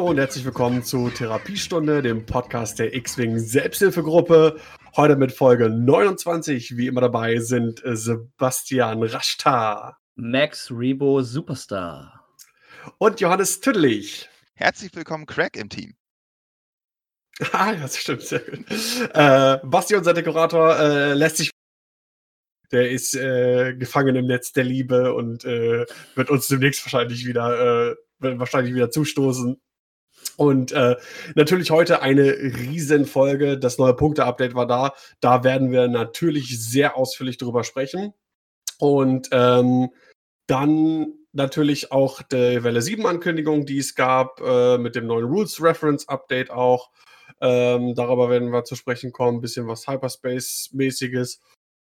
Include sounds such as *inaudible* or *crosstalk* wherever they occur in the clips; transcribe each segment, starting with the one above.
Hallo und herzlich willkommen zu Therapiestunde, dem Podcast der X-Wing Selbsthilfegruppe. Heute mit Folge 29. Wie immer dabei sind Sebastian Rashtar, Max Rebo Superstar und Johannes Tüdelig. Herzlich willkommen, Craig im Team. *laughs* Ah, ja, das stimmt, sehr gut. Äh, Basti, unser Dekorator, äh, lässt sich. Der ist äh, gefangen im Netz der Liebe und äh, wird uns demnächst wahrscheinlich wieder, äh, wahrscheinlich wieder zustoßen. Und äh, natürlich heute eine Riesenfolge. Das neue Punkte-Update war da. Da werden wir natürlich sehr ausführlich drüber sprechen. Und ähm, dann natürlich auch die Welle 7 Ankündigung, die es gab, äh, mit dem neuen Rules Reference Update auch. Ähm, darüber werden wir zu sprechen kommen, ein bisschen was Hyperspace-mäßiges.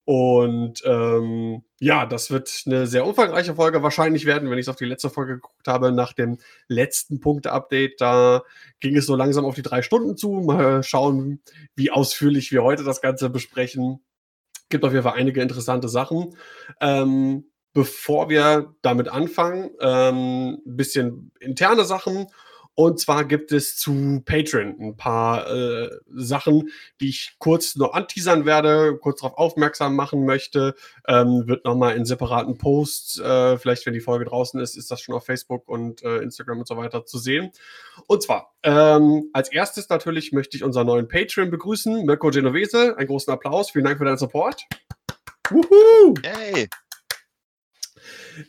Und ähm, ja, das wird eine sehr umfangreiche Folge wahrscheinlich werden, wenn ich es auf die letzte Folge geguckt habe, nach dem letzten Punkte-Update. Da ging es so langsam auf die drei Stunden zu. Mal schauen, wie ausführlich wir heute das Ganze besprechen. Gibt auf jeden Fall einige interessante Sachen. Ähm, bevor wir damit anfangen, ähm, ein bisschen interne Sachen und zwar gibt es zu Patreon ein paar äh, Sachen, die ich kurz nur anteasern werde, kurz darauf aufmerksam machen möchte. Ähm, wird nochmal in separaten Posts, äh, vielleicht wenn die Folge draußen ist, ist das schon auf Facebook und äh, Instagram und so weiter zu sehen. Und zwar, ähm, als erstes natürlich möchte ich unseren neuen Patreon begrüßen, Mirko Genovese. Einen großen Applaus. Vielen Dank für deinen Support. Wuhu! Hey!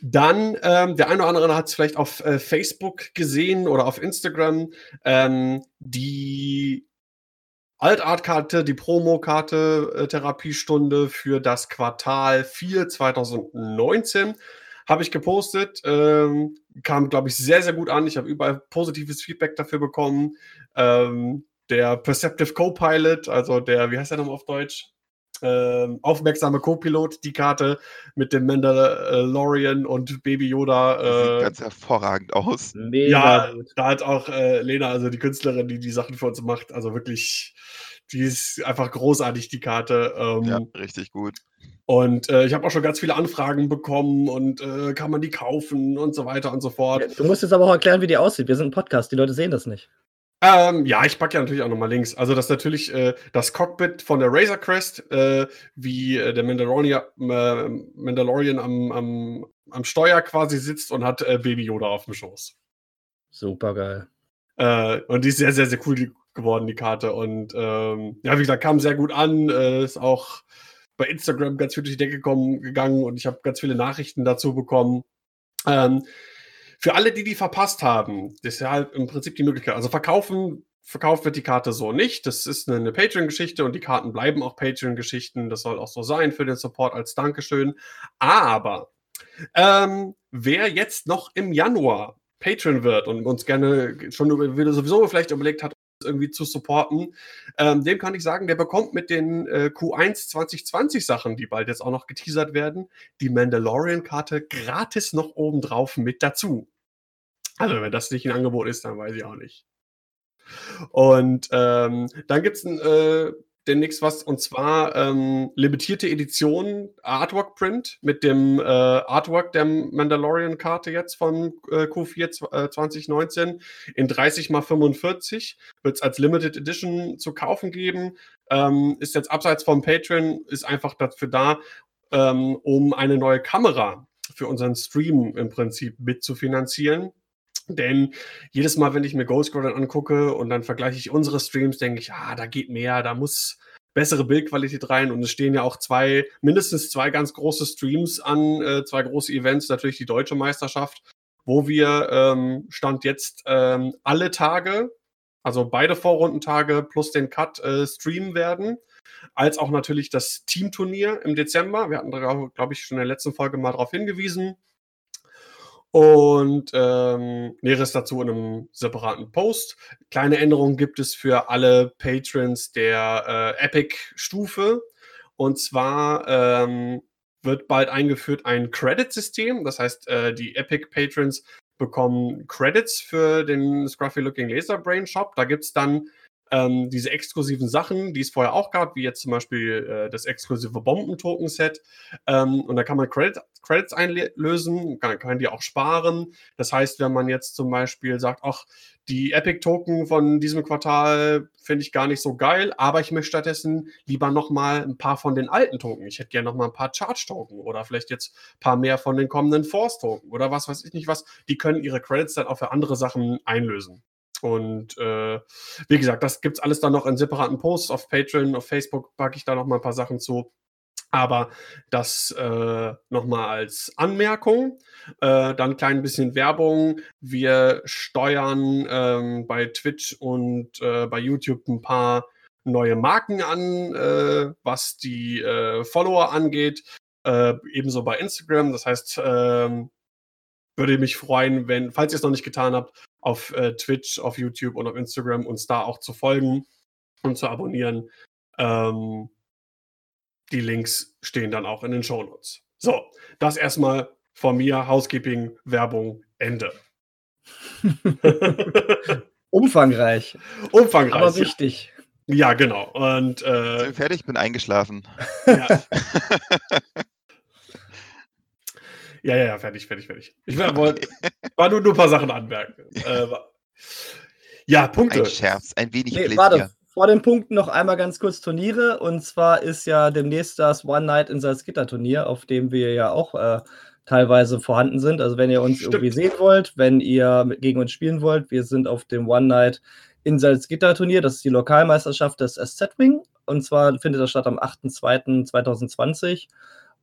Dann, ähm, der eine oder andere hat es vielleicht auf äh, Facebook gesehen oder auf Instagram, ähm, die Altart-Karte, die Promo-Karte äh, Therapiestunde für das Quartal 4 2019 habe ich gepostet. Ähm, kam, glaube ich, sehr, sehr gut an. Ich habe überall positives Feedback dafür bekommen. Ähm, der Perceptive Co-Pilot, also der, wie heißt der nochmal auf Deutsch? Äh, aufmerksame Co-Pilot die Karte mit dem Mandalorian und Baby Yoda. Äh, Sieht ganz hervorragend aus. Mega ja, da hat auch äh, Lena, also die Künstlerin, die die Sachen für uns macht, also wirklich, die ist einfach großartig, die Karte. Ähm, ja, richtig gut. Und äh, ich habe auch schon ganz viele Anfragen bekommen und äh, kann man die kaufen und so weiter und so fort. Du musst jetzt aber auch erklären, wie die aussieht. Wir sind ein Podcast, die Leute sehen das nicht. Ähm, ja, ich packe ja natürlich auch nochmal Links. Also das ist natürlich äh, das Cockpit von der Razor Crest, äh, wie äh, der Mandalorian, äh, Mandalorian am, am, am, Steuer quasi sitzt und hat äh, Baby Yoda auf dem Schoß. Super geil. Äh, und die ist sehr, sehr, sehr cool geworden, die Karte. Und ähm, ja, wie gesagt, kam sehr gut an. ist auch bei Instagram ganz viel durch die Decke kommen, gegangen und ich habe ganz viele Nachrichten dazu bekommen. Ähm, für alle, die die verpasst haben, halt im Prinzip die Möglichkeit. Also verkaufen, verkauft wird die Karte so nicht. Das ist eine, eine Patreon-Geschichte und die Karten bleiben auch Patreon-Geschichten. Das soll auch so sein für den Support als Dankeschön. Aber ähm, wer jetzt noch im Januar Patreon wird und uns gerne schon sowieso vielleicht überlegt hat, irgendwie zu supporten, ähm, dem kann ich sagen, der bekommt mit den äh, Q1 2020 Sachen, die bald jetzt auch noch geteasert werden, die Mandalorian-Karte gratis noch obendrauf mit dazu. Also, wenn das nicht ein Angebot ist, dann weiß ich auch nicht. Und ähm, dann gibt es äh, demnächst was und zwar ähm, limitierte Edition Artwork Print mit dem äh, Artwork der Mandalorian-Karte jetzt von äh, Q4 äh, 2019 in 30 x 45 wird es als Limited Edition zu kaufen geben. Ähm, ist jetzt abseits vom Patreon, ist einfach dafür da, ähm, um eine neue Kamera für unseren Stream im Prinzip mitzufinanzieren. Denn jedes Mal, wenn ich mir Ghost Squadron angucke und dann vergleiche ich unsere Streams, denke ich, ah, da geht mehr, da muss bessere Bildqualität rein. Und es stehen ja auch zwei, mindestens zwei ganz große Streams an, äh, zwei große Events, natürlich die deutsche Meisterschaft, wo wir ähm, Stand jetzt ähm, alle Tage, also beide Vorrundentage plus den Cut äh, streamen werden. Als auch natürlich das Teamturnier im Dezember. Wir hatten, glaube ich, schon in der letzten Folge mal darauf hingewiesen. Und ähm, Näheres dazu in einem separaten Post. Kleine Änderungen gibt es für alle Patrons der äh, Epic-Stufe. Und zwar ähm, wird bald eingeführt ein Credit-System. Das heißt, äh, die Epic-Patrons bekommen Credits für den Scruffy Looking Laser Brain Shop. Da gibt es dann ähm, diese exklusiven Sachen, die es vorher auch gab, wie jetzt zum Beispiel äh, das exklusive Bombentoken-Set. Ähm, und da kann man Credit, Credits einlösen, kann, kann die auch sparen. Das heißt, wenn man jetzt zum Beispiel sagt, ach, die Epic-Token von diesem Quartal finde ich gar nicht so geil, aber ich möchte stattdessen lieber nochmal ein paar von den alten Token. Ich hätte gerne nochmal ein paar Charge-Token oder vielleicht jetzt ein paar mehr von den kommenden Force-Token oder was weiß ich nicht was. Die können ihre Credits dann auch für andere Sachen einlösen. Und äh, wie gesagt, das gibt es alles dann noch in separaten Posts auf Patreon, auf Facebook packe ich da noch mal ein paar Sachen zu. Aber das äh, nochmal als Anmerkung. Äh, dann ein klein bisschen Werbung. Wir steuern ähm, bei Twitch und äh, bei YouTube ein paar neue Marken an, äh, was die äh, Follower angeht. Äh, ebenso bei Instagram. Das heißt, ähm, würde mich freuen, wenn, falls ihr es noch nicht getan habt, auf äh, Twitch, auf YouTube und auf Instagram uns da auch zu folgen und zu abonnieren. Ähm, die Links stehen dann auch in den Shownotes. So, das erstmal von mir, Housekeeping, Werbung, Ende. *laughs* Umfangreich. Umfangreich. Aber wichtig. Ja, genau. Und äh, bin fertig, bin eingeschlafen. Ja. *laughs* ja, ja, ja, fertig, fertig, fertig. Ich war, wollt, war nur, nur ein paar Sachen anmerken. *laughs* Äh, ja, Punkte. Ein Scherz, ein wenig nee, Warte, vor den Punkten noch einmal ganz kurz Turniere. Und zwar ist ja demnächst das One Night in Salzgitter Turnier, auf dem wir ja auch äh, teilweise vorhanden sind. Also wenn ihr uns Stimmt. irgendwie sehen wollt, wenn ihr gegen uns spielen wollt, wir sind auf dem One Night in Salzgitter Turnier. Das ist die Lokalmeisterschaft des SZ-Wing. Und zwar findet das statt am 8.2.2020.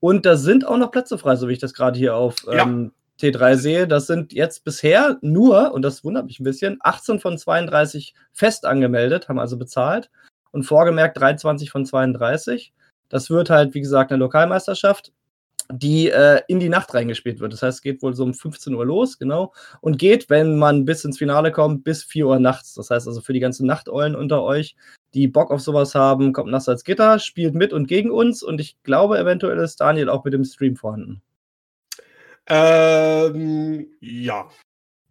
Und da sind auch noch Plätze frei, so wie ich das gerade hier auf ja. ähm, T3 sehe, das sind jetzt bisher nur, und das wundert mich ein bisschen, 18 von 32 fest angemeldet, haben also bezahlt und vorgemerkt 23 von 32. Das wird halt, wie gesagt, eine Lokalmeisterschaft, die äh, in die Nacht reingespielt wird. Das heißt, es geht wohl so um 15 Uhr los, genau, und geht, wenn man bis ins Finale kommt, bis 4 Uhr nachts. Das heißt also für die ganzen Nachteulen unter euch, die Bock auf sowas haben, kommt nass als Gitter, spielt mit und gegen uns und ich glaube, eventuell ist Daniel auch mit dem Stream vorhanden. Ähm, ja.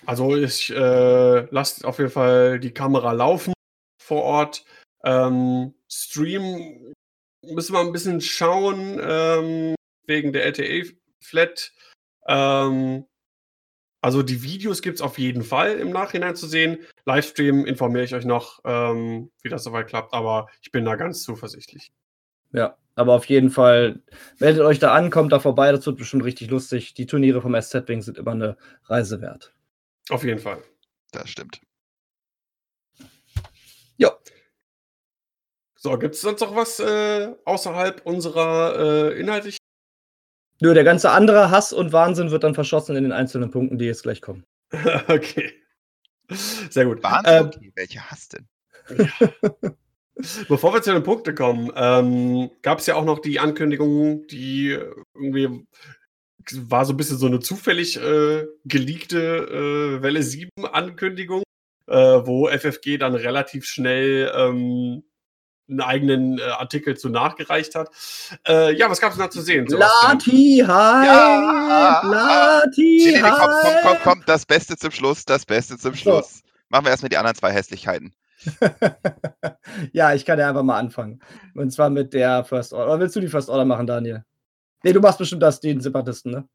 Also ich äh, lasse auf jeden Fall die Kamera laufen vor Ort. Ähm, Stream müssen wir ein bisschen schauen ähm, wegen der LTE-Flat. Ähm, also die Videos gibt es auf jeden Fall im Nachhinein zu sehen. Livestream informiere ich euch noch, ähm, wie das soweit klappt, aber ich bin da ganz zuversichtlich. Ja, aber auf jeden Fall meldet euch da an, kommt da vorbei, das wird bestimmt richtig lustig. Die Turniere vom SZ-Wing sind immer eine Reise wert. Auf jeden Fall. Das stimmt. Ja. So, gibt es sonst noch was äh, außerhalb unserer äh, inhaltlichen? Nö, der ganze andere Hass und Wahnsinn wird dann verschossen in den einzelnen Punkten, die jetzt gleich kommen. *laughs* okay. Sehr gut. Wahnsinn, ähm, okay. welche Hass denn? Ja. *laughs* Bevor wir zu den Punkten kommen, ähm, gab es ja auch noch die Ankündigung, die irgendwie war so ein bisschen so eine zufällig äh, geleakte äh, Welle 7 Ankündigung, äh, wo FFG dann relativ schnell ähm, einen eigenen äh, Artikel zu nachgereicht hat. Äh, ja, was gab es da zu sehen? Lati, hi! Ja, Lati, hi! Komm, komm, komm, komm, das Beste zum Schluss, das Beste zum Schluss. So. Machen wir erstmal die anderen zwei Hässlichkeiten. *laughs* ja, ich kann ja einfach mal anfangen. Und zwar mit der First Order. Oder willst du die First Order machen, Daniel? Nee, du machst bestimmt das, den Separatisten, ne?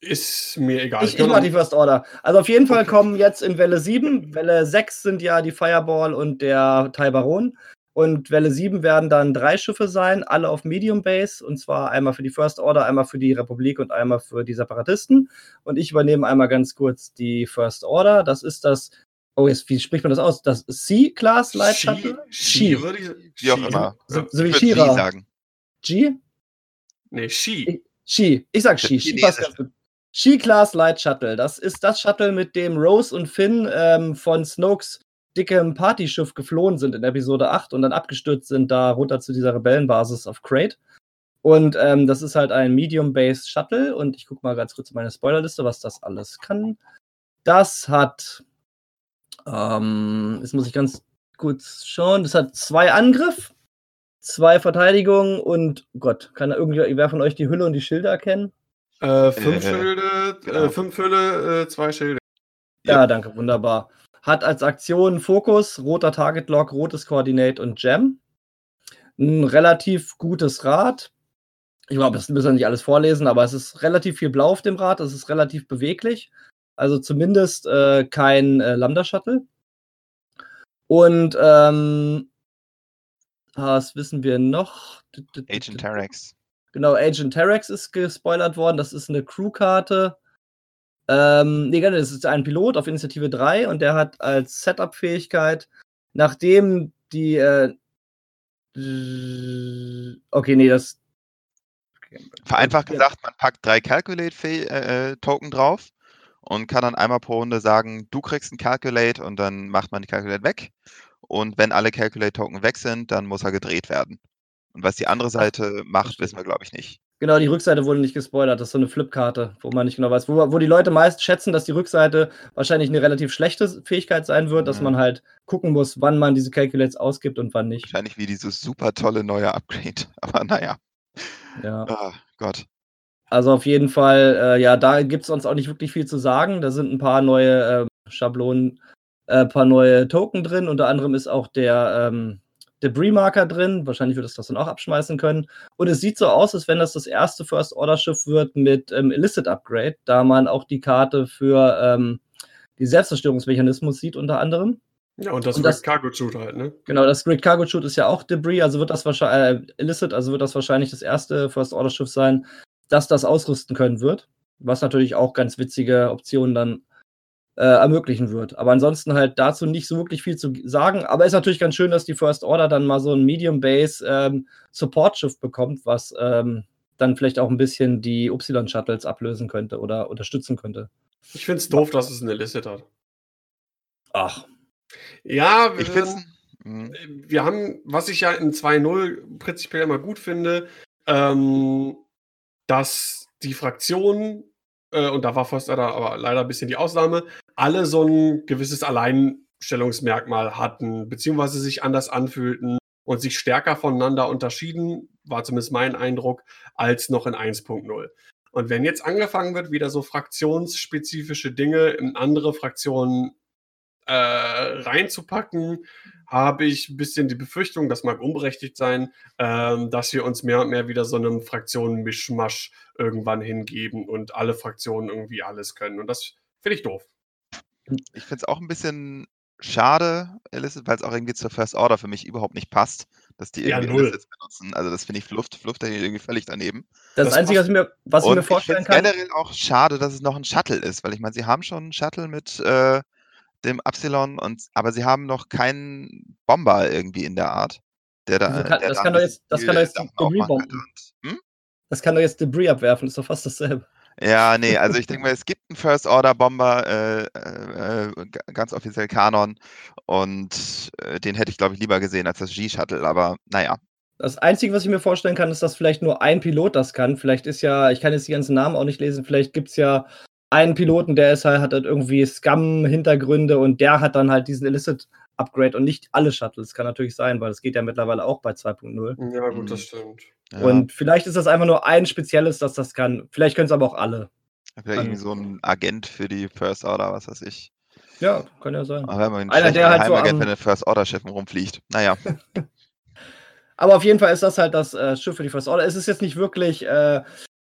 Ist mir egal. Ich, ich mach die First Order. Also auf jeden Fall okay. kommen jetzt in Welle 7, Welle 6 sind ja die Fireball und der Thai Baron. Und Welle 7 werden dann drei Schiffe sein, alle auf Medium Base. Und zwar einmal für die First Order, einmal für die Republik und einmal für die Separatisten. Und ich übernehme einmal ganz kurz die First Order. Das ist das Oh, jetzt, wie spricht man das aus? Das C-Class Light Shuttle? Shi, würde ich Wie auch immer. So, so wie Shira. sagen. G? Nee, Shi. Shi. Ich sag Shi. Shi passt ganz gut. Shi-Class Light Shuttle. Das ist das Shuttle, mit dem Rose und Finn ähm, von Snokes dickem Partyschiff geflohen sind in Episode 8 und dann abgestürzt sind da runter zu dieser Rebellenbasis auf Crate. Und ähm, das ist halt ein Medium-Based Shuttle und ich gucke mal ganz kurz in meine Spoilerliste, was das alles kann. Das hat ähm, jetzt muss ich ganz kurz schauen. Das hat zwei Angriff, zwei Verteidigung und oh Gott, kann irgendwer von euch die Hülle und die Schilde erkennen? Äh, fünf äh, Schilde, genau. äh, fünf Hülle, äh, zwei Schilde. Ja, danke, wunderbar. Hat als Aktion Fokus, roter Target Lock, rotes Coordinate und Jam. Ein relativ gutes Rad. Ich glaube, das müssen wir nicht alles vorlesen, aber es ist relativ viel blau auf dem Rad, es ist relativ beweglich. Also zumindest äh, kein äh, Lambda-Shuttle. Und ähm, was wissen wir noch? Agent Terex. Genau, Agent Terex ist gespoilert worden. Das ist eine Crewkarte. Ähm, nee, das ist ein Pilot auf Initiative 3 und der hat als Setup-Fähigkeit, nachdem die. Äh, okay, nee, das. Vereinfacht gesagt, man packt drei Calculate-Token äh, drauf und kann dann einmal pro Runde sagen, du kriegst ein Calculate und dann macht man die Calculate weg. Und wenn alle Calculate-Token weg sind, dann muss er gedreht werden. Und was die andere Seite macht, wissen wir, glaube ich, nicht. Genau, die Rückseite wurde nicht gespoilert. Das ist so eine Flipkarte, wo man nicht genau weiß, wo, wo die Leute meist schätzen, dass die Rückseite wahrscheinlich eine relativ schlechte Fähigkeit sein wird, dass mhm. man halt gucken muss, wann man diese Calculates ausgibt und wann nicht. Wahrscheinlich wie dieses super tolle neue Upgrade. *laughs* Aber naja. Ja. Oh Gott. Also auf jeden Fall, äh, ja, da gibt es uns auch nicht wirklich viel zu sagen. Da sind ein paar neue äh, Schablonen, ein äh, paar neue Token drin. Unter anderem ist auch der ähm, Debris-Marker drin. Wahrscheinlich wird es das dann auch abschmeißen können. Und es sieht so aus, als wenn das das erste First-Order-Schiff wird mit ähm, Illicit-Upgrade, da man auch die Karte für ähm, die Selbstzerstörungsmechanismus sieht, unter anderem. Ja, und das, und das Cargo Shoot halt, ne? Genau, das Great Cargo Shoot ist ja auch Debris, also wird das wahrscheinlich, äh, Illicit, also wird das wahrscheinlich das erste First-Order-Schiff sein, das das ausrüsten können wird. Was natürlich auch ganz witzige Optionen dann äh, ermöglichen wird. Aber ansonsten halt dazu nicht so wirklich viel zu sagen. Aber ist natürlich ganz schön, dass die First Order dann mal so ein Medium Base ähm, Support-Schiff bekommt, was ähm, dann vielleicht auch ein bisschen die Y-Shuttles ablösen könnte oder unterstützen könnte. Ich finde es doof, dass es eine Illicit hat. Ach. Ja, ich finde mhm. wir haben, was ich ja in 2.0 prinzipiell immer gut finde, ähm, dass die Fraktionen, äh, und da war Foster aber leider ein bisschen die Ausnahme, alle so ein gewisses Alleinstellungsmerkmal hatten, beziehungsweise sich anders anfühlten und sich stärker voneinander unterschieden, war zumindest mein Eindruck, als noch in 1.0. Und wenn jetzt angefangen wird, wieder so fraktionsspezifische Dinge in andere Fraktionen äh, reinzupacken, habe ich ein bisschen die Befürchtung, das mag unberechtigt sein, ähm, dass wir uns mehr und mehr wieder so einem Fraktionen-Mischmasch irgendwann hingeben und alle Fraktionen irgendwie alles können. Und das finde ich doof. Ich finde es auch ein bisschen schade, Illicit, weil es auch irgendwie zur First Order für mich überhaupt nicht passt, dass die irgendwie ja, Illicits benutzen. Also das finde ich Fluft, Fluft irgendwie völlig daneben. Das, das Einzige, was ich mir, was ich mir vorstellen ich kann. generell auch schade, dass es noch ein Shuttle ist, weil ich meine, sie haben schon einen Shuttle mit äh, dem Epsilon, und, aber sie haben noch keinen Bomber irgendwie in der Art. Der da, kann, der das, kann doch jetzt, das kann doch jetzt Debris bomben. Hm? Das kann doch jetzt Debris abwerfen, ist doch fast dasselbe. Ja, nee, also ich denke *laughs* mal, es gibt einen First Order Bomber, äh, äh, ganz offiziell Kanon, und äh, den hätte ich, glaube ich, lieber gesehen als das G-Shuttle, aber naja. Das Einzige, was ich mir vorstellen kann, ist, dass vielleicht nur ein Pilot das kann. Vielleicht ist ja, ich kann jetzt die ganzen Namen auch nicht lesen, vielleicht gibt es ja einen Piloten, der ist halt, hat halt irgendwie Scum-Hintergründe und der hat dann halt diesen Illicit-Upgrade und nicht alle Shuttles. Kann natürlich sein, weil das geht ja mittlerweile auch bei 2.0. Ja, gut, das stimmt. Ja. Und vielleicht ist das einfach nur ein spezielles, das das kann. Vielleicht können es aber auch alle. Vielleicht irgendwie so ein Agent für die First Order, was weiß ich. Ja, kann ja sein. Aber wenn Einer, der halt so am... wenn der First Order Schiffen rumfliegt. Naja. *laughs* aber auf jeden Fall ist das halt das äh, Schiff für die First Order. Es ist jetzt nicht wirklich äh,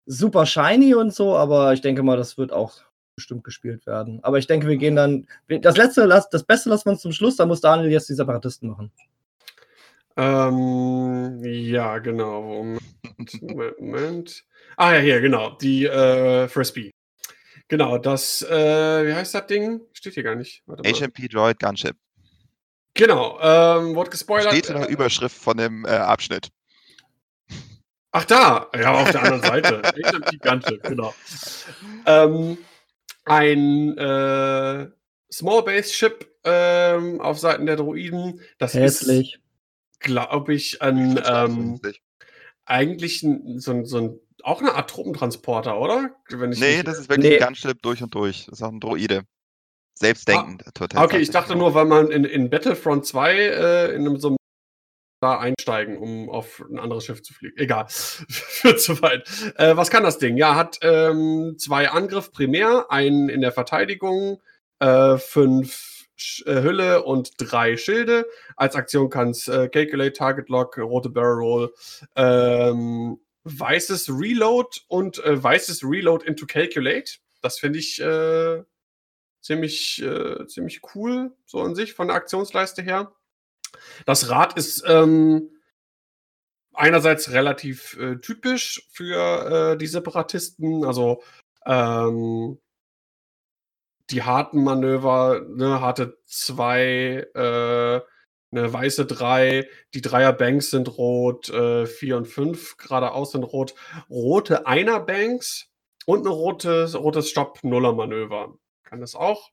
super shiny und so, aber ich denke mal, das wird auch bestimmt gespielt werden. Aber ich denke, wir gehen dann. Das letzte, das Beste lassen wir uns zum Schluss, da muss Daniel jetzt die Separatisten machen. Ähm, ja, genau. Moment, Moment. Ah ja, hier, genau. Die äh, Frisbee. Genau, das, äh, wie heißt das Ding? Steht hier gar nicht. HMP Droid Gunship. Genau, ähm, wurde gespoilert. Steht in der Überschrift von dem äh, Abschnitt. Ach da, ja, auf der anderen Seite. *laughs* Gunship, genau. Ähm, ein äh, Small Base Ship ähm, auf Seiten der Droiden. Das Hässlich. ist glaube ich, an ähm, eigentlich ein, so, so ein, auch eine Art Truppentransporter, oder? Wenn ich nee, nicht, das ist wirklich nee. ein Gunship durch und durch. Das ist auch ein Droide. Selbstdenkend. Ah, total okay, ich dachte nur, weil man in, in Battlefront 2 äh, in einem, so einem da einsteigen, um auf ein anderes Schiff zu fliegen. Egal, *laughs* führt zu weit. Äh, was kann das Ding? Ja, hat ähm, zwei Angriff primär, einen in der Verteidigung, äh, fünf äh, Hülle und drei Schilde. Als Aktion kann es äh, Calculate, Target Lock, rote Barrel Roll, ähm, weißes Reload und äh, weißes Reload into Calculate. Das finde ich äh, ziemlich, ziemlich cool, so an sich, von der Aktionsleiste her. Das Rad ist ähm, einerseits relativ äh, typisch für äh, die Separatisten, also ähm, die harten Manöver, ne, harte zwei, äh, eine weiße drei, die Dreier Banks sind rot, äh, vier und fünf geradeaus sind rot, rote Einer Banks und ein rotes, rotes Stopp-Nuller-Manöver. Kann das auch.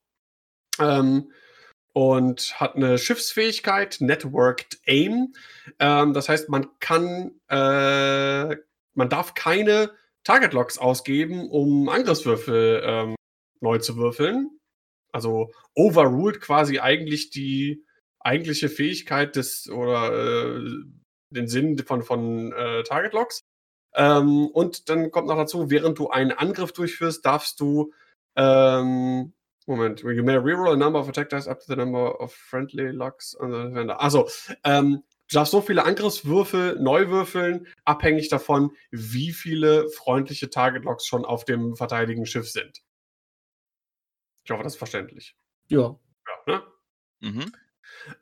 Ähm, und hat eine Schiffsfähigkeit, Networked Aim. Ähm, das heißt, man kann, äh, man darf keine Target Locks ausgeben, um Angriffswürfel ähm, neu zu würfeln. Also overruled quasi eigentlich die eigentliche Fähigkeit des oder äh, den Sinn von, von äh, Target Locks. Ähm, und dann kommt noch dazu, während du einen Angriff durchführst, darfst du ähm, Moment, you may reroll a number of attack dice up to the number of friendly locks on the defender. Also, ähm, du darfst so viele Angriffswürfel neu würfeln, abhängig davon, wie viele freundliche Target Locks schon auf dem verteidigen Schiff sind. Ich hoffe, das ist verständlich. Ja. Ja, ne? Mhm.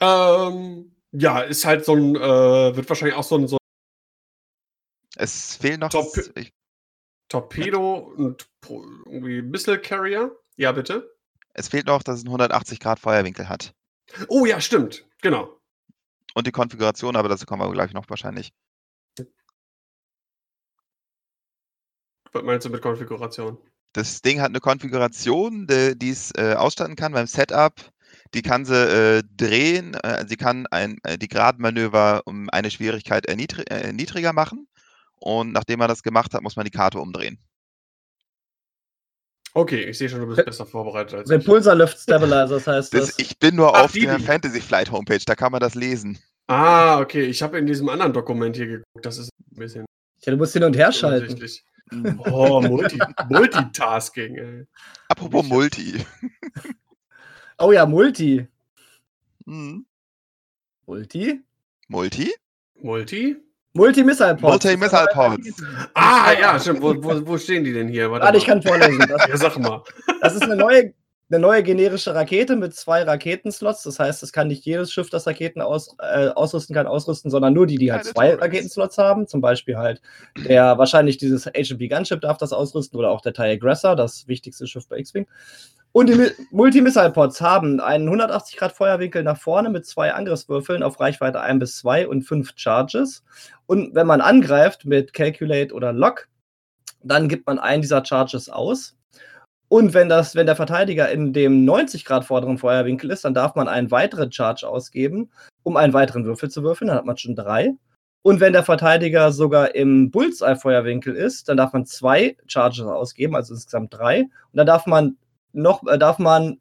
Ähm, ja, ist halt so ein, äh, wird wahrscheinlich auch so ein. So es fehlen noch. Torp Torpedo und irgendwie Missile Carrier. Ja, bitte. Es fehlt noch, dass es einen 180 Grad Feuerwinkel hat. Oh ja, stimmt. Genau. Und die Konfiguration, aber dazu kommen wir gleich noch wahrscheinlich. Was meinst du mit Konfiguration? Das Ding hat eine Konfiguration, die es äh, ausstatten kann beim Setup. Die kann sie äh, drehen. Äh, sie kann ein, äh, die Gradmanöver um eine Schwierigkeit äh, niedriger machen. Und nachdem man das gemacht hat, muss man die Karte umdrehen. Okay, ich sehe schon, du bist besser vorbereitet als Repulsor Lift Stabilizers heißt das. das. Ich bin nur Ach, auf die, der Fantasy Flight Homepage, da kann man das lesen. Ah, okay. Ich habe in diesem anderen Dokument hier geguckt. Das ist ein bisschen. Ja, du musst hin und her schalten. Oh, Multi *laughs* Multitasking, ey. Apropos ich Multi. *laughs* Oh ja, Multi. Mhm. Multi? Multi? Multi? Multi-Missile Pods. Multi-Missile Pods. Ah, ja, stimmt. Wo, wo, wo, stehen die denn hier? Warte, Warte ich kann vorlesen. Das, ja, sag mal. Das ist eine neue, eine neue generische Rakete mit zwei Raketenslots. Das heißt, es kann nicht jedes Schiff, das Raketen aus, äh, ausrüsten kann, ausrüsten, sondern nur die, die halt zwei Raketenslots haben. Zum Beispiel halt der wahrscheinlich dieses HMP Gunship darf das ausrüsten oder auch der TIE Aggressor, das wichtigste Schiff bei X-Wing. Und die Multi-Missile-Pods haben einen 180-Grad-Feuerwinkel nach vorne mit zwei Angriffswürfeln auf Reichweite 1 bis 2 und 5 Charges. Und wenn man angreift mit Calculate oder Lock, dann gibt man einen dieser Charges aus. Und wenn, das, wenn der Verteidiger in dem 90 Grad vorderen Feuerwinkel ist, dann darf man einen weiteren Charge ausgeben, um einen weiteren Würfel zu würfeln. Dann hat man schon drei. Und wenn der Verteidiger sogar im Bullseye-Feuerwinkel ist, dann darf man zwei Charges ausgeben, also insgesamt drei. Und dann darf man noch, äh, darf man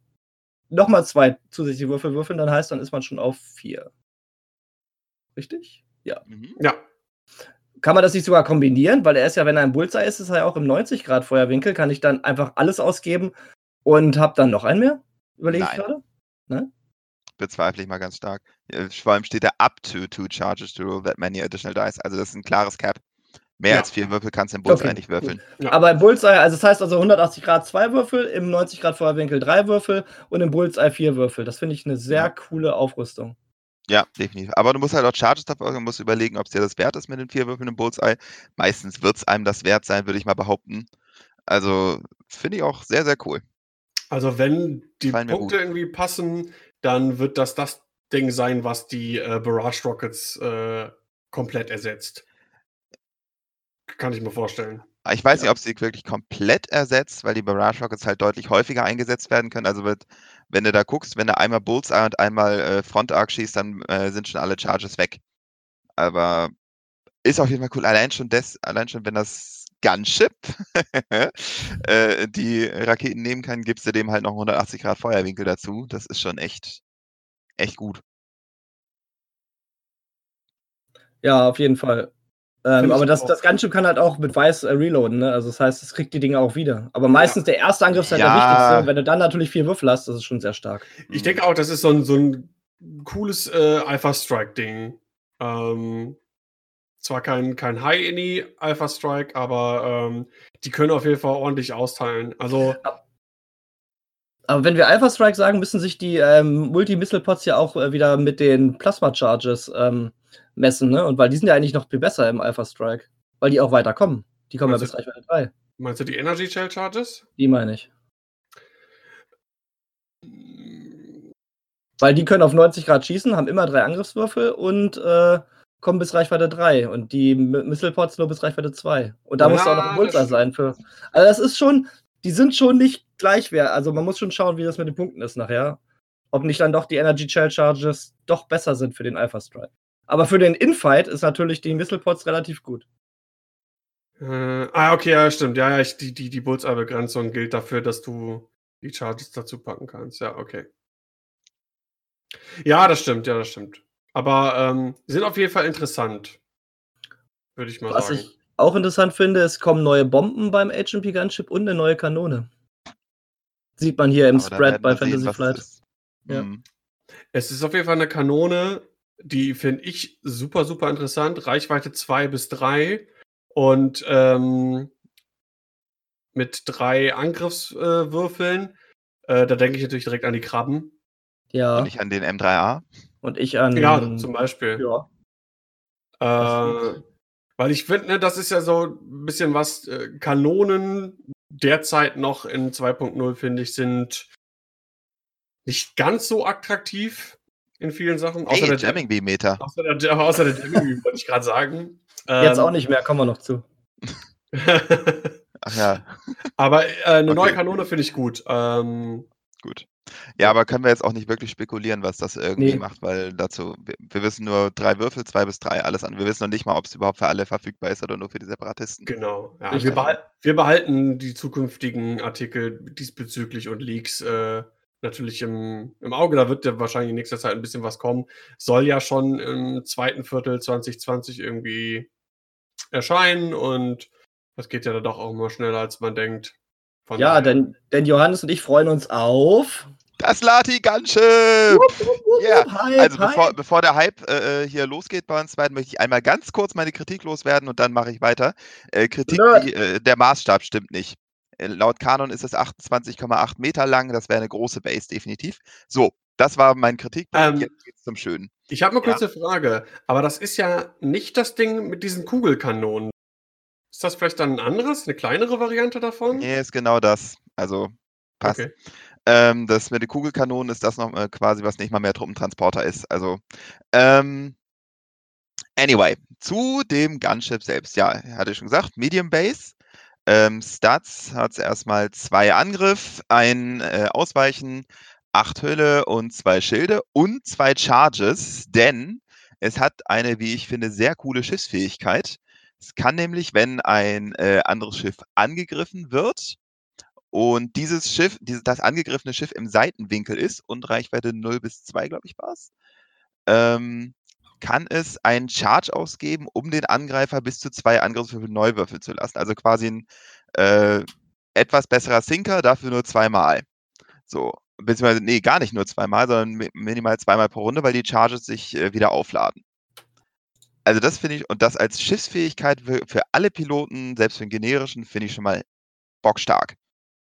nochmal zwei zusätzliche Würfel würfeln, dann heißt, dann ist man schon auf vier. Richtig? Ja. Mhm. Ja. Kann man das nicht sogar kombinieren? Weil er ist ja, wenn er ein Bullseye ist, ist er ja auch im 90 Grad Feuerwinkel. Kann ich dann einfach alles ausgeben und habe dann noch einen mehr? Überlege ich gerade? Ne? Bezweifle ich mal ganz stark. Vor allem steht da up to two charges to roll that many additional dice. Also das ist ein klares Cap. Mehr ja. als vier Würfel kannst du im Bullseye okay. nicht würfeln. Ja. Aber im Bullseye, also das heißt also 180 Grad zwei Würfel, im 90 Grad Feuerwinkel drei Würfel und im Bullseye vier Würfel. Das finde ich eine sehr ja. coole Aufrüstung. Ja, definitiv. Aber du musst halt auch Charges dafür, du musst überlegen, ob es dir das wert ist mit den vier Würfeln im Bullseye. Meistens wird es einem das wert sein, würde ich mal behaupten. Also finde ich auch sehr, sehr cool. Also wenn die Punkte irgendwie passen, dann wird das das Ding sein, was die äh, Barrage Rockets äh, komplett ersetzt. Kann ich mir vorstellen. Ich weiß ja. nicht, ob sie wirklich komplett ersetzt, weil die Barrage Rockets halt deutlich häufiger eingesetzt werden können. Also wird, wenn du da guckst, wenn du einmal Bullseye und einmal äh, Front Arc schießt, dann äh, sind schon alle Charges weg. Aber ist auf jeden Fall cool. Allein schon das, allein schon, wenn das Gunship *laughs* äh, die Raketen nehmen kann, gibst du dem halt noch 180 Grad Feuerwinkel dazu. Das ist schon echt, echt gut. Ja, auf jeden Fall. Ähm, aber das, das Gunship kann halt auch mit Weiß äh, reloaden, ne? Also das heißt, es kriegt die Dinge auch wieder. Aber meistens ja. der erste Angriff ist halt ja. der wichtigste. Wenn du dann natürlich vier Würfel hast, das ist schon sehr stark. Ich denke auch, das ist so ein, so ein cooles äh, Alpha-Strike-Ding. Ähm, zwar kein, kein High-Any Alpha-Strike, aber ähm, die können auf jeden Fall ordentlich austeilen. Also. Aber wenn wir Alpha Strike sagen, müssen sich die ähm, Multi-Missile-Pods ja auch äh, wieder mit den Plasma-Charges ähm, messen, ne? Und weil die sind ja eigentlich noch viel besser im Alpha Strike. Weil die auch weiter kommen. Die kommen meinst ja bis Reichweite 3. Meinst du die Energy Shell Charges? Die meine ich. Weil die können auf 90 Grad schießen, haben immer drei Angriffswürfel und äh, kommen bis Reichweite 3 und die Missile Pods nur bis Reichweite 2. Und da ja, muss auch noch ein Bullseye sein für. Also das ist schon, die sind schon nicht gleichwert. Also man muss schon schauen, wie das mit den Punkten ist nachher. Ob nicht dann doch die Energy Shell Charges doch besser sind für den Alpha Strike. Aber für den Infight ist natürlich die Whistlepots relativ gut. Äh, ah, okay, ja, stimmt. Ja, ja, ich, die, die, die Bullseye-Begrenzung gilt dafür, dass du die Charges dazu packen kannst. Ja, okay. Ja, das stimmt, ja, das stimmt. Aber ähm, sind auf jeden Fall interessant. Würde ich mal Was sagen. Was ich auch interessant finde, es kommen neue Bomben beim HP Gunship und eine neue Kanone. Sieht man hier im Aber Spread bei Fantasy sehen, Flight. Ja. Mhm. Es ist auf jeden Fall eine Kanone, die finde ich super, super interessant. Reichweite 2 bis 3 und ähm, mit drei Angriffswürfeln. Äh, da denke ich natürlich direkt an die Krabben. Ja. Und nicht an den M3A. Und ich an. Ja, zum Beispiel. Ja. Äh, weil ich finde, ne, das ist ja so ein bisschen was. Äh, Kanonen derzeit noch in 2.0, finde ich, sind nicht ganz so attraktiv in vielen Sachen. Außer hey, der Jamming Beam Meter. Außer der, außer der Jamming Beam, wollte ich gerade sagen. Jetzt ähm, auch nicht mehr, kommen wir noch zu. Ach ja. *laughs* Aber äh, eine okay. neue Kanone finde ich gut. Ähm, gut. Ja, aber können wir jetzt auch nicht wirklich spekulieren, was das irgendwie nee. macht, weil dazu, wir, wir, wissen nur drei Würfel, zwei bis drei, alles an. Wir wissen noch nicht mal, ob es überhaupt für alle verfügbar ist oder nur für die Separatisten. Genau. Ja, wir, behal wir, behalten die zukünftigen Artikel diesbezüglich und Leaks äh, natürlich im, im Auge. Da wird ja wahrscheinlich in nächster Zeit ein bisschen was kommen. Soll ja schon im zweiten Viertel 2020 irgendwie erscheinen und das geht ja dann doch auch immer schneller, als man denkt. Von ja, denn, denn Johannes und ich freuen uns auf. Das Lati Gunship! Yeah. also bevor, bevor, der Hype äh, äh, hier losgeht bei uns beiden, möchte ich einmal ganz kurz meine Kritik loswerden und dann mache ich weiter. Äh, Kritik, die, äh, der Maßstab stimmt nicht. Äh, laut Kanon ist es 28,8 Meter lang. Das wäre eine große Base, definitiv. So, das war mein Kritikpunkt. Ähm, Jetzt geht's zum Schönen. Ich habe eine kurze ja. Frage. Aber das ist ja nicht das Ding mit diesen Kugelkanonen. Ist das vielleicht dann ein anderes, eine kleinere Variante davon? Nee, ist genau das. Also passt. Okay. Ähm, das mit den Kugelkanonen ist das noch äh, quasi, was nicht mal mehr Truppentransporter ist. Also, ähm, anyway, zu dem Gunship selbst. Ja, hatte ich schon gesagt, Medium Base. Ähm, Stats hat erstmal zwei Angriff, ein äh, Ausweichen, acht Hülle und zwei Schilde und zwei Charges, denn es hat eine, wie ich finde, sehr coole Schiffsfähigkeit. Es kann nämlich, wenn ein äh, anderes Schiff angegriffen wird und dieses Schiff, dieses, das angegriffene Schiff im Seitenwinkel ist und Reichweite 0 bis 2, glaube ich, war es, ähm, kann es einen Charge ausgeben, um den Angreifer bis zu zwei Angriffswürfel neu würfeln zu lassen. Also quasi ein äh, etwas besserer Sinker, dafür nur zweimal. So, beziehungsweise, nee, gar nicht nur zweimal, sondern minimal zweimal pro Runde, weil die Charges sich äh, wieder aufladen. Also das finde ich, und das als Schiffsfähigkeit für, für alle Piloten, selbst für den generischen, finde ich schon mal bockstark.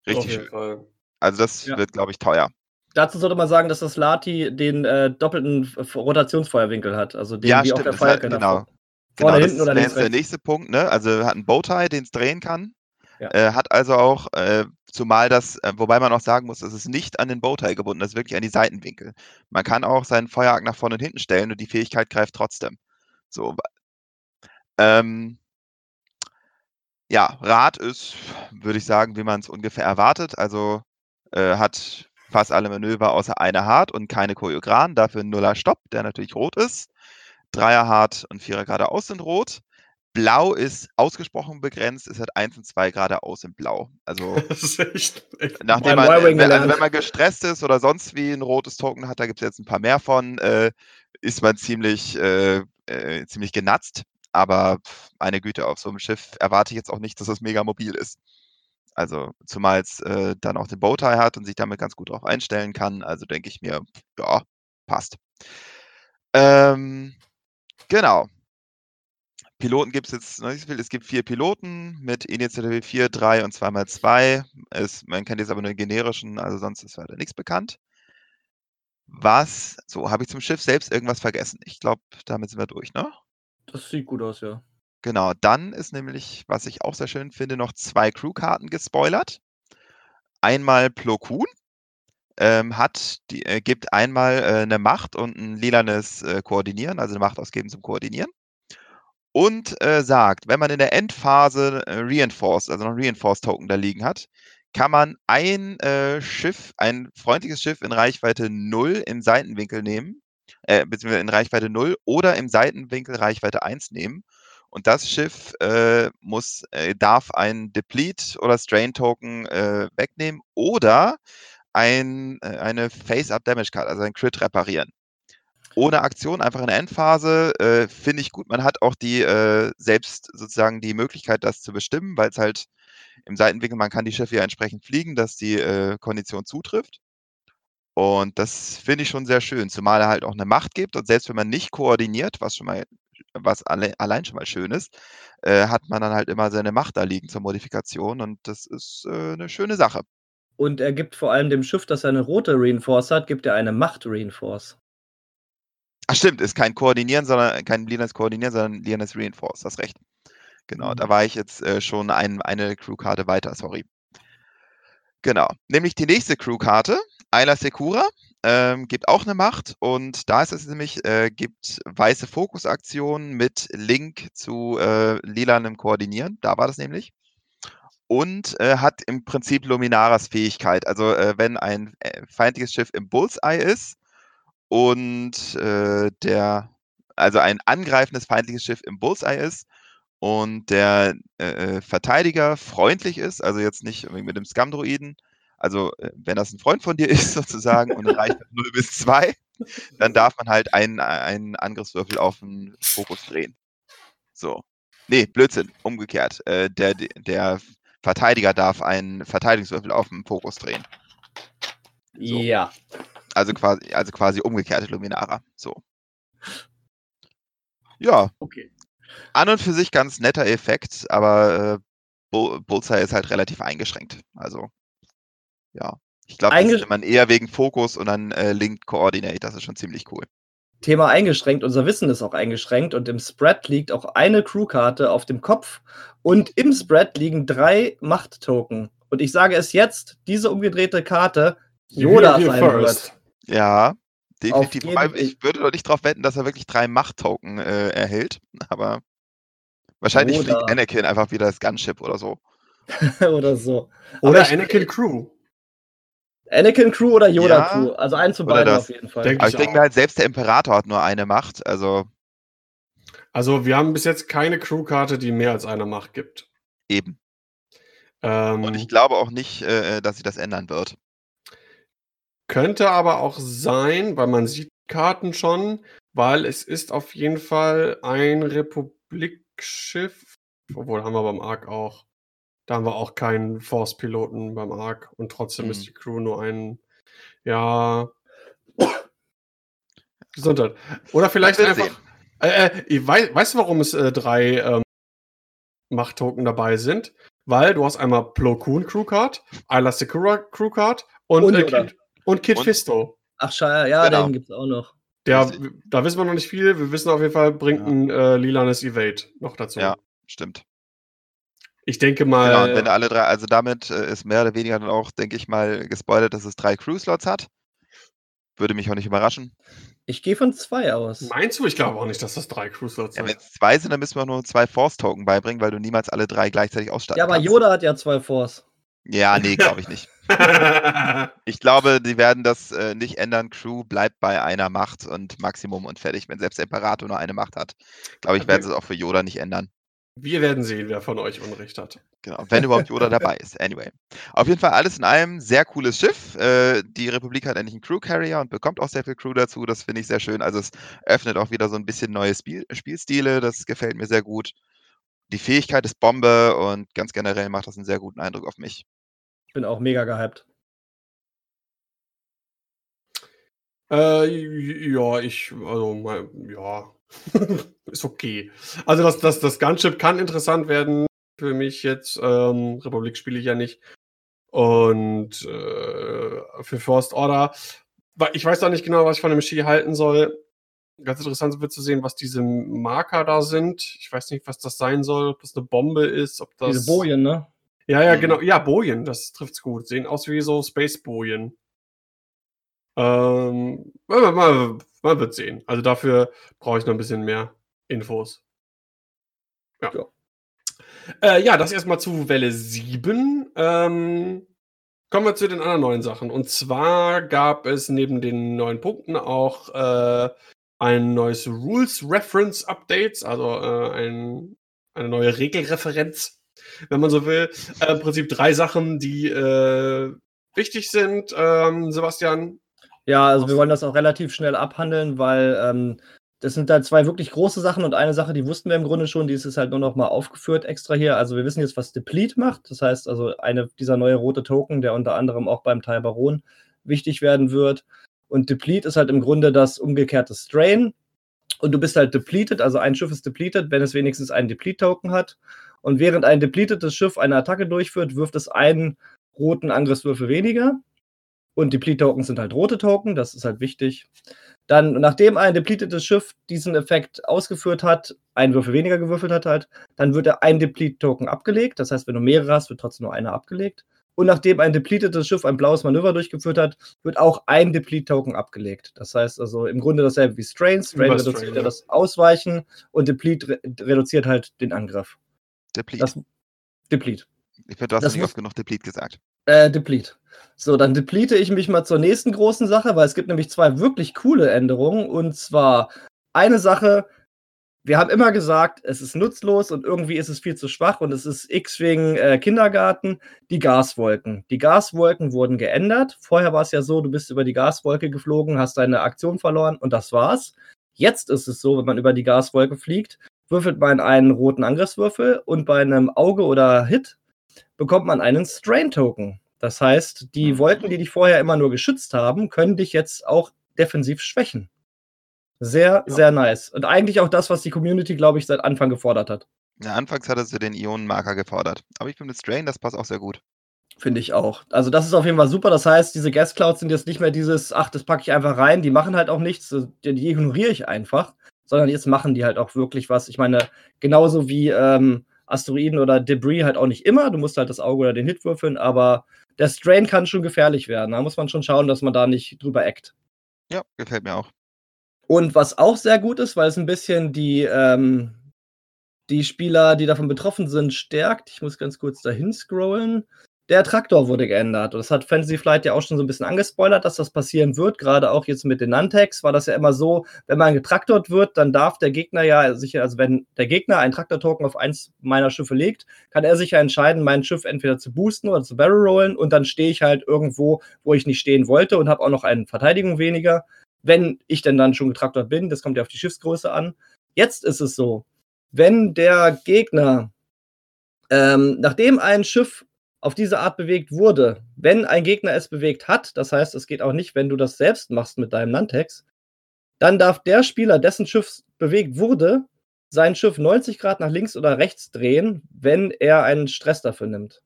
Richtig schön. Fall. Also das ja. wird, glaube ich, teuer. Dazu sollte man sagen, dass das Lati den äh, doppelten Rotationsfeuerwinkel hat. Also den ja, wie stimmt, auf der Falke. Genau. Vorne, genau, hinten oder links. Das ist der nächste Punkt, ne? Also hat einen Bowtie, den es drehen kann. Ja. Äh, hat also auch, äh, zumal das, äh, wobei man auch sagen muss, es ist nicht an den Bowtie gebunden, das ist wirklich an die Seitenwinkel. Man kann auch seinen Feuerarg nach vorne und hinten stellen und die Fähigkeit greift trotzdem. So. Ähm, ja, Rad ist, würde ich sagen, wie man es ungefähr erwartet. Also äh, hat fast alle Manöver außer eine hart und keine Choreogran. Dafür ein Nuller Stopp, der natürlich rot ist. Dreier hart und Vierer geradeaus sind rot. Blau ist ausgesprochen begrenzt, es hat 1 und 2 geradeaus in Blau. Also, *laughs* das echt, echt nachdem man, wenn, also wenn man gestresst ist oder sonst wie ein rotes Token hat, da gibt es jetzt ein paar mehr von, äh, ist man ziemlich, äh, äh, ziemlich genatzt. aber meine Güte, auf so einem Schiff erwarte ich jetzt auch nicht, dass es mega mobil ist. Also, zumal es äh, dann auch den Bowtie hat und sich damit ganz gut drauf einstellen kann. Also denke ich mir, ja, passt. Ähm, genau. Piloten gibt es jetzt noch nicht so viel. Es gibt vier Piloten mit Initiative 4, 3 und 2x2. Es, man kennt jetzt aber nur den generischen, also sonst ist weiter nichts bekannt. Was, so, habe ich zum Schiff selbst irgendwas vergessen? Ich glaube, damit sind wir durch, ne? Das sieht gut aus, ja. Genau, dann ist nämlich, was ich auch sehr schön finde, noch zwei Crewkarten gespoilert. Einmal Plo Koon ähm, hat, die, äh, gibt einmal äh, eine Macht und ein lilanes äh, Koordinieren, also eine Macht ausgeben zum Koordinieren. Und äh, sagt, wenn man in der Endphase äh, Reinforced, also noch Reinforced Token da liegen hat, kann man ein äh, Schiff, ein freundliches Schiff in Reichweite 0 im Seitenwinkel nehmen, beziehungsweise in Reichweite 0 oder im Seitenwinkel Reichweite 1 nehmen. Und das Schiff äh, muss, äh, darf ein Deplete oder Strain Token äh, wegnehmen oder ein, äh, eine Face-Up Damage Card, also ein Crit reparieren. Ohne Aktion, einfach in der Endphase, äh, finde ich gut. Man hat auch die selbst sozusagen die Möglichkeit, das zu bestimmen, weil es halt im Seitenwinkel, man kann die Schiffe ja entsprechend fliegen, dass die äh, Kondition zutrifft. Und das finde ich schon sehr schön, zumal er halt auch eine Macht gibt und selbst wenn man nicht koordiniert, was schon mal, was alle, allein schon mal schön ist, äh, hat man dann halt immer seine Macht da liegen zur Modifikation und das ist äh, eine schöne Sache. Und er gibt vor allem dem Schiff, das eine rote Reinforce hat, gibt er eine Macht-Reinforce. Ach stimmt, ist kein Koordinieren, sondern kein Lianes Koordinieren, sondern Lianes Reinforce, hast recht. Genau, mhm. da war ich jetzt äh, schon ein, eine Crewkarte weiter, sorry. Genau, nämlich die nächste Crewkarte, Ayla Secura, ähm, gibt auch eine Macht und da ist es nämlich, äh, gibt weiße Fokusaktionen mit Link zu äh, lilanem Koordinieren, da war das nämlich. Und äh, hat im Prinzip Luminaras Fähigkeit. Also äh, wenn ein äh, feindliches Schiff im Bullseye ist und äh, der, also ein angreifendes feindliches Schiff im Bullseye ist und der Verteidiger freundlich ist, also jetzt nicht mit dem Scam-Droiden, also äh, wenn das ein Freund von dir *laughs* ist sozusagen und reicht 0 bis 2, dann darf man halt einen, einen Angriffswürfel auf den Fokus drehen. So. Nee, Blödsinn, umgekehrt. Äh, der, der Verteidiger darf einen Verteidigungswürfel auf den Fokus drehen. So. Ja. Also quasi, also quasi umgekehrte Luminara. So. Ja. Okay an und für sich ganz netter Effekt, aber äh, Bullseye ist halt relativ eingeschränkt. Also, ja. Ich glaube, das ist man eher wegen Fokus und dann äh, Linked Coordinate. Das ist schon ziemlich cool. Thema eingeschränkt, unser Wissen ist auch eingeschränkt und im Spread liegt auch eine Crewkarte auf dem Kopf und im Spread liegen drei Macht-Token. Und ich sage es jetzt, diese umgedrehte Karte Yoda sein wird. Ja, definitiv. ich würde doch nicht darauf wetten, dass er wirklich drei Macht-Token äh, erhält, aber Wahrscheinlich oder fliegt Anakin einfach wieder das Gunship oder so. *laughs* oder so. Oder Anakin Crew. Anakin Crew oder Yoda ja, Crew. Also eins zu beiden auf jeden Fall. Denk Aber ich, ich denke mir halt, selbst der Imperator hat nur eine Macht. Also. Also wir haben bis jetzt keine Crewkarte, die mehr als eine Macht gibt. Eben. Ähm, Und ich glaube auch nicht, äh, dass sich das ändern wird. Könnte aber auch sein, weil man sieht Karten schon, weil es ist auf jeden Fall ein Republik Schiff. Obwohl haben wir beim Ark auch. Da haben wir auch keinen Force-Piloten beim Ark und trotzdem mhm. ist die Crew nur ein, ja, Gesundheit. Oder vielleicht einfach. Äh, äh, weiß, weißt du, warum es äh, drei ähm, Macht-Token dabei sind? Weil du hast einmal Plo Koon Crewcard, Ayla Sakura Crewcard und, und, äh, Kid, und Kid und? Fisto. Ach, schade, ja, genau. den gibt es auch noch. Der, da wissen wir noch nicht viel. Wir wissen auf jeden Fall, bringt ja. ein äh, lilanes Evade noch dazu. Ja, stimmt. Ich denke mal. Genau, wenn alle drei, also damit äh, ist mehr oder weniger dann auch, denke ich mal, gespoilert, dass es drei Crew-Slots hat. Würde mich auch nicht überraschen. Ich gehe von zwei aus. Meinst du? Ich glaube auch nicht, dass das drei Crew-Slots ja, sind. Wenn es zwei sind, dann müssen wir nur zwei Force-Token beibringen, weil du niemals alle drei gleichzeitig ausstatten Ja, aber kannst. Yoda hat ja zwei Force. Ja, nee, glaube ich nicht. *laughs* ich glaube, die werden das äh, nicht ändern. Crew bleibt bei einer Macht und Maximum und fertig. Wenn selbst der Imperator nur eine Macht hat, glaube ich, werden sie es auch für Yoda nicht ändern. Wir werden sehen, wer von euch Unrecht hat. Genau, wenn überhaupt Yoda *laughs* dabei ist. Anyway. Auf jeden Fall alles in allem sehr cooles Schiff. Äh, die Republik hat endlich einen Crew Carrier und bekommt auch sehr viel Crew dazu. Das finde ich sehr schön. Also es öffnet auch wieder so ein bisschen neue Spiel Spielstile. Das gefällt mir sehr gut. Die Fähigkeit ist Bombe und ganz generell macht das einen sehr guten Eindruck auf mich. Ich bin auch mega gehypt. Äh, ja, ich, also, ja, *laughs* ist okay. Also das, das, das Gunship kann interessant werden für mich jetzt. Ähm, Republik spiele ich ja nicht. Und äh, für First Order, ich weiß auch nicht genau, was ich von dem Ski halten soll. Ganz interessant wird zu sehen, was diese Marker da sind. Ich weiß nicht, was das sein soll, ob das eine Bombe ist, ob das. Diese Bojen, ne? Ja, ja, mhm. genau. Ja, Bojen, das trifft's gut. Sehen aus wie so Space-Bojen. Ähm, man, man, man, wird sehen. Also dafür brauche ich noch ein bisschen mehr Infos. Ja. Ja, äh, ja das erstmal zu Welle 7. Ähm, kommen wir zu den anderen neuen Sachen. Und zwar gab es neben den neuen Punkten auch äh, ein neues Rules Reference Updates, also äh, ein, eine neue Regelreferenz, wenn man so will. Äh, Im Prinzip drei Sachen, die äh, wichtig sind. Ähm, Sebastian, ja, also wir wollen das auch relativ schnell abhandeln, weil ähm, das sind halt zwei wirklich große Sachen und eine Sache, die wussten wir im Grunde schon, die ist jetzt halt nur noch mal aufgeführt extra hier. Also wir wissen jetzt, was Deplete macht. Das heißt also, eine dieser neue rote Token, der unter anderem auch beim Teil Baron wichtig werden wird. Und Deplete ist halt im Grunde das umgekehrte Strain. Und du bist halt depleted, also ein Schiff ist depleted, wenn es wenigstens einen Deplete-Token hat. Und während ein depletedes Schiff eine Attacke durchführt, wirft es einen roten Angriffswürfel weniger. Und Deplete-Token sind halt rote Token, das ist halt wichtig. Dann, nachdem ein depletetes Schiff diesen Effekt ausgeführt hat, einen Würfel weniger gewürfelt hat halt, dann wird ein Deplete-Token abgelegt. Das heißt, wenn du mehrere hast, wird trotzdem nur einer abgelegt. Und nachdem ein depletetes Schiff ein blaues Manöver durchgeführt hat, wird auch ein Deplete-Token abgelegt. Das heißt also im Grunde dasselbe wie Strain. Strain reduziert Strain, ja das Ausweichen und Deplete re reduziert halt den Angriff. Deplete. Das, Deplete. Ich finde, du hast das nicht oft genug Deplete gesagt. Äh, Deplete. So, dann deplete ich mich mal zur nächsten großen Sache, weil es gibt nämlich zwei wirklich coole Änderungen. Und zwar eine Sache, wir haben immer gesagt, es ist nutzlos und irgendwie ist es viel zu schwach und es ist X wegen äh, Kindergarten, die Gaswolken. Die Gaswolken wurden geändert. Vorher war es ja so, du bist über die Gaswolke geflogen, hast deine Aktion verloren und das war's. Jetzt ist es so, wenn man über die Gaswolke fliegt, würfelt man einen roten Angriffswürfel und bei einem Auge oder Hit bekommt man einen Strain-Token. Das heißt, die mhm. Wolken, die dich vorher immer nur geschützt haben, können dich jetzt auch defensiv schwächen. Sehr, ja. sehr nice. Und eigentlich auch das, was die Community, glaube ich, seit Anfang gefordert hat. Ja, anfangs hat sie den Ionenmarker gefordert. Aber ich finde mit Strain, das passt auch sehr gut. Finde ich auch. Also das ist auf jeden Fall super. Das heißt, diese Gas Clouds sind jetzt nicht mehr dieses, ach, das packe ich einfach rein, die machen halt auch nichts, die ignoriere ich einfach, sondern jetzt machen die halt auch wirklich was. Ich meine, genauso wie ähm, Asteroiden oder Debris halt auch nicht immer. Du musst halt das Auge oder den Hit würfeln, aber der Strain kann schon gefährlich werden. Da muss man schon schauen, dass man da nicht drüber eckt. Ja, gefällt mir auch. Und was auch sehr gut ist, weil es ein bisschen die, ähm, die Spieler, die davon betroffen sind, stärkt. Ich muss ganz kurz dahin scrollen. Der Traktor wurde geändert. Und das hat Fantasy Flight ja auch schon so ein bisschen angespoilert, dass das passieren wird. Gerade auch jetzt mit den Nantex war das ja immer so, wenn man getraktort wird, dann darf der Gegner ja sicher, also wenn der Gegner einen Traktor-Token auf eins meiner Schiffe legt, kann er sich ja entscheiden, mein Schiff entweder zu boosten oder zu barrel rollen und dann stehe ich halt irgendwo, wo ich nicht stehen wollte und habe auch noch eine Verteidigung weniger, wenn ich denn dann schon getraktort bin. Das kommt ja auf die Schiffsgröße an. Jetzt ist es so, wenn der Gegner, ähm, nachdem ein Schiff auf diese Art bewegt wurde, wenn ein Gegner es bewegt hat, das heißt, es geht auch nicht, wenn du das selbst machst mit deinem Nantex, dann darf der Spieler, dessen Schiff bewegt wurde, sein Schiff 90 Grad nach links oder rechts drehen, wenn er einen Stress dafür nimmt.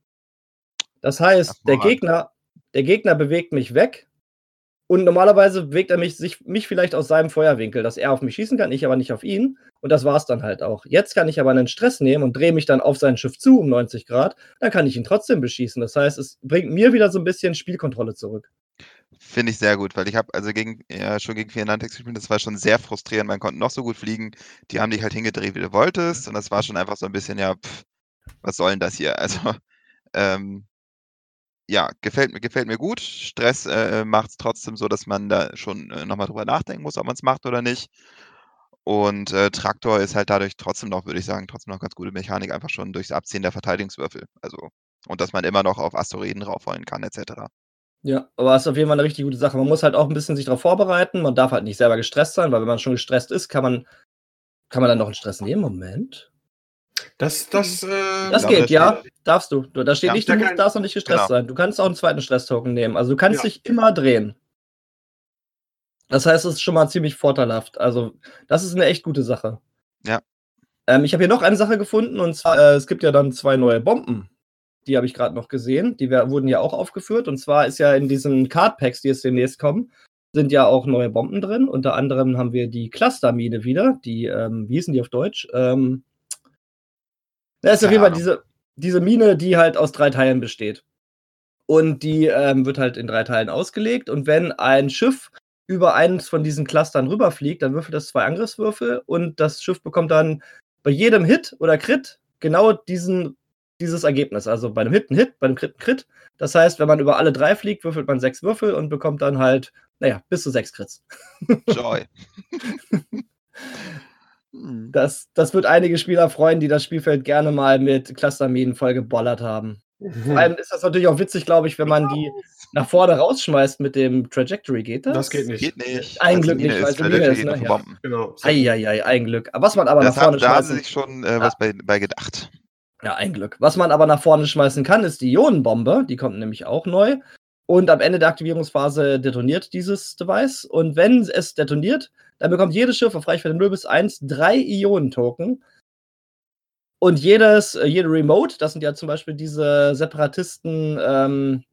Das heißt, der Gegner, der Gegner bewegt mich weg und normalerweise bewegt er mich, sich, mich vielleicht aus seinem Feuerwinkel, dass er auf mich schießen kann, ich aber nicht auf ihn. Und das war es dann halt auch. Jetzt kann ich aber einen Stress nehmen und drehe mich dann auf sein Schiff zu um 90 Grad. Dann kann ich ihn trotzdem beschießen. Das heißt, es bringt mir wieder so ein bisschen Spielkontrolle zurück. Finde ich sehr gut, weil ich habe also gegen, ja, schon gegen Fianantex gespielt, das war schon sehr frustrierend. Man konnte noch so gut fliegen. Die haben dich halt hingedreht, wie du wolltest. Und das war schon einfach so ein bisschen, ja, pff, was soll denn das hier? *laughs* Also, ähm, ja, gefällt mir gefällt mir gut. Stress, äh, äh macht es trotzdem so, dass man da schon, äh, noch drüber nachdenken muss, ob man es macht oder nicht. Und äh, Traktor ist halt dadurch trotzdem noch, würde ich sagen, trotzdem noch ganz gute Mechanik, einfach schon durchs Abziehen der Verteidigungswürfel. Also, und dass man immer noch auf Asteroiden raufrollen kann, etc. Ja, aber es ist auf jeden Fall eine richtig gute Sache. Man muss halt auch ein bisschen sich darauf vorbereiten. Man darf halt nicht selber gestresst sein, weil wenn man schon gestresst ist, kann man, kann man dann noch einen Stress nehmen. Moment. Das, das, äh, das geht, ja. Darfst du. Da steht ja, nicht, du musst, darfst noch nicht gestresst genau. sein. Du kannst auch einen zweiten Stress-Token nehmen. Also du kannst ja. dich immer drehen. Das heißt, es ist schon mal ziemlich vorteilhaft. Also, das ist eine echt gute Sache. Ja. Ähm, ich habe hier noch eine Sache gefunden und zwar, äh, es gibt ja dann zwei neue Bomben. Die habe ich gerade noch gesehen. Die wurden ja auch aufgeführt. Und zwar ist ja in diesen Card Packs, die jetzt demnächst kommen, sind ja auch neue Bomben drin. Unter anderem haben wir die Clustermine wieder. Die, ähm, wie hießen die auf Deutsch? Ähm, das ist auf jeden Fall diese, diese Mine, die halt aus drei Teilen besteht. Und die ähm, wird halt in drei Teilen ausgelegt. Und wenn ein Schiff über eines von diesen Clustern rüberfliegt, dann würfelt das zwei Angriffswürfel und das Schiff bekommt dann bei jedem Hit oder Crit genau diesen, dieses Ergebnis. Also bei einem Hit ein Hit, bei einem Crit ein Crit. Das heißt, wenn man über alle drei fliegt, würfelt man sechs Würfel und bekommt dann halt, naja, bis zu sechs Crits. Joy. Hm. Das, das wird einige Spieler freuen, die das Spielfeld gerne mal mit Clusterminen voll gebollert haben. *laughs* Vor allem ist das natürlich auch witzig, glaube ich, wenn man die nach vorne rausschmeißt mit dem Trajectory. Geht das? Das geht nicht. Geht nicht. Ein Glück nicht, weil es ist. Ne? Ja. Genau. Eieiei, ein Glück. Was man aber das nach vorne haben, schmeißen... Da haben sich schon äh, was bei, bei gedacht. Ja, ein Glück. Was man aber nach vorne schmeißen kann, ist die Ionenbombe. Die kommt nämlich auch neu. Und am Ende der Aktivierungsphase detoniert dieses Device. Und wenn es detoniert, dann bekommt jedes Schiff auf Reichweite 0 bis 1 drei Ionentoken. Und jedes, äh, jede Remote, das sind ja zum Beispiel diese Separatisten, ähm,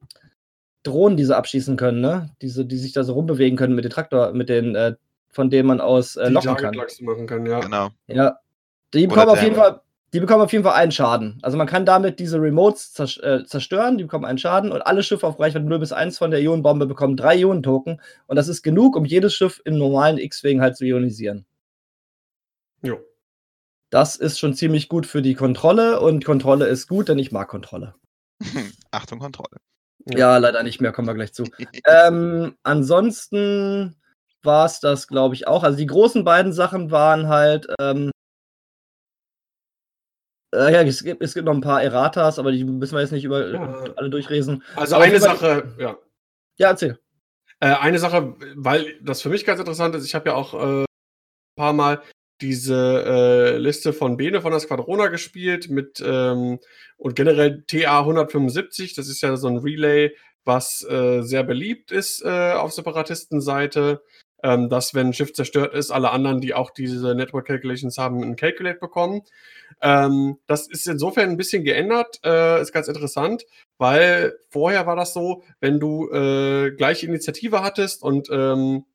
Drohnen, die sie abschießen können, ne? Diese, die sich da so rumbewegen können mit den Traktor, mit den, äh, von denen man aus äh, locken kann. machen kann, ja. Genau. Ja. Die bekommen auf jeden Fall, die bekommen auf jeden Fall einen Schaden. Also man kann damit diese Remotes äh, zerstören, die bekommen einen Schaden und alle Schiffe auf Reichweite 0 bis 1 von der Ionenbombe bekommen drei Ionentoken und das ist genug, um jedes Schiff im normalen X-Wing halt zu ionisieren. Jo. Das ist schon ziemlich gut für die Kontrolle und Kontrolle ist gut, denn ich mag Kontrolle. *laughs* Achtung, Kontrolle. Ja, leider nicht mehr, kommen wir gleich zu. ähm, ansonsten war es das, glaube ich, auch. Also die großen beiden Sachen waren halt ähm, äh, ja, es gibt, es gibt noch ein paar Erratas, aber die müssen wir jetzt nicht über ja. alle durchlesen. Also aber eine Sache, ja. Ja, erzähl. Äh, eine Sache, weil das für mich ganz interessant ist, ich habe ja auch äh, ein paar Mal diese äh, Liste von Bene von der Squadrona gespielt mit ähm, und generell TA 175, das ist ja so ein Relay, was äh, sehr beliebt ist äh, auf Separatistenseite ähm, dass wenn ein Schiff zerstört ist, alle anderen, die auch diese Network Calculations haben, ein Calculate bekommen. Ähm, das ist insofern ein bisschen geändert, äh, ist ganz interessant, weil vorher war das so, wenn du äh, gleiche Initiative hattest und ähm,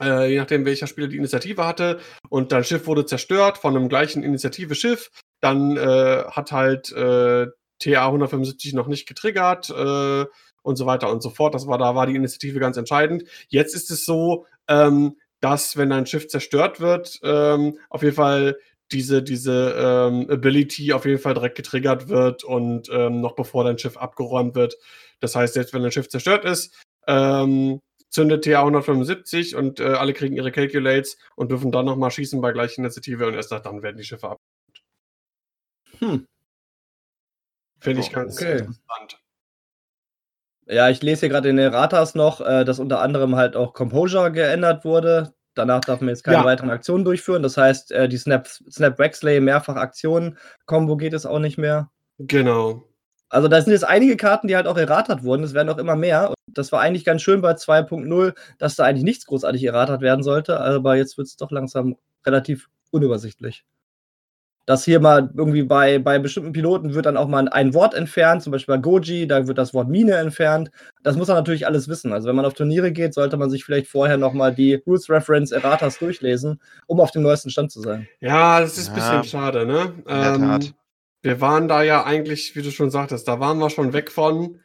äh, je nachdem, welcher Spieler die Initiative hatte und dein Schiff wurde zerstört von einem gleichen Initiative-Schiff, dann äh, hat halt äh, TA 175 noch nicht getriggert äh, und so weiter und so fort. Das war, da war die Initiative ganz entscheidend. Jetzt ist es so, ähm, dass, wenn ein Schiff zerstört wird, ähm, auf jeden Fall diese, diese ähm, Ability auf jeden Fall direkt getriggert wird und ähm, noch bevor dein Schiff abgeräumt wird. Das heißt, selbst wenn ein Schiff zerstört ist, ähm, zündet TA 175 und äh, alle kriegen ihre Calculates und dürfen dann nochmal schießen bei gleicher Initiative und erst dann werden die Schiffe ab. Hm. Finde ich oh, ganz okay. interessant. Ja, ich lese hier gerade in den Ratas noch, äh, dass unter anderem halt auch Composure geändert wurde. Danach darf man jetzt keine ja. weiteren Aktionen durchführen. Das heißt, äh, die Snap, Snap Wexley mehrfach Aktionen Combo geht es auch nicht mehr. Genau. Also da sind jetzt einige Karten, die halt auch erratert wurden. Es werden auch immer mehr. Und das war eigentlich ganz schön bei 2.0, dass da eigentlich nichts großartig erratert werden sollte. Aber jetzt wird es doch langsam relativ unübersichtlich dass hier mal irgendwie bei, bei bestimmten Piloten wird dann auch mal ein Wort entfernt, zum Beispiel bei Goji, da wird das Wort Mine entfernt. Das muss man natürlich alles wissen. Also wenn man auf Turniere geht, sollte man sich vielleicht vorher nochmal die Rules Reference Erratas durchlesen, um auf dem neuesten Stand zu sein. Ja, das ist ein ja, bisschen schade, ne? Ähm, wir waren da ja eigentlich, wie du schon sagtest, da waren wir schon weg von,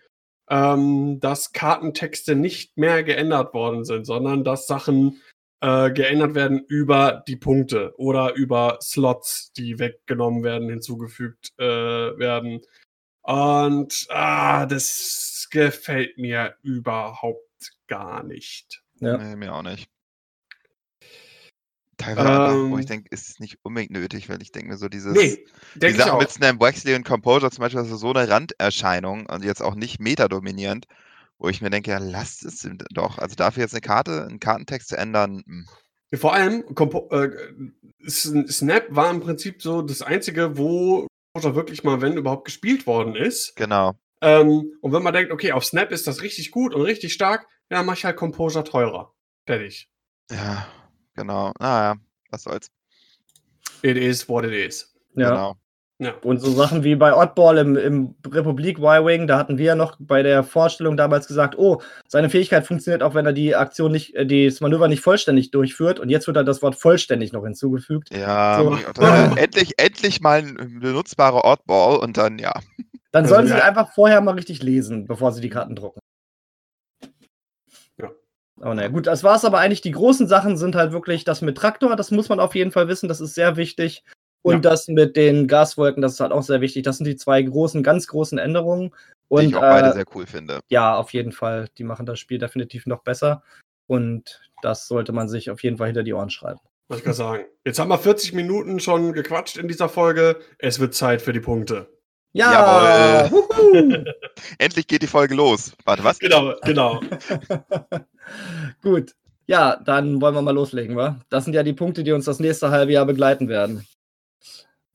ähm, dass Kartentexte nicht mehr geändert worden sind, sondern dass Sachen äh, geändert werden über die Punkte oder über Slots, die weggenommen werden, hinzugefügt äh, werden. Und ah, das gefällt mir überhaupt gar nicht. Ja. Nee, mir auch nicht. Teilweise, ähm, wo ich denke, ist es nicht unbedingt nötig, weil ich denke mir so dieses, nee, die Sachen mit Snap Waxley und Composure zum Beispiel, das ist so eine Randerscheinung und jetzt auch nicht meta-dominierend, wo ich mir denke, ja, lasst es doch. Also dafür jetzt eine Karte, einen Kartentext zu ändern. Mh. Hm. Vor allem, Compo äh, Snap war im Prinzip so das Einzige, wo Composure wirklich mal, wenn überhaupt, gespielt worden ist. Genau. Ähm, und wenn man denkt, okay, auf Snap ist das richtig gut und richtig stark, ja, mach ich halt Composure teurer. Fertig. Ja, genau. Naja, was soll's. It is what it is. Ja. Genau. Ja. Und so Sachen wie bei Oddball im, im Republik Y-Wing, da hatten wir ja noch bei der Vorstellung damals gesagt, oh, seine Fähigkeit funktioniert auch, wenn er die Aktion nicht, äh, das Manöver nicht vollständig durchführt. Und jetzt wird da das Wort vollständig noch hinzugefügt. Ja, so. *laughs* endlich, endlich mal ein benutzbarer Oddball und dann ja. Dann sollen also, sie ja. einfach vorher mal richtig lesen, bevor sie die Karten drucken. Aber naja, gut, das war es aber eigentlich. Die großen Sachen sind halt wirklich das mit Traktor, das muss man auf jeden Fall wissen, das ist sehr wichtig. Und ja. das mit den Gaswolken, das ist halt auch sehr wichtig. Das sind die zwei großen, ganz großen Änderungen. Und, die ich auch äh, beide sehr cool finde. Ja, auf jeden Fall. Die machen das Spiel definitiv noch besser. Und das sollte man sich auf jeden Fall hinter die Ohren schreiben. Was ich gerade sagen. Jetzt haben wir 40 Minuten schon gequatscht in dieser Folge. Es wird Zeit für die Punkte. Ja! *laughs* Endlich geht die Folge los. Warte, was? Genau, genau. *laughs* Gut. Ja, dann wollen wir mal loslegen, wa? Das sind ja die Punkte, die uns das nächste halbe Jahr begleiten werden.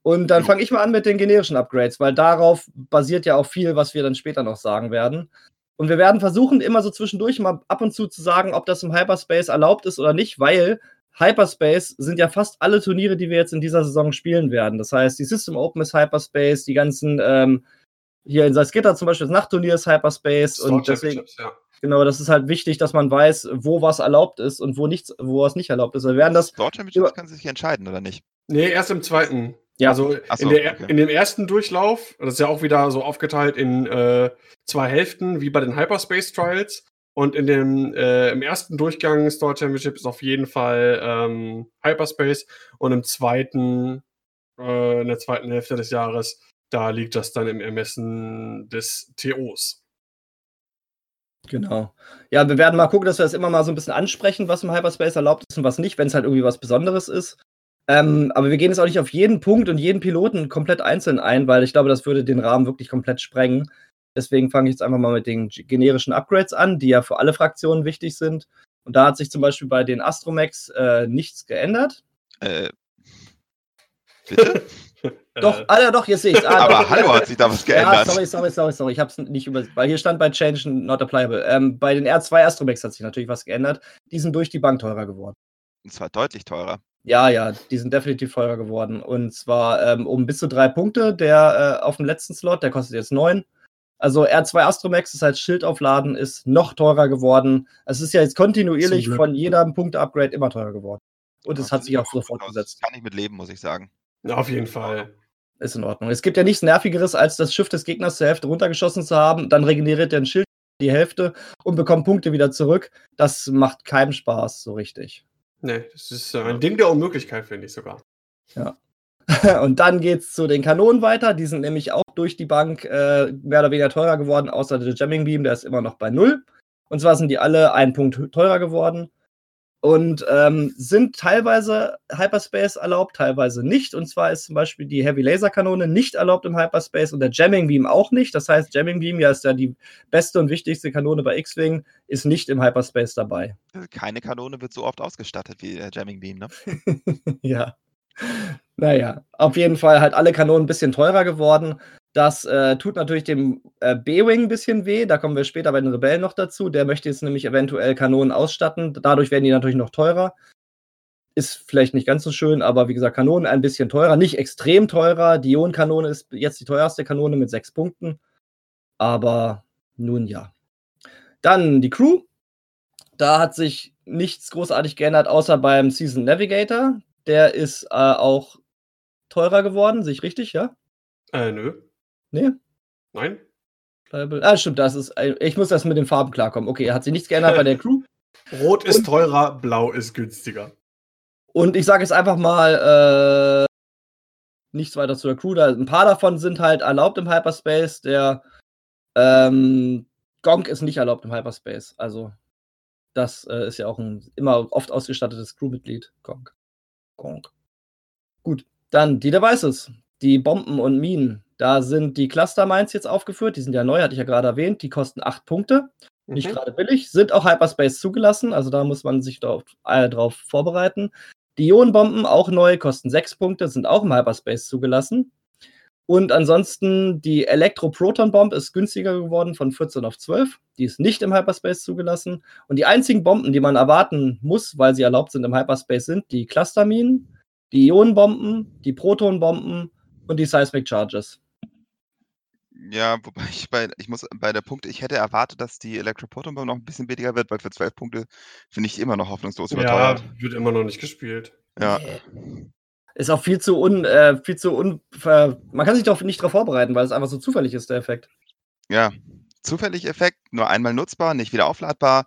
Und dann fange ich mal an mit den generischen Upgrades, weil darauf basiert ja auch viel, was wir dann später noch sagen werden. Und wir werden versuchen, immer so zwischendurch mal ab und zu zu sagen, ob das im Hyperspace erlaubt ist oder nicht, weil Hyperspace sind ja fast alle Turniere, die wir jetzt in dieser Saison spielen werden. Das heißt, die System Open ist Hyperspace, die ganzen, ähm, hier in Salzgitter zum Beispiel das Nachtturnier ist Hyperspace. Store und deswegen, ja. genau, das ist halt wichtig, dass man weiß, wo was erlaubt ist und wo nichts, wo was nicht erlaubt ist. Wir werden das. Store Championships kann sich entscheiden, oder nicht? Nee, erst im zweiten. Ja. Also so, in, der, okay. in, dem ersten Durchlauf, das ist ja auch wieder so aufgeteilt in äh, zwei Hälften, wie bei den Hyperspace Trials. Und in dem äh, im ersten Durchgang Store Championship ist auf jeden Fall ähm, Hyperspace und im zweiten, äh, in der zweiten Hälfte des Jahres, da liegt das dann im Ermessen des TOs. Genau. Ja, wir werden mal gucken, dass wir das immer mal so ein bisschen ansprechen, was im Hyperspace erlaubt ist und was nicht, wenn es halt irgendwie was Besonderes ist. Ähm, aber wir gehen jetzt auch nicht auf jeden Punkt und jeden Piloten komplett einzeln ein, weil ich glaube, das würde den Rahmen wirklich komplett sprengen. Deswegen fange ich jetzt einfach mal mit den generischen Upgrades an, die ja für alle Fraktionen wichtig sind. Und da hat sich zum Beispiel bei den Astromex äh, nichts geändert. Äh. *laughs* Bitte? doch, ah, ja, doch, jetzt sehe ich ah, Aber hallo, hat sich da was *laughs* geändert. Ja, sorry, sorry, sorry, sorry. Ich habe es nicht über. Weil hier stand bei Change not applicable. Ähm, bei den R2 Astromex hat sich natürlich was geändert. Die sind durch die Bank teurer geworden. Und zwar deutlich teurer. Ja, ja, die sind definitiv teurer geworden. Und zwar ähm, um bis zu drei Punkte. Der äh, auf dem letzten Slot, der kostet jetzt neun. Also R2 Astromax ist als Schildaufladen ist noch teurer geworden. Es ist ja jetzt kontinuierlich von jedem Punkt-Upgrade immer teurer geworden. Und es hat sich auch so fortgesetzt. Kann ich mit leben, muss ich sagen. auf jeden Fall. Ist in Ordnung. Es gibt ja nichts Nervigeres, als das Schiff des Gegners zur Hälfte runtergeschossen zu haben. Dann regeneriert er ein Schild die Hälfte und bekommt Punkte wieder zurück. Das macht keinen Spaß so richtig. Nee, das ist ein Ding der Unmöglichkeit, finde ich sogar. Ja. *laughs* Und dann geht es zu den Kanonen weiter. Die sind nämlich auch durch die Bank äh, mehr oder weniger teurer geworden, außer der Jamming Beam, der ist immer noch bei null. Und zwar sind die alle einen Punkt teurer geworden und ähm, sind teilweise Hyperspace erlaubt, teilweise nicht. Und zwar ist zum Beispiel die Heavy Laser Kanone nicht erlaubt im Hyperspace und der Jamming Beam auch nicht. Das heißt, Jamming Beam, ja, ist ja die beste und wichtigste Kanone bei X-Wing, ist nicht im Hyperspace dabei. Keine Kanone wird so oft ausgestattet wie der Jamming Beam, ne? *laughs* ja. Naja, auf jeden Fall halt alle Kanonen ein bisschen teurer geworden. Das äh, tut natürlich dem äh, B-Wing ein bisschen weh. Da kommen wir später bei den Rebellen noch dazu. Der möchte jetzt nämlich eventuell Kanonen ausstatten. Dadurch werden die natürlich noch teurer. Ist vielleicht nicht ganz so schön, aber wie gesagt, Kanonen ein bisschen teurer. Nicht extrem teurer. Die Ionenkanone ist jetzt die teuerste Kanone mit sechs Punkten. Aber nun ja. Dann die Crew. Da hat sich nichts großartig geändert, außer beim Season Navigator. Der ist äh, auch teurer geworden, sehe ich richtig, ja? Äh, nö. Nee? Nein. Ah, stimmt, das ist. Ich muss das mit den Farben klarkommen. Okay, hat sich nichts geändert bei der *laughs* Crew. Rot ist und, teurer, blau ist günstiger. Und ich sage jetzt einfach mal, äh, nichts weiter zu der Crew. Da, ein paar davon sind halt erlaubt im Hyperspace. Der ähm, Gonk ist nicht erlaubt im Hyperspace. Also, das äh, ist ja auch ein immer oft ausgestattetes Crewmitglied, Gonk. Gonk. Gut, dann die Devices. Die Bomben und Minen. Da sind die Cluster Mines jetzt aufgeführt. Die sind ja neu, hatte ich ja gerade erwähnt. Die kosten 8 Punkte. Mhm. Nicht gerade billig. Sind auch Hyperspace zugelassen. Also da muss man sich drauf, äh, drauf vorbereiten. Die Ionenbomben, auch neu, kosten 6 Punkte, sind auch im Hyperspace zugelassen. Und ansonsten die Elektro-Proton-Bomb ist günstiger geworden von 14 auf 12. Die ist nicht im Hyperspace zugelassen. Und die einzigen Bomben, die man erwarten muss, weil sie erlaubt sind im Hyperspace, sind die Clusterminen, die Ionenbomben, die Protonbomben und die Seismic Charges. Ja, wobei ich bei, ich muss bei der Punkte, ich hätte erwartet, dass die Elektroproton-Bomb noch ein bisschen billiger wird, weil für 12 Punkte finde ich immer noch hoffnungslos überteuert. Ja, wird immer noch nicht gespielt. Ja. Ist auch viel zu un, äh, viel zu un, äh, man kann sich doch nicht darauf vorbereiten, weil es einfach so zufällig ist, der Effekt. Ja, zufällig Effekt, nur einmal nutzbar, nicht wieder aufladbar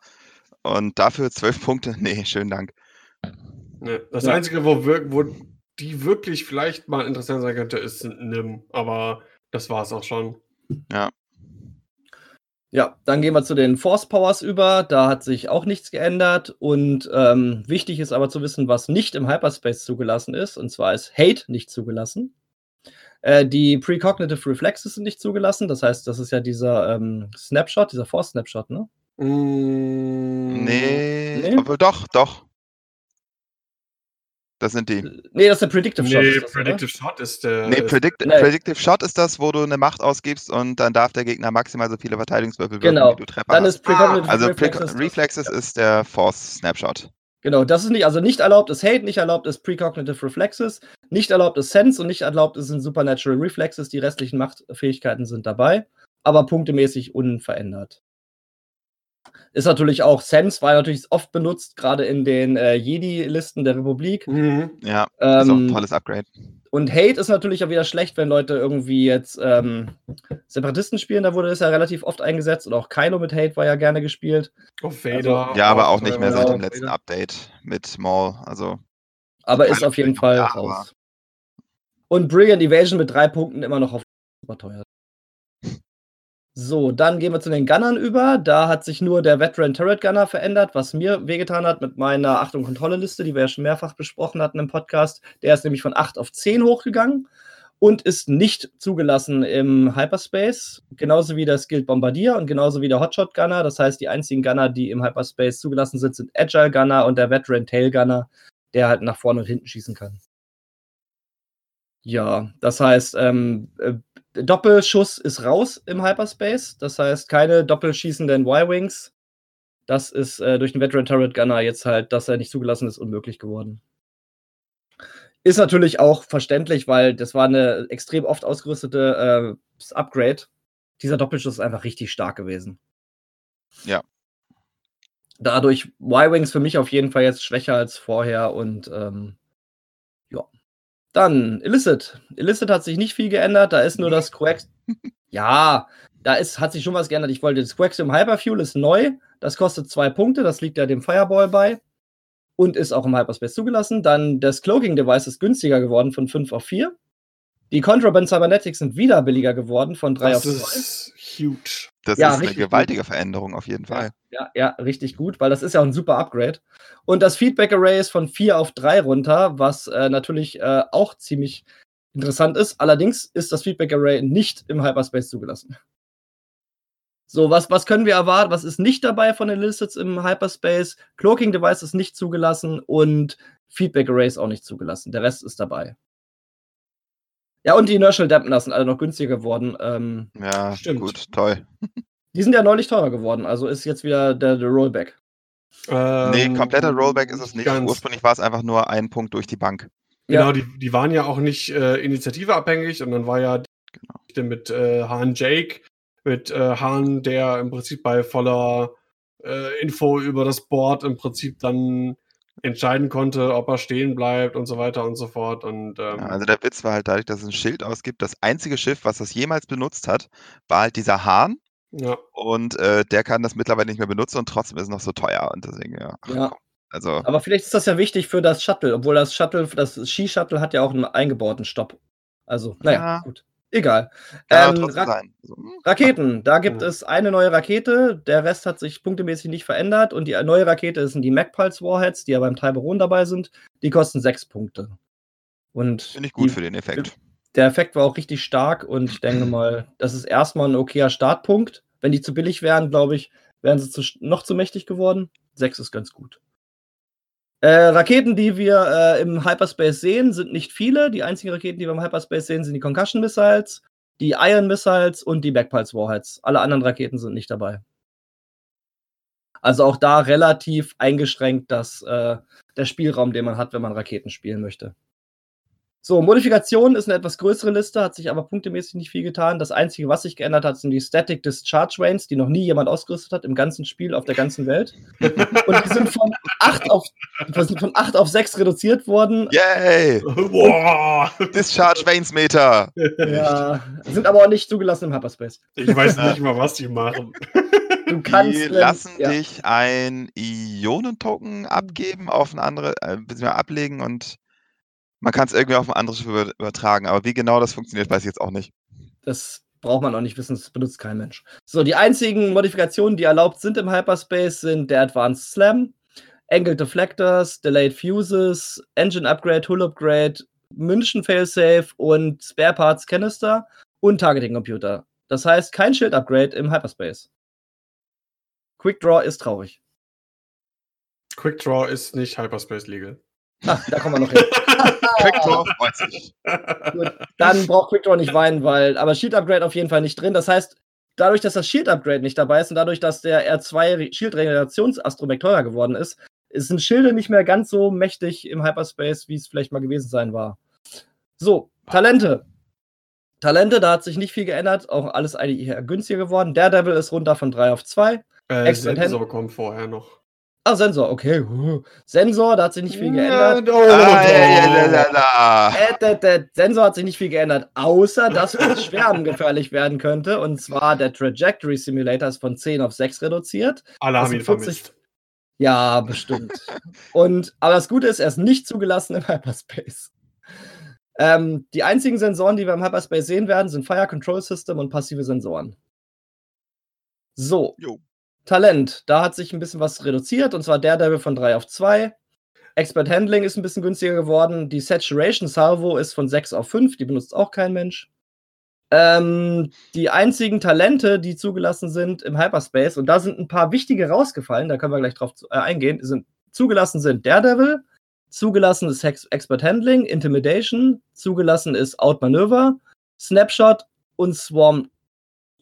und dafür 12 *laughs* Punkte. Nee, schönen Dank. Ja, das ja. Einzige, wo, wo die wirklich vielleicht mal interessant sein könnte, ist NIM, aber das war es auch schon. Ja. Ja, dann gehen wir zu den Force Powers über. Da hat sich auch nichts geändert. Und ähm, wichtig ist aber zu wissen, was nicht im Hyperspace zugelassen ist. Und zwar ist Hate nicht zugelassen. Äh, die Precognitive Reflexes sind nicht zugelassen. Das heißt, das ist ja dieser ähm, Snapshot, dieser Force Snapshot, ne? Mm, nee, nee, aber doch, doch. Das sind die. Nee, das ist der Predictive Shot. Nee, das, Predictive oder? Shot ist der. Nee, Predict nee, Predictive Shot ist das, wo du eine Macht ausgibst und dann darf der Gegner maximal so viele Verteidigungswürfel genau. wie du Treffer Dann hast. ist Precognitive ah, Also Reflexes, Reflexes ist der Force Snapshot. Genau, das ist nicht, also nicht erlaubt ist Hate, nicht erlaubt ist Precognitive Reflexes, nicht erlaubt ist Sense und nicht erlaubt sind Supernatural Reflexes. Die restlichen Machtfähigkeiten sind dabei, aber punktemäßig unverändert. Ist natürlich auch Sense, war natürlich oft benutzt, gerade in den äh, Jedi-Listen der Republik. Mhm. Ja, ähm, ist auch ein tolles Upgrade. Und Hate ist natürlich auch wieder schlecht, wenn Leute irgendwie jetzt ähm, Separatisten spielen, da wurde es ja relativ oft eingesetzt und auch Kylo mit Hate war ja gerne gespielt. Auf Vader. Also, ja, aber auch nicht mehr seit dem letzten Update mit Maul. Also, aber ist auf jeden Fall raus. Und Brilliant Evasion mit drei Punkten immer noch auf super teuer. So, dann gehen wir zu den Gunnern über. Da hat sich nur der Veteran Turret Gunner verändert, was mir wehgetan hat mit meiner Achtung Kontrolle-Liste, die wir ja schon mehrfach besprochen hatten im Podcast. Der ist nämlich von 8 auf 10 hochgegangen und ist nicht zugelassen im Hyperspace, genauso wie der Skilled Bombardier und genauso wie der Hotshot Gunner. Das heißt, die einzigen Gunner, die im Hyperspace zugelassen sind, sind Agile Gunner und der Veteran Tail Gunner, der halt nach vorne und hinten schießen kann. Ja, das heißt, ähm, äh, Doppelschuss ist raus im Hyperspace. Das heißt, keine doppelschießenden Y-Wings. Das ist äh, durch den Veteran Turret Gunner jetzt halt, dass er nicht zugelassen ist, unmöglich geworden. Ist natürlich auch verständlich, weil das war eine extrem oft ausgerüstete äh, Upgrade. Dieser Doppelschuss ist einfach richtig stark gewesen. Ja. Dadurch Y-Wings für mich auf jeden Fall jetzt schwächer als vorher und ähm, dann Illicit. Illicit hat sich nicht viel geändert. Da ist nur das Quax. *laughs* ja, da ist, hat sich schon was geändert. Ich wollte das Quaxium Hyperfuel ist neu. Das kostet zwei Punkte. Das liegt ja dem Fireball bei. Und ist auch im Hyperspace zugelassen. Dann das Cloaking Device ist günstiger geworden von 5 auf 4. Die Contraband Cybernetics sind wieder billiger geworden von 3 auf 2. Das ist huge. Das ja, ist eine gewaltige gut. Veränderung auf jeden Fall. Ja, ja, richtig gut, weil das ist ja auch ein super Upgrade. Und das Feedback Array ist von 4 auf 3 runter, was äh, natürlich äh, auch ziemlich interessant ist. Allerdings ist das Feedback Array nicht im Hyperspace zugelassen. So, was, was können wir erwarten? Was ist nicht dabei von den Listeds im Hyperspace? Cloaking Device ist nicht zugelassen und Feedback Array ist auch nicht zugelassen. Der Rest ist dabei. Ja, und die Inertial Dampener sind alle noch günstiger geworden. Ähm, ja, stimmt. Gut, toll. Die sind ja neulich teurer geworden, also ist jetzt wieder der, der Rollback. Ähm, nee, kompletter Rollback ist es nicht. Ursprünglich war es einfach nur ein Punkt durch die Bank. Genau, ja. die, die waren ja auch nicht äh, initiativeabhängig und dann war ja genau. mit äh, Hahn Jake, mit äh, Hahn, der im Prinzip bei voller äh, Info über das Board im Prinzip dann entscheiden konnte, ob er stehen bleibt und so weiter und so fort. Und, ähm, ja, also der Witz war halt dadurch, dass es ein Schild ausgibt. Das einzige Schiff, was das jemals benutzt hat, war halt dieser Hahn. Ja. Und äh, der kann das mittlerweile nicht mehr benutzen und trotzdem ist es noch so teuer. Und deswegen, ja. ja. Also, Aber vielleicht ist das ja wichtig für das Shuttle, obwohl das Shuttle, das Ski-Shuttle hat ja auch einen eingebauten Stopp. Also, naja, ja. gut. Egal. Ähm, Ra hm. Raketen, da gibt es eine neue Rakete, der Rest hat sich punktemäßig nicht verändert und die neue Rakete sind die MacPulse Warheads, die ja beim Tiberon dabei sind. Die kosten sechs Punkte. Finde ich gut die, für den Effekt. Der Effekt war auch richtig stark und ich denke mal, das ist erstmal ein okayer Startpunkt. Wenn die zu billig wären, glaube ich, wären sie zu, noch zu mächtig geworden. Sechs ist ganz gut. Äh, Raketen, die wir äh, im Hyperspace sehen, sind nicht viele. Die einzigen Raketen, die wir im Hyperspace sehen, sind die Concussion Missiles, die Iron Missiles und die Backpulse Warheads. Alle anderen Raketen sind nicht dabei. Also auch da relativ eingeschränkt das, äh, der Spielraum, den man hat, wenn man Raketen spielen möchte. So, Modifikation ist eine etwas größere Liste, hat sich aber punktemäßig nicht viel getan. Das Einzige, was sich geändert hat, sind die Static Discharge Range, die noch nie jemand ausgerüstet hat im ganzen Spiel auf der ganzen Welt. Und die sind von 8 auf, von 8 auf 6 reduziert worden. Yay! Wow. Discharge Veins Meter! Ja, sind aber auch nicht zugelassen im Hyperspace. Ich weiß nicht mal, was die machen. Du kannst. Die lassen ja. dich ein Ionentoken abgeben auf ein andere, äh, ablegen und man kann es irgendwie auf ein anderes Schiff übertragen, aber wie genau das funktioniert, weiß ich jetzt auch nicht. Das braucht man auch nicht wissen, das benutzt kein Mensch. So, die einzigen Modifikationen, die erlaubt sind im Hyperspace, sind der Advanced Slam, Angled Deflectors, Delayed Fuses, Engine Upgrade, Hull Upgrade, München Failsafe und Spare Parts Canister und Targeting Computer. Das heißt, kein Schild Upgrade im Hyperspace. Quick Draw ist traurig. Quick Draw ist nicht Hyperspace legal. Ach, da kommen wir noch hin. *laughs* Quickdraw *laughs* freut sich. Gut, dann braucht Quickdraw nicht weinen, weil, aber Shield Upgrade auf jeden Fall nicht drin. Das heißt, dadurch, dass das Shield Upgrade nicht dabei ist und dadurch, dass der R2 Shield Regenerationsastromech teurer geworden ist, sind Schilde nicht mehr ganz so mächtig im Hyperspace, wie es vielleicht mal gewesen sein war. So, Talente. Talente, da hat sich nicht viel geändert, auch alles eigentlich eher günstiger geworden. Daredevil ist runter von 3 auf 2. Äh, Sensor bekommen vorher noch. Ah, Sensor, okay. *laughs* Sensor, da hat sich nicht viel geändert. Sensor hat sich nicht viel geändert, außer dass es schwermengefährlich werden könnte. Und zwar der Trajectory Simulator ist von 10 auf 6 reduziert. Alle haben ihn 40... vermisst. Ja, bestimmt. Und, aber das Gute ist, er ist nicht zugelassen im Hyperspace. Ähm, die einzigen Sensoren, die wir im Hyperspace sehen werden, sind Fire Control System und passive Sensoren. So. Jo. Talent, da hat sich ein bisschen was reduziert und zwar Daredevil von 3 auf 2. Expert Handling ist ein bisschen günstiger geworden. Die Saturation Salvo ist von 6 auf 5, die benutzt auch kein Mensch. Ähm, die einzigen Talente, die zugelassen sind im Hyperspace, und da sind ein paar wichtige rausgefallen, da können wir gleich drauf äh, eingehen, sind zugelassen sind Daredevil, zugelassen ist Hex Expert Handling, Intimidation, zugelassen ist Outmanöver, Snapshot und Swarm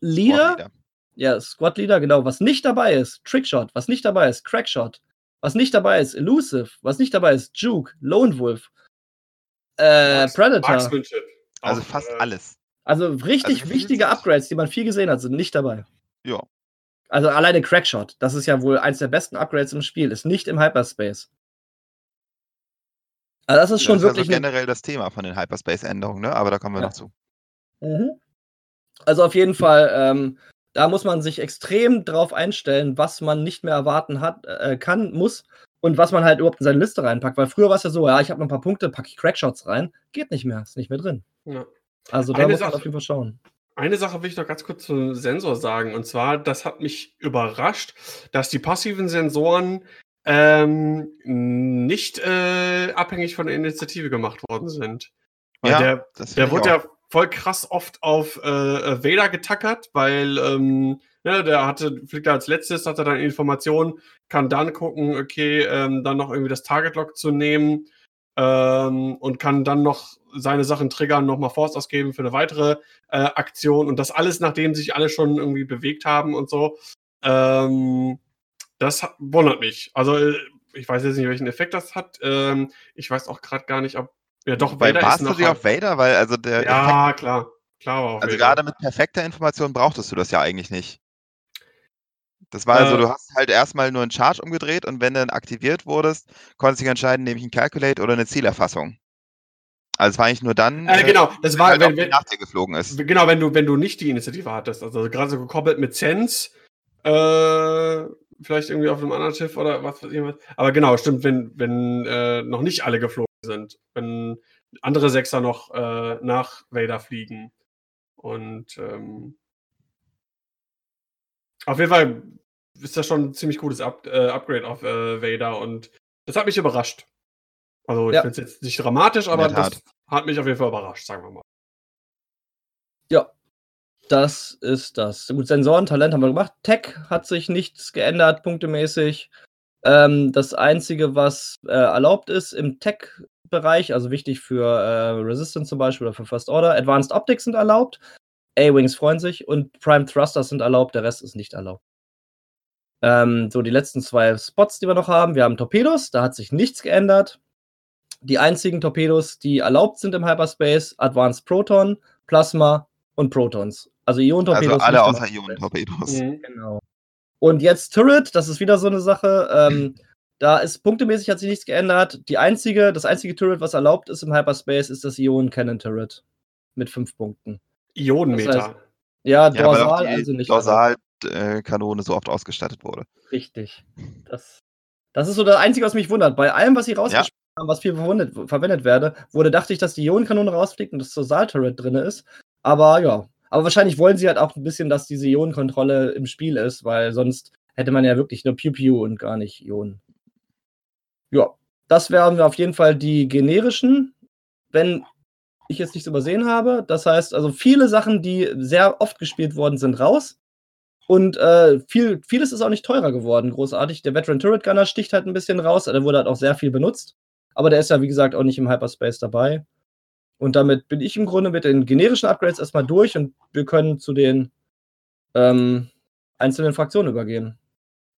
Leader. Leader. Ja, Squad Leader, genau. Was nicht dabei ist, Trickshot. Was nicht dabei ist, Crackshot. Was nicht dabei ist, Elusive. Was nicht dabei ist, Juke, Lone Wolf, äh, Predator. Also fast äh, alles. Also richtig also wichtige Upgrades, die man viel gesehen hat, sind nicht dabei. Ja. Also alleine Crackshot, das ist ja wohl eins der besten Upgrades im Spiel, ist nicht im Hyperspace. Also das ist schon das ist wirklich. Also generell das Thema von den Hyperspace-Änderungen, ne? Aber da kommen wir ja. noch zu. Mhm. Also auf jeden Fall ähm, da muss man sich extrem drauf einstellen, was man nicht mehr erwarten hat, äh, kann, muss und was man halt überhaupt in seine Liste reinpackt. Weil früher war es ja so, ja, ich habe noch ein paar Punkte, packe ich Crackshots rein. Geht nicht mehr, ist nicht mehr drin. Ja. Also da Eine muss man Sache, auf jeden Fall schauen. Eine Sache will ich noch ganz kurz zum Sensor sagen. Und zwar, das hat mich überrascht, dass die passiven Sensoren ähm, nicht äh, abhängig von der Initiative gemacht worden sind. Weil ja, der, der wurde ja voll krass oft auf äh, äh, Vader getackert, weil ähm, ne, der hatte, fliegt als letztes, hat er dann Informationen, kann dann gucken, okay, ähm, dann noch irgendwie das Target-Lock zu nehmen ähm, und kann dann noch seine Sachen triggern, nochmal Force ausgeben für eine weitere äh, Aktion und das alles, nachdem sich alle schon irgendwie bewegt haben und so. Ähm, das wundert mich. Also, äh, ich weiß jetzt nicht, welchen Effekt das hat. Ähm, ich weiß auch gerade gar nicht, ob ja, doch, Vader Bei warst ist du dir auf Vader? Weil, also der. Ja, Effekt, klar. klar also gerade mit perfekter Information brauchtest du das ja eigentlich nicht. Das war also, äh, also, du hast halt erstmal nur einen Charge umgedreht und wenn du dann aktiviert wurdest, konntest du dich entscheiden, nehme ich ein Calculate oder eine Zielerfassung. Also es war eigentlich nur dann, äh, genau, das war, halt wenn, wenn nach dir geflogen ist. Genau, wenn du, wenn du nicht die Initiative hattest, also gerade so gekoppelt mit Sense, äh, vielleicht irgendwie auf einem anderen Schiff oder was weiß ich was. Aber genau, stimmt, wenn, wenn äh, noch nicht alle geflogen sind, wenn andere Sechser noch äh, nach Vader fliegen. Und ähm, auf jeden Fall ist das schon ein ziemlich gutes Up äh, Upgrade auf äh, Vader und das hat mich überrascht. Also ich ja. finde es jetzt nicht dramatisch, aber das hat mich auf jeden Fall überrascht, sagen wir mal. Ja, das ist das. Gut, Sensoren, Talent haben wir gemacht. Tech hat sich nichts geändert, punktemäßig. Ähm, das Einzige, was äh, erlaubt ist im Tech-Bereich, also wichtig für äh, Resistance zum Beispiel oder für First Order, Advanced Optics sind erlaubt. A-Wings freuen sich und Prime Thrusters sind erlaubt, der Rest ist nicht erlaubt. Ähm, so, die letzten zwei Spots, die wir noch haben. Wir haben Torpedos, da hat sich nichts geändert. Die einzigen Torpedos, die erlaubt sind im Hyperspace, Advanced Proton, Plasma und Protons. Also Ionen-Torpedos. Also alle außer Ionen-Torpedos. Mhm. Genau. Und jetzt Turret, das ist wieder so eine Sache. Ähm, da ist punktemäßig hat sich nichts geändert. Die einzige, das einzige Turret, was erlaubt ist im Hyperspace, ist das Ionen-Cannon-Turret. Mit fünf Punkten. Ionenmeter. Das heißt, ja, Dorsal, ja, also nicht. Dorsal-Kanone so oft ausgestattet wurde. Richtig. Das, das ist so das Einzige, was mich wundert. Bei allem, was sie rausgespielt ja. haben, was viel verwendet, verwendet werde, wurde, dachte ich, dass die Ionenkanone rausfliegt und das Dorsal-Turret drin ist. Aber ja, aber wahrscheinlich wollen sie halt auch ein bisschen, dass diese Ionenkontrolle im Spiel ist, weil sonst hätte man ja wirklich nur Pew-Pew und gar nicht Ionen. Ja, das wären auf jeden Fall die generischen, wenn ich jetzt nichts übersehen habe. Das heißt, also viele Sachen, die sehr oft gespielt worden sind, raus. Und äh, viel, vieles ist auch nicht teurer geworden, großartig. Der Veteran Turret Gunner sticht halt ein bisschen raus, der wurde halt auch sehr viel benutzt. Aber der ist ja, wie gesagt, auch nicht im Hyperspace dabei. Und damit bin ich im Grunde mit den generischen Upgrades erstmal durch und wir können zu den ähm, einzelnen Fraktionen übergehen.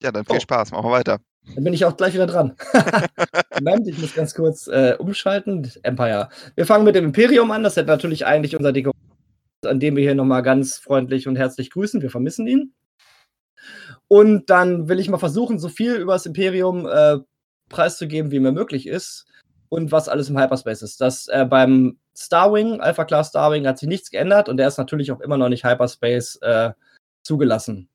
Ja, dann viel oh. Spaß, machen wir weiter. Dann bin ich auch gleich wieder dran. *laughs* Moment, ich muss ganz kurz äh, umschalten. Empire. Wir fangen mit dem Imperium an. Das ist natürlich eigentlich unser Deko, an dem wir hier nochmal ganz freundlich und herzlich grüßen. Wir vermissen ihn. Und dann will ich mal versuchen, so viel über das Imperium äh, preiszugeben, wie mir möglich ist und was alles im Hyperspace ist. Das äh, beim Starwing, Alpha Class Starwing, hat sich nichts geändert und der ist natürlich auch immer noch nicht Hyperspace äh, zugelassen.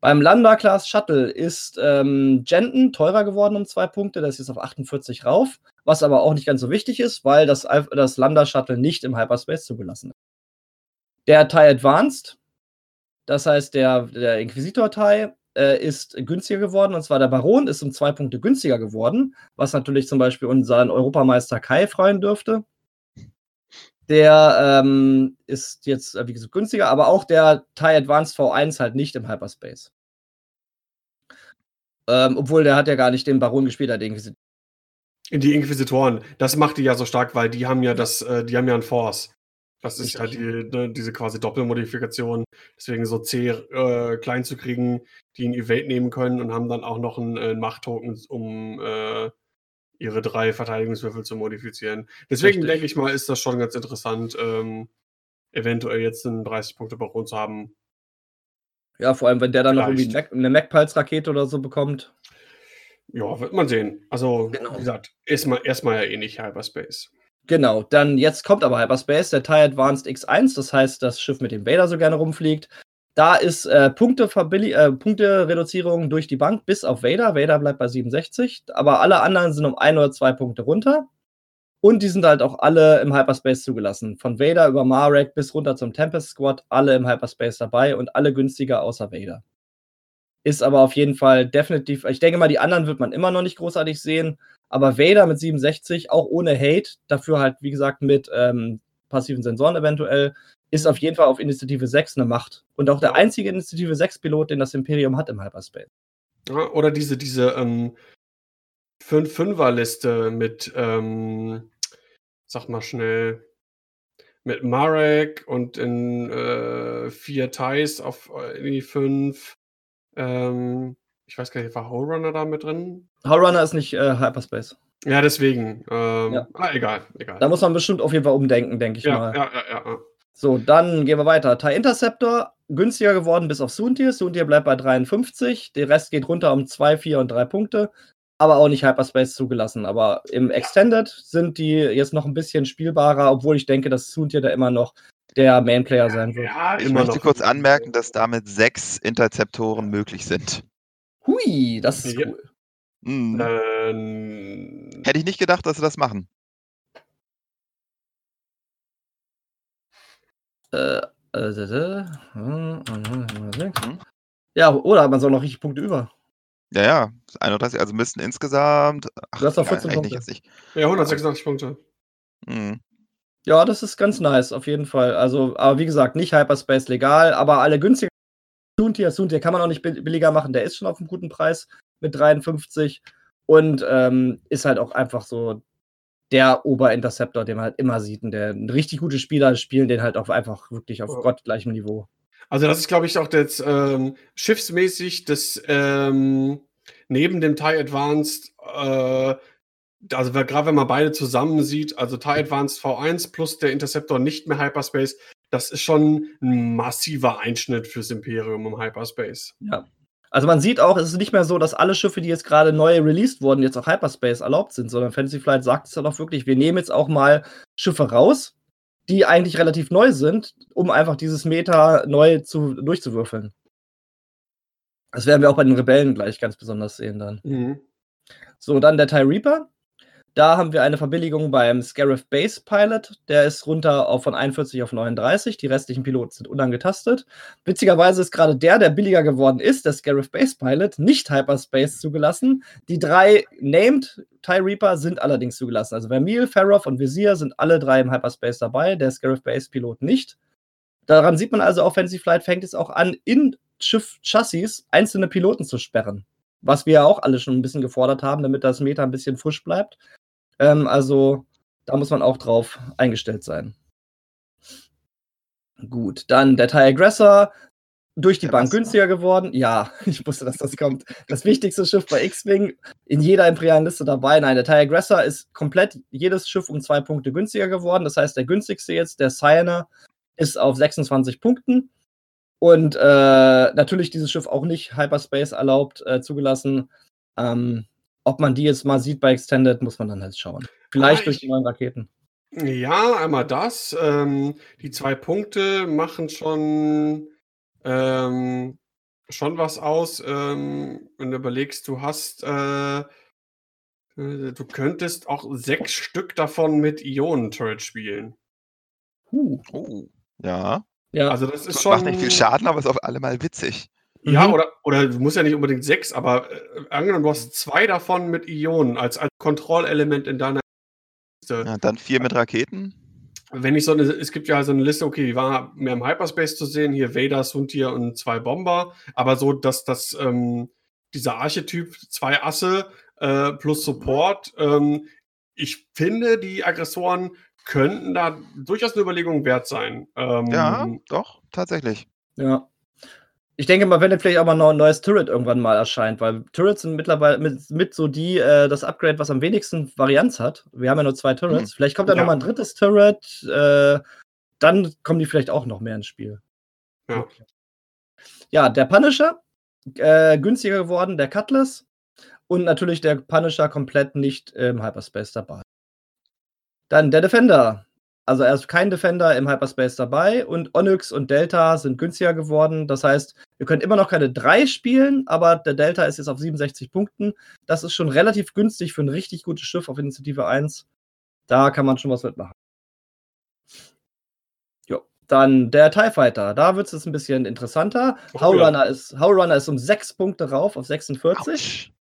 Beim Lambda Class Shuttle ist ähm, Genton teurer geworden um zwei Punkte, das ist jetzt auf 48 rauf, was aber auch nicht ganz so wichtig ist, weil das, das Lambda Shuttle nicht im Hyperspace zugelassen ist. Der TIE Advanced, das heißt der, der Inquisitor TIE, äh, ist günstiger geworden. Und zwar der Baron ist um zwei Punkte günstiger geworden, was natürlich zum Beispiel unseren Europameister Kai freuen dürfte. Der ähm, ist jetzt, äh, wie gesagt, günstiger, aber auch der TIE Advanced V1 halt nicht im Hyperspace. Ähm, obwohl der hat ja gar nicht den Baron gespielt, der Inquisitor. Die Inquisitoren, das macht die ja so stark, weil die haben ja das, äh, die haben ja ein Force. Das ist halt die, ne, diese quasi Doppelmodifikation. Deswegen so C äh, klein zu kriegen, die ein Evade nehmen können und haben dann auch noch einen, äh, Machttoken, um äh, ihre drei Verteidigungswürfel zu modifizieren. Deswegen denke ich mal, ist das schon ganz interessant, ähm, eventuell jetzt einen 30-Punkte-Baron zu haben. Ja, vor allem, wenn der dann Vielleicht. noch irgendwie eine Mac-Pulse-Rakete oder so bekommt. Ja, wird man sehen. Also, genau. wie gesagt, erstmal erst ja eh nicht Hyperspace. Genau, dann jetzt kommt aber Hyperspace, der TIE Advanced X1, das heißt das Schiff, mit dem Vader so gerne rumfliegt. Da ist äh, äh, Punktereduzierung durch die Bank bis auf Vader. Vader bleibt bei 67, aber alle anderen sind um ein oder zwei Punkte runter. Und die sind halt auch alle im Hyperspace zugelassen. Von Vader über Marek bis runter zum Tempest Squad, alle im Hyperspace dabei und alle günstiger außer Vader. Ist aber auf jeden Fall definitiv, ich denke mal, die anderen wird man immer noch nicht großartig sehen. Aber Vader mit 67, auch ohne Hate, dafür halt, wie gesagt, mit ähm, passiven Sensoren eventuell, ist auf jeden Fall auf Initiative 6 eine Macht. Und auch der einzige Initiative 6-Pilot, den das Imperium hat im Hyperspace. Ja, oder diese, diese ähm, 5-5er-Liste mit, ähm, sag mal schnell, mit Marek und in äh, vier Ties auf äh, die 5. Ähm, ich weiß gar nicht, war Howrunner da mit drin? Howrunner ist nicht äh, Hyperspace. Ja, deswegen. Ähm, ja. Ah, egal, egal. Da muss man bestimmt auf jeden Fall umdenken, denke ich ja, mal. Ja, ja, ja. So, dann gehen wir weiter. TIE Interceptor, günstiger geworden bis auf Soontier. Soontier bleibt bei 53. Der Rest geht runter um 2, 4 und 3 Punkte. Aber auch nicht Hyperspace zugelassen. Aber im Extended sind die jetzt noch ein bisschen spielbarer, obwohl ich denke, dass Soontier da immer noch der Mainplayer sein wird. Ja, ich möchte kurz anmerken, dass damit sechs Interceptoren möglich sind. Hui, das ist cool. Mhm. Ähm, Hätte ich nicht gedacht, dass sie das machen. Äh, Äh, hm, ja, oder man soll noch richtig Punkte über. Ja, ja, 31, also müssten insgesamt. Ach, du hast doch 14 Punkte. Ja, 186 Punkte. Mhm. Ja, das ist ganz nice, auf jeden Fall. Also, aber wie gesagt, nicht Hyperspace legal, aber alle günstiger. Soontier, Soontier kann man auch nicht billiger machen, der ist schon auf einem guten Preis mit 53 und ähm, ist halt auch einfach so der Oberinterceptor, den man halt immer sieht. Und der richtig gute Spieler spielen den halt auch einfach wirklich auf ja. gottgleichem Niveau. Also, das ist, glaube ich, auch jetzt ähm, schiffsmäßig das ähm, neben dem TIE Advanced, äh, also gerade wenn man beide zusammen sieht, also TIE Advanced V1 plus der Interceptor nicht mehr Hyperspace, das ist schon ein massiver Einschnitt fürs Imperium im Hyperspace. Ja, also man sieht auch, es ist nicht mehr so, dass alle Schiffe, die jetzt gerade neu released wurden, jetzt auch Hyperspace erlaubt sind, sondern Fantasy Flight sagt es dann auch wirklich, wir nehmen jetzt auch mal Schiffe raus, die eigentlich relativ neu sind, um einfach dieses Meta neu zu, durchzuwürfeln. Das werden wir auch bei den Rebellen gleich ganz besonders sehen dann. Mhm. So, dann der TIE Reaper. Da haben wir eine Verbilligung beim Scarif Base Pilot. Der ist runter auf von 41 auf 39. Die restlichen Piloten sind unangetastet. Witzigerweise ist gerade der, der billiger geworden ist, der Scarif Base Pilot, nicht Hyperspace zugelassen. Die drei Named TIE Reaper sind allerdings zugelassen. Also Vermeil, Farrow und Vizier sind alle drei im Hyperspace dabei, der Scarif Base Pilot nicht. Daran sieht man also, Offensive Flight fängt es auch an, in Schiff-Chassis einzelne Piloten zu sperren. Was wir ja auch alle schon ein bisschen gefordert haben, damit das Meta ein bisschen frisch bleibt. Ähm, also da muss man auch drauf eingestellt sein. Gut, dann der TIE Aggressor, durch die der Bank günstiger geworden. Ja, *laughs* ich wusste, dass das kommt. Das wichtigste Schiff bei X-Wing, in jeder imperialen Liste dabei. Nein, der TIE Aggressor ist komplett jedes Schiff um zwei Punkte günstiger geworden. Das heißt, der günstigste jetzt, der Cyanar, ist auf 26 Punkten. Und äh, natürlich dieses Schiff auch nicht Hyperspace erlaubt, äh, zugelassen. Ähm, ob man die jetzt mal sieht bei Extended, muss man dann halt schauen. Vielleicht ah, durch die neuen Raketen. Ja, einmal das. Ähm, die zwei Punkte machen schon, ähm, schon was aus. Ähm, wenn du überlegst, du hast, äh, äh du könntest auch sechs Stück davon mit Ionen-Turret spielen. Uh. Oh, ja. Ja. Also das ist schon. Macht nicht viel Schaden, aber ist auf alle Mal witzig. Ja, mhm. oder, oder du musst ja nicht unbedingt sechs, aber äh, angenommen, du hast zwei davon mit Ionen als, als Kontrollelement in deiner Liste. Ja, dann vier mit Raketen. Wenn ich so eine, es gibt ja so eine Liste, okay, die war mehr im Hyperspace zu sehen, hier Vader, Suntir und zwei Bomber, aber so, dass das, ähm, dieser Archetyp, zwei Asse äh, plus Support, ähm, ich finde, die Aggressoren könnten da durchaus eine Überlegung wert sein. Ähm, ja, doch, tatsächlich. Ja. Ich denke mal, wenn vielleicht auch mal noch ein neues Turret irgendwann mal erscheint, weil Turrets sind mittlerweile mit, mit so die, äh, das Upgrade, was am wenigsten Varianz hat. Wir haben ja nur zwei Turrets. Mhm. Vielleicht kommt da ja. noch mal ein drittes Turret. Äh, dann kommen die vielleicht auch noch mehr ins Spiel. Ja, ja der Punisher, äh, günstiger geworden, der Cutlass. Und natürlich der Punisher komplett nicht im Hyperspace dabei. Dann der Defender, also er ist kein Defender im Hyperspace dabei und Onyx und Delta sind günstiger geworden. Das heißt, wir können immer noch keine 3 spielen, aber der Delta ist jetzt auf 67 Punkten. Das ist schon relativ günstig für ein richtig gutes Schiff auf Initiative 1. Da kann man schon was mitmachen. Jo. Dann der TIE Fighter. Da wird es jetzt ein bisschen interessanter. Oh, Howlrunner, ja. ist, Howlrunner ist um 6 Punkte rauf auf 46. Ouch.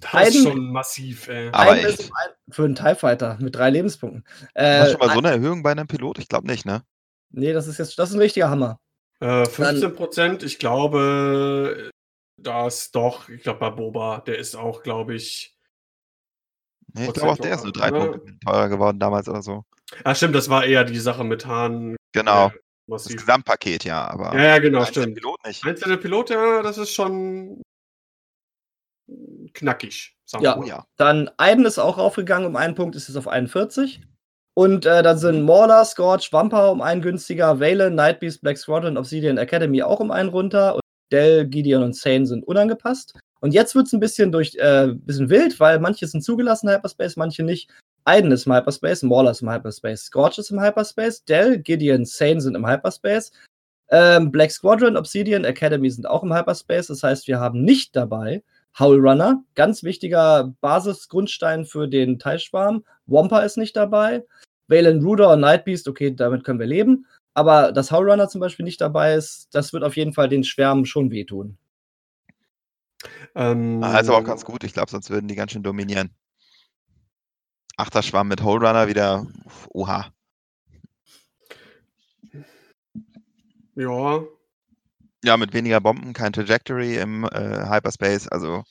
Das Heiden, ist schon massiv, ey. Aber echt. Für einen TIE Fighter mit drei Lebenspunkten. Äh, Hast du schon mal so eine Erhöhung bei einem Pilot? Ich glaube nicht, ne? Nee, das ist jetzt das ist ein richtiger Hammer. Äh, 15 Prozent, ich glaube, das doch, ich glaube bei Boba, der ist auch, glaube ich. Nee, ich glaube auch der ist nur drei ne? Punkte teurer geworden damals oder so. Ah, stimmt, das war eher die Sache mit Hahn. Genau. Das Gesamtpaket, ja, aber. Ja, ja genau, stimmt. Pilot nicht. Einzelne Pilot, ja, das ist schon knackig. ja. Oh, ja. Dann Aiden ist auch aufgegangen um einen Punkt, ist es auf 41. Und äh, dann sind Mauler, Scorch, Vampire um einen günstiger, Valen, Nightbeast, Black Squadron, Obsidian Academy auch um einen runter. Und Dell, Gideon und Sane sind unangepasst. Und jetzt wird es ein bisschen durch, äh, bisschen wild, weil manche sind zugelassen Hyperspace, manche nicht. Aiden ist im Hyperspace, Mauler ist im Hyperspace, Scorch ist im Hyperspace, Dell, Gideon, Sane sind im Hyperspace. Ähm, Black Squadron, Obsidian Academy sind auch im Hyperspace. Das heißt, wir haben nicht dabei Howl Runner, ganz wichtiger Basisgrundstein für den Teilschwarm. Wampa ist nicht dabei. Valen Ruder und Nightbeast, okay, damit können wir leben. Aber dass Howlrunner zum Beispiel nicht dabei ist, das wird auf jeden Fall den Schwärmen schon wehtun. Ähm, also auch ganz gut. Ich glaube, sonst würden die ganz schön dominieren. Achterschwamm mit Hole wieder. Oha. Ja. Ja, mit weniger Bomben, kein Trajectory im äh, Hyperspace. Also,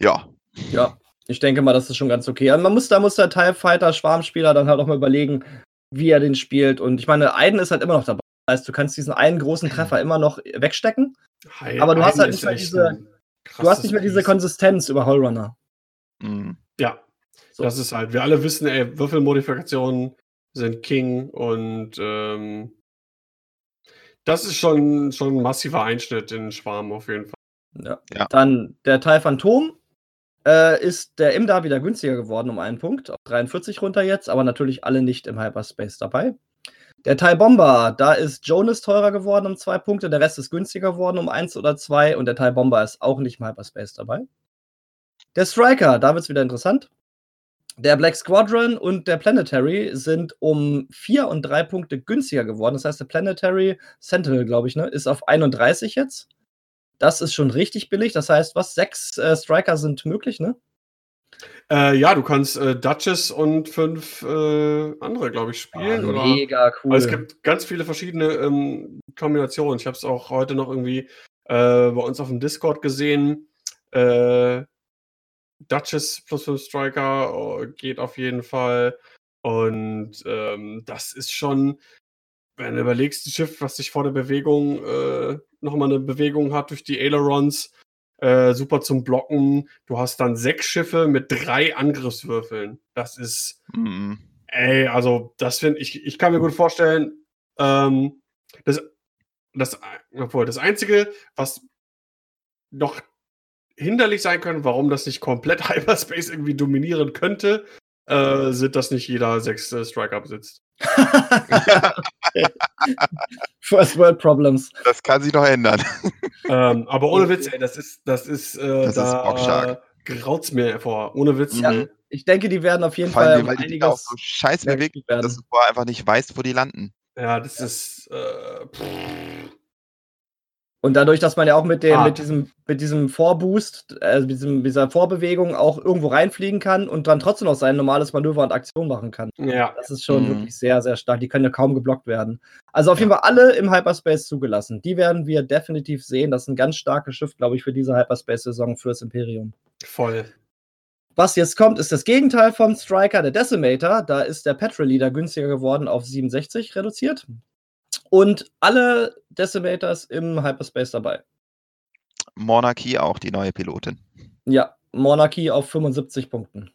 ja. Ja, ich denke mal, das ist schon ganz okay. Also man muss, da muss der TIE Fighter, Schwarmspieler dann halt auch mal überlegen, wie er den spielt. Und ich meine, Aiden ist halt immer noch dabei. Das heißt, du kannst diesen einen großen Treffer immer noch wegstecken. Heil, aber du hast halt nicht mehr diese, du hast nicht mehr diese Konsistenz über Hallrunner. Mhm. Ja, so. das ist halt, wir alle wissen, ey, Würfelmodifikationen sind King und ähm, das ist schon, schon ein massiver Einschnitt in den Schwarm auf jeden Fall. Ja. ja. Dann der Teil Phantom äh, ist der Imda wieder günstiger geworden um einen Punkt, auf 43 runter jetzt, aber natürlich alle nicht im Hyperspace dabei. Der Teil Bomber, da ist Jonas teurer geworden um zwei Punkte, der Rest ist günstiger geworden um eins oder zwei und der Teil Bomber ist auch nicht im Hyperspace dabei. Der Striker, da wird es wieder interessant. Der Black Squadron und der Planetary sind um vier und drei Punkte günstiger geworden. Das heißt, der Planetary Sentinel, glaube ich, ne, ist auf 31 jetzt. Das ist schon richtig billig. Das heißt, was? Sechs äh, Striker sind möglich, ne? Äh, ja, du kannst äh, Duchess und fünf äh, andere, glaube ich, spielen. Oh, mega cool. Also es gibt ganz viele verschiedene ähm, Kombinationen. Ich habe es auch heute noch irgendwie äh, bei uns auf dem Discord gesehen. Äh, Duchess plus 5 Striker oh, geht auf jeden Fall. Und ähm, das ist schon, wenn du überlegst, ein Schiff, was sich vor der Bewegung äh, nochmal eine Bewegung hat durch die Ailerons, äh, super zum Blocken. Du hast dann sechs Schiffe mit drei Angriffswürfeln. Das ist, mhm. ey, also das finde ich, ich kann mir gut vorstellen, ähm, das, das, obwohl, das Einzige, was noch hinderlich sein können, warum das nicht komplett *laughs* Hyperspace irgendwie dominieren könnte, äh, sind, dass nicht jeder sechste Striker besitzt. *laughs* First World Problems. Das kann sich noch ändern. *laughs* ähm, aber ohne Witz, ey, das ist, das ist, äh, das da ist graut's mir vor. Ohne Witz. Ja, mhm. ich denke, die werden auf jeden Vor allem, Fall weil die auch so scheiß bewegt werden, dass du vorher einfach nicht weißt, wo die landen. Ja, das ist. Äh, und dadurch, dass man ja auch mit, dem, ah. mit, diesem, mit diesem Vorboost, also mit diesem, dieser Vorbewegung auch irgendwo reinfliegen kann und dann trotzdem noch sein normales Manöver und Aktion machen kann. Ja. Das ist schon mhm. wirklich sehr, sehr stark. Die können ja kaum geblockt werden. Also auf jeden Fall alle im Hyperspace zugelassen. Die werden wir definitiv sehen. Das ist ein ganz starkes Schiff, glaube ich, für diese Hyperspace-Saison fürs Imperium. Voll. Was jetzt kommt, ist das Gegenteil vom Striker, der Decimator. Da ist der Petrol Leader günstiger geworden auf 67 reduziert. Und alle Decimators im Hyperspace dabei. Monarchie auch, die neue Pilotin. Ja, Monarchie auf 75 Punkten.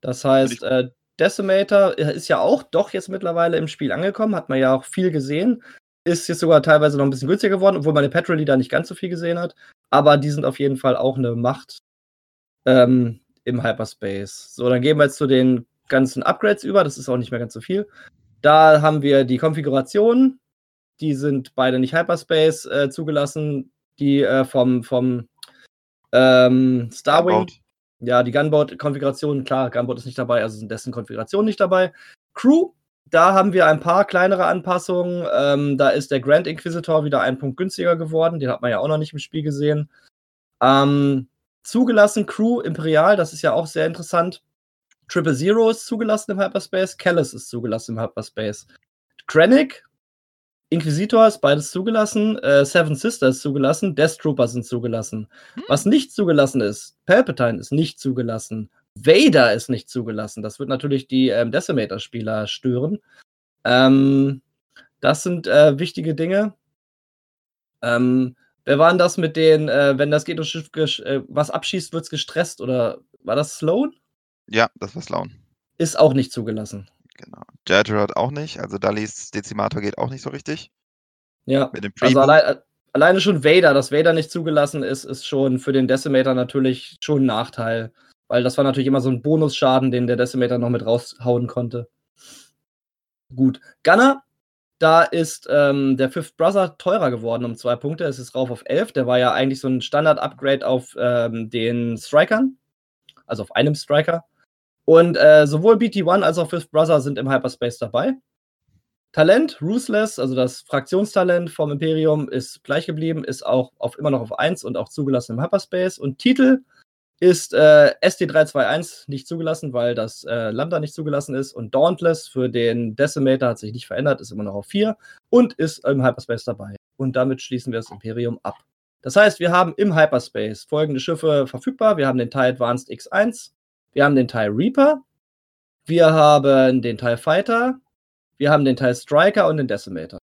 Das heißt, äh, Decimator ist ja auch doch jetzt mittlerweile im Spiel angekommen, hat man ja auch viel gesehen. Ist jetzt sogar teilweise noch ein bisschen günstiger geworden, obwohl man den Petrol Leader nicht ganz so viel gesehen hat. Aber die sind auf jeden Fall auch eine Macht ähm, im Hyperspace. So, dann gehen wir jetzt zu den ganzen Upgrades über. Das ist auch nicht mehr ganz so viel. Da haben wir die Konfiguration, die sind beide nicht Hyperspace äh, zugelassen. Die äh, vom, vom ähm, Starwing. Gunboat. Ja, die Gunboat-Konfiguration, klar, Gunboat ist nicht dabei, also sind dessen Konfigurationen nicht dabei. Crew, da haben wir ein paar kleinere Anpassungen. Ähm, da ist der Grand Inquisitor wieder ein Punkt günstiger geworden. Den hat man ja auch noch nicht im Spiel gesehen. Ähm, zugelassen Crew Imperial, das ist ja auch sehr interessant. Triple Zero ist zugelassen im Hyperspace, Callus ist zugelassen im Hyperspace. Krennic Inquisitor ist beides zugelassen, äh, Seven Sisters zugelassen, Death Trooper sind zugelassen. Hm. Was nicht zugelassen ist, Palpatine ist nicht zugelassen, Vader ist nicht zugelassen. Das wird natürlich die ähm, Decimator-Spieler stören. Ähm, das sind äh, wichtige Dinge. Ähm, wer war denn das mit den, äh, wenn das geht und Schiff äh, was abschießt, wird es gestresst oder war das Sloan? Ja, das war Sloan. Ist auch nicht zugelassen. Genau. Jedrod auch nicht. Also Dallys Dezimator geht auch nicht so richtig. Ja. also allein, alleine schon Vader, dass Vader nicht zugelassen ist, ist schon für den Decimator natürlich schon ein Nachteil. Weil das war natürlich immer so ein Bonusschaden, den der Decimator noch mit raushauen konnte. Gut. Gunner, da ist ähm, der Fifth Brother teurer geworden um zwei Punkte. Es ist rauf auf 11. Der war ja eigentlich so ein Standard-Upgrade auf ähm, den Strikern. Also auf einem Striker. Und äh, sowohl BT1 als auch Fifth Brother sind im Hyperspace dabei. Talent, Ruthless, also das Fraktionstalent vom Imperium, ist gleich geblieben, ist auch auf, immer noch auf 1 und auch zugelassen im Hyperspace. Und Titel ist äh, SD321 nicht zugelassen, weil das äh, Lambda nicht zugelassen ist. Und Dauntless für den Decimator hat sich nicht verändert, ist immer noch auf 4 und ist im Hyperspace dabei. Und damit schließen wir das Imperium ab. Das heißt, wir haben im Hyperspace folgende Schiffe verfügbar. Wir haben den TIE Advanced X1, wir haben den TIE Reaper, wir haben den TIE Fighter, wir haben den TIE Striker und den Decimator.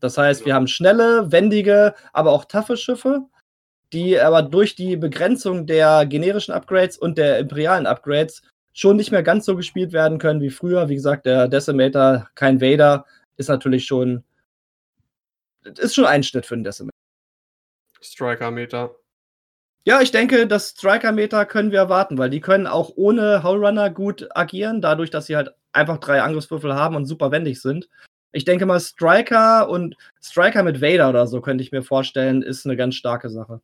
Das heißt, wir haben schnelle, wendige, aber auch taffe Schiffe die aber durch die Begrenzung der generischen Upgrades und der imperialen Upgrades schon nicht mehr ganz so gespielt werden können wie früher. Wie gesagt, der Decimator, kein Vader, ist natürlich schon, ist schon ein Schnitt für den Decimator. Striker-Meter. Ja, ich denke, das Striker-Meter können wir erwarten, weil die können auch ohne Howlrunner gut agieren, dadurch, dass sie halt einfach drei Angriffswürfel haben und super wendig sind. Ich denke mal, Striker und Striker mit Vader oder so könnte ich mir vorstellen, ist eine ganz starke Sache.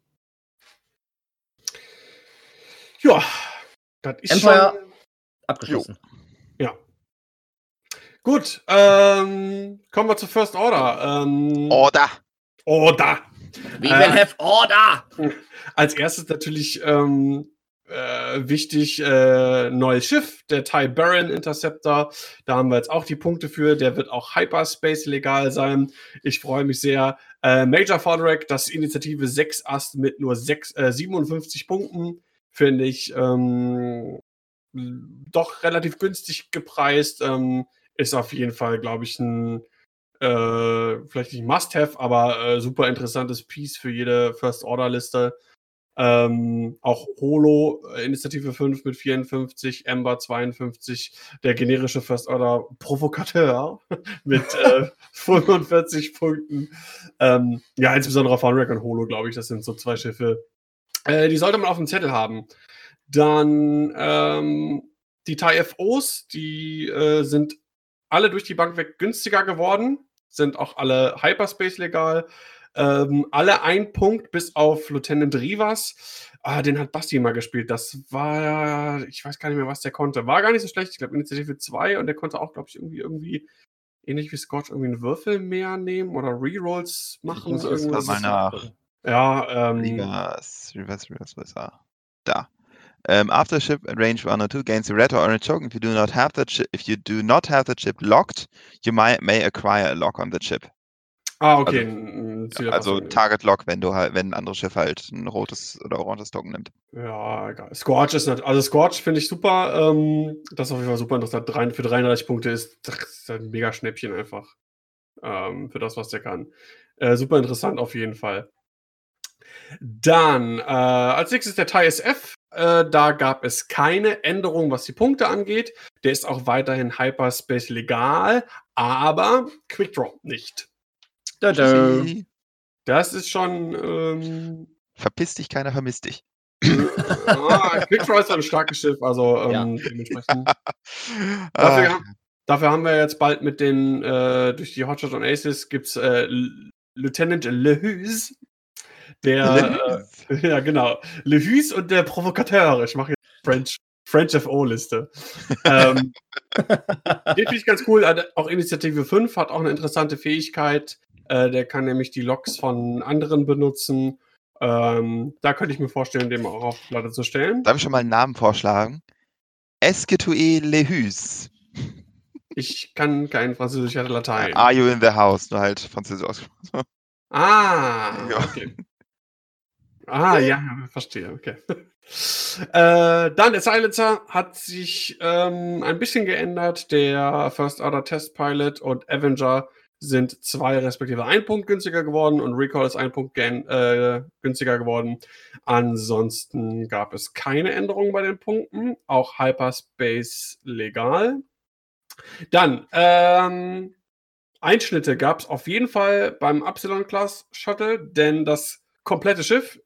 Ja, das ist Empire schon abgeschlossen. Jo. Ja. Gut, ähm, kommen wir zu First Order. Ähm, Order. Order. We will äh, have Order. Als erstes natürlich ähm, äh, wichtig, äh, neues Schiff, der TIE Baron Interceptor. Da haben wir jetzt auch die Punkte für. Der wird auch Hyperspace legal sein. Ich freue mich sehr. Äh, Major Foderick, das Initiative 6 Ast mit nur 6, 57 äh, Punkten finde ich ähm, doch relativ günstig gepreist. Ähm, ist auf jeden Fall, glaube ich, ein äh, vielleicht nicht Must-Have, aber äh, super interessantes Piece für jede First-Order-Liste. Ähm, auch Holo, äh, Initiative 5 mit 54, Ember 52, der generische First Order Provokateur *laughs* mit äh, *laughs* 45 Punkten. Ähm, ja, insbesondere Foundrek und Holo, glaube ich, das sind so zwei Schiffe, äh, die sollte man auf dem Zettel haben. Dann ähm, die TIFOs, die äh, sind alle durch die Bank weg günstiger geworden, sind auch alle Hyperspace legal. Ähm, alle ein Punkt bis auf Lieutenant Rivas. Ah, den hat Basti mal gespielt. Das war, ich weiß gar nicht mehr, was der konnte. War gar nicht so schlecht. Ich glaube, Initiative 2 und der konnte auch, glaube ich, irgendwie, irgendwie ähnlich wie Scotch irgendwie einen Würfel mehr nehmen oder Rerolls machen. Ich muss irgendwas mal nach. Ja, ähm. Rivers, Rivers, Rivers, was da? Um, after ship at range one or two gains a red or orange token. If you do not have the chip, if you do not have the chip locked, you might, may acquire a lock on the chip. Ah, okay. Also, also Target Lock, wenn du halt, wenn ein anderes Schiff halt ein rotes oder oranges Token nimmt. Ja, egal. Scorch ist nicht, also Scorch finde ich super. Ähm, das ist auf jeden Fall super interessant. Für 33 Punkte ist das ist ein mega Schnäppchen einfach. Ähm, für das, was der kann. Äh, super interessant auf jeden Fall. Dann äh, als nächstes der TIE SF. Äh, da gab es keine Änderung, was die Punkte angeht. Der ist auch weiterhin Hyperspace legal, aber Quickdraw nicht. Da -da. Das ist schon. Ähm, Verpiss dich, keiner vermisst dich. ah, Quickdraw ist ein starkes Schiff, also ähm, ja. dementsprechend. *laughs* dafür, ah. dafür, haben wir jetzt bald mit den, äh, durch die Hotshot und Aces gibt es äh, Lieutenant Lehus, der, äh, ja, genau. Le Hus und der Provokateur. Ich mache jetzt French, French FO-Liste. ähm, *laughs* den finde ich ganz cool. Auch Initiative 5 hat auch eine interessante Fähigkeit. Äh, der kann nämlich die Logs von anderen benutzen. Ähm, da könnte ich mir vorstellen, den auch auf Platte zu stellen. Darf ich schon mal einen Namen vorschlagen? Esquetue Le Hus. Ich kann kein Französisch, oder Latein. Are you in the house? Nur halt Französisch ausgesprochen. Ah, *laughs* okay. Ah, ja, verstehe, okay. *laughs* äh, dann der Silencer hat sich ähm, ein bisschen geändert. Der First Order Test Pilot und Avenger sind zwei respektive ein Punkt günstiger geworden und Recall ist ein Punkt äh, günstiger geworden. Ansonsten gab es keine Änderungen bei den Punkten. Auch Hyperspace legal. Dann, ähm, Einschnitte gab es auf jeden Fall beim Epsilon Class Shuttle, denn das komplette Schiff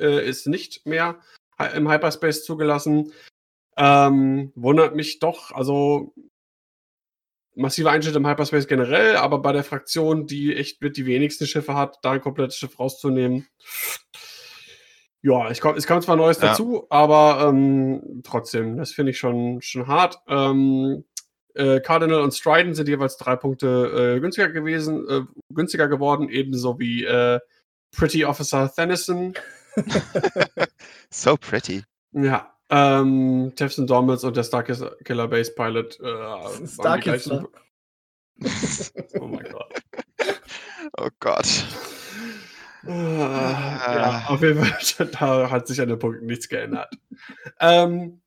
äh, ist nicht mehr im Hyperspace zugelassen. Ähm, wundert mich doch, also massive Einschnitte im Hyperspace generell, aber bei der Fraktion, die echt mit die wenigsten Schiffe hat, da ein komplettes Schiff rauszunehmen. Ja, ich komm, es kam zwar Neues ja. dazu, aber ähm, trotzdem, das finde ich schon, schon hart. Ähm, Äh, Cardinal und Strident sind jeweils drei Punkte äh, günstiger gewesen, äh, günstiger geworden, ebenso wie äh, Pretty Officer Thenison. *laughs* so pretty. Ja. Ähm, Tefson Dormans und der Starkiller Base Pilot. Äh, Starkiller. oh mein Gott. *laughs* Oh Gott. Ah, ja, auf jeden Fall, *laughs* da hat sich an den Punkten nichts geändert. Ähm,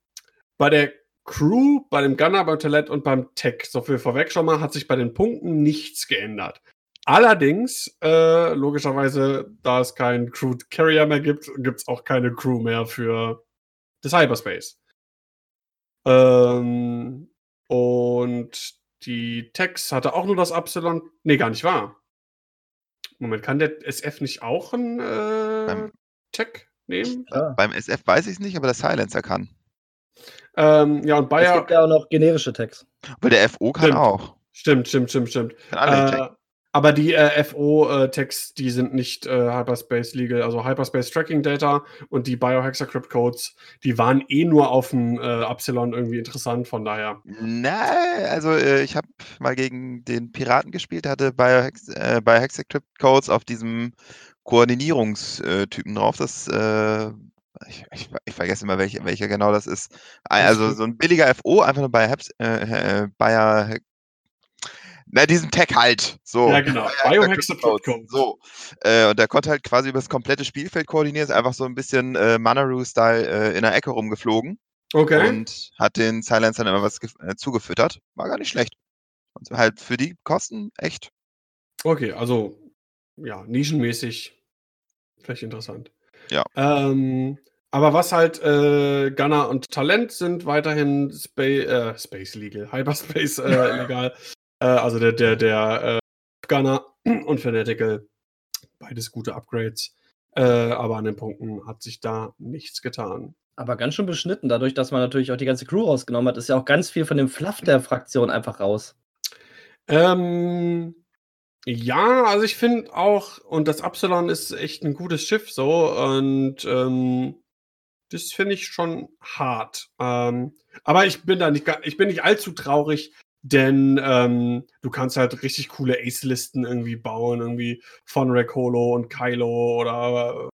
bei der Crew, bei dem Gunner, beim Talent und beim Tech, so viel vorweg schon mal, hat sich bei den Punkten nichts geändert. Allerdings, äh, logischerweise, da es keinen Crew Carrier mehr gibt, gibt es auch keine Crew mehr für das Hyperspace. Ähm, und die Tex hatte auch nur das Epsilon. Nee, gar nicht wahr. Moment, kann der SF nicht auch ein äh, Tech nehmen? Ja. Beim SF weiß ich es nicht, aber der Silencer kann. Ähm, ja, und Bayer. Es gibt ja auch noch generische Tags. Aber der FO kann stimmt. auch. Stimmt, stimmt, stimmt, stimmt. Äh, aber die äh, FO-Tags, die sind nicht äh, Hyperspace Legal, also Hyperspace Tracking Data und die Biohexacrypt Codes, die waren eh nur auf dem äh, Epsilon irgendwie interessant, von daher. Nein, also äh, ich habe mal gegen den Piraten gespielt, hatte Biohex äh, Biohexacrypt Codes auf diesem Koordinierungstypen drauf. Das äh, ich, ich, ich, vergesse immer, welcher, welcher genau das ist. Also so ein billiger FO, einfach nur bei Heps, äh, Bayer, na, diesen Tag halt. So. Ja, genau. Biohexapod So. Äh, und der konnte halt quasi über das komplette Spielfeld koordinieren, ist einfach so ein bisschen äh, Manaroo-Style äh, in der Ecke rumgeflogen. Okay. Und hat den Silencern immer was äh, zugefüttert. War gar nicht schlecht. Und halt für die Kosten echt. Okay, also ja, nischenmäßig vielleicht interessant. Ja. Ähm, aber was halt äh, Gunner und Talent sind weiterhin Spa äh, Space Legal, Hyperspace äh, *laughs* legal. Äh, also der, der, der äh, Gunner und Fanatical, beides gute Upgrades. Äh, aber an den Punkten hat sich da nichts getan. Aber ganz schön beschnitten, dadurch, dass man natürlich auch die ganze Crew rausgenommen hat, ist ja auch ganz viel von dem Fluff der Fraktion einfach raus. Ähm, ja, also ich finde auch, und das Absalon ist echt ein gutes Schiff so, und ähm, das finde ich schon hart. Ähm, aber ich bin da nicht, ich bin nicht allzu traurig, denn ähm, du kannst halt richtig coole Ace-Listen irgendwie bauen, irgendwie von Rack Holo und Kylo oder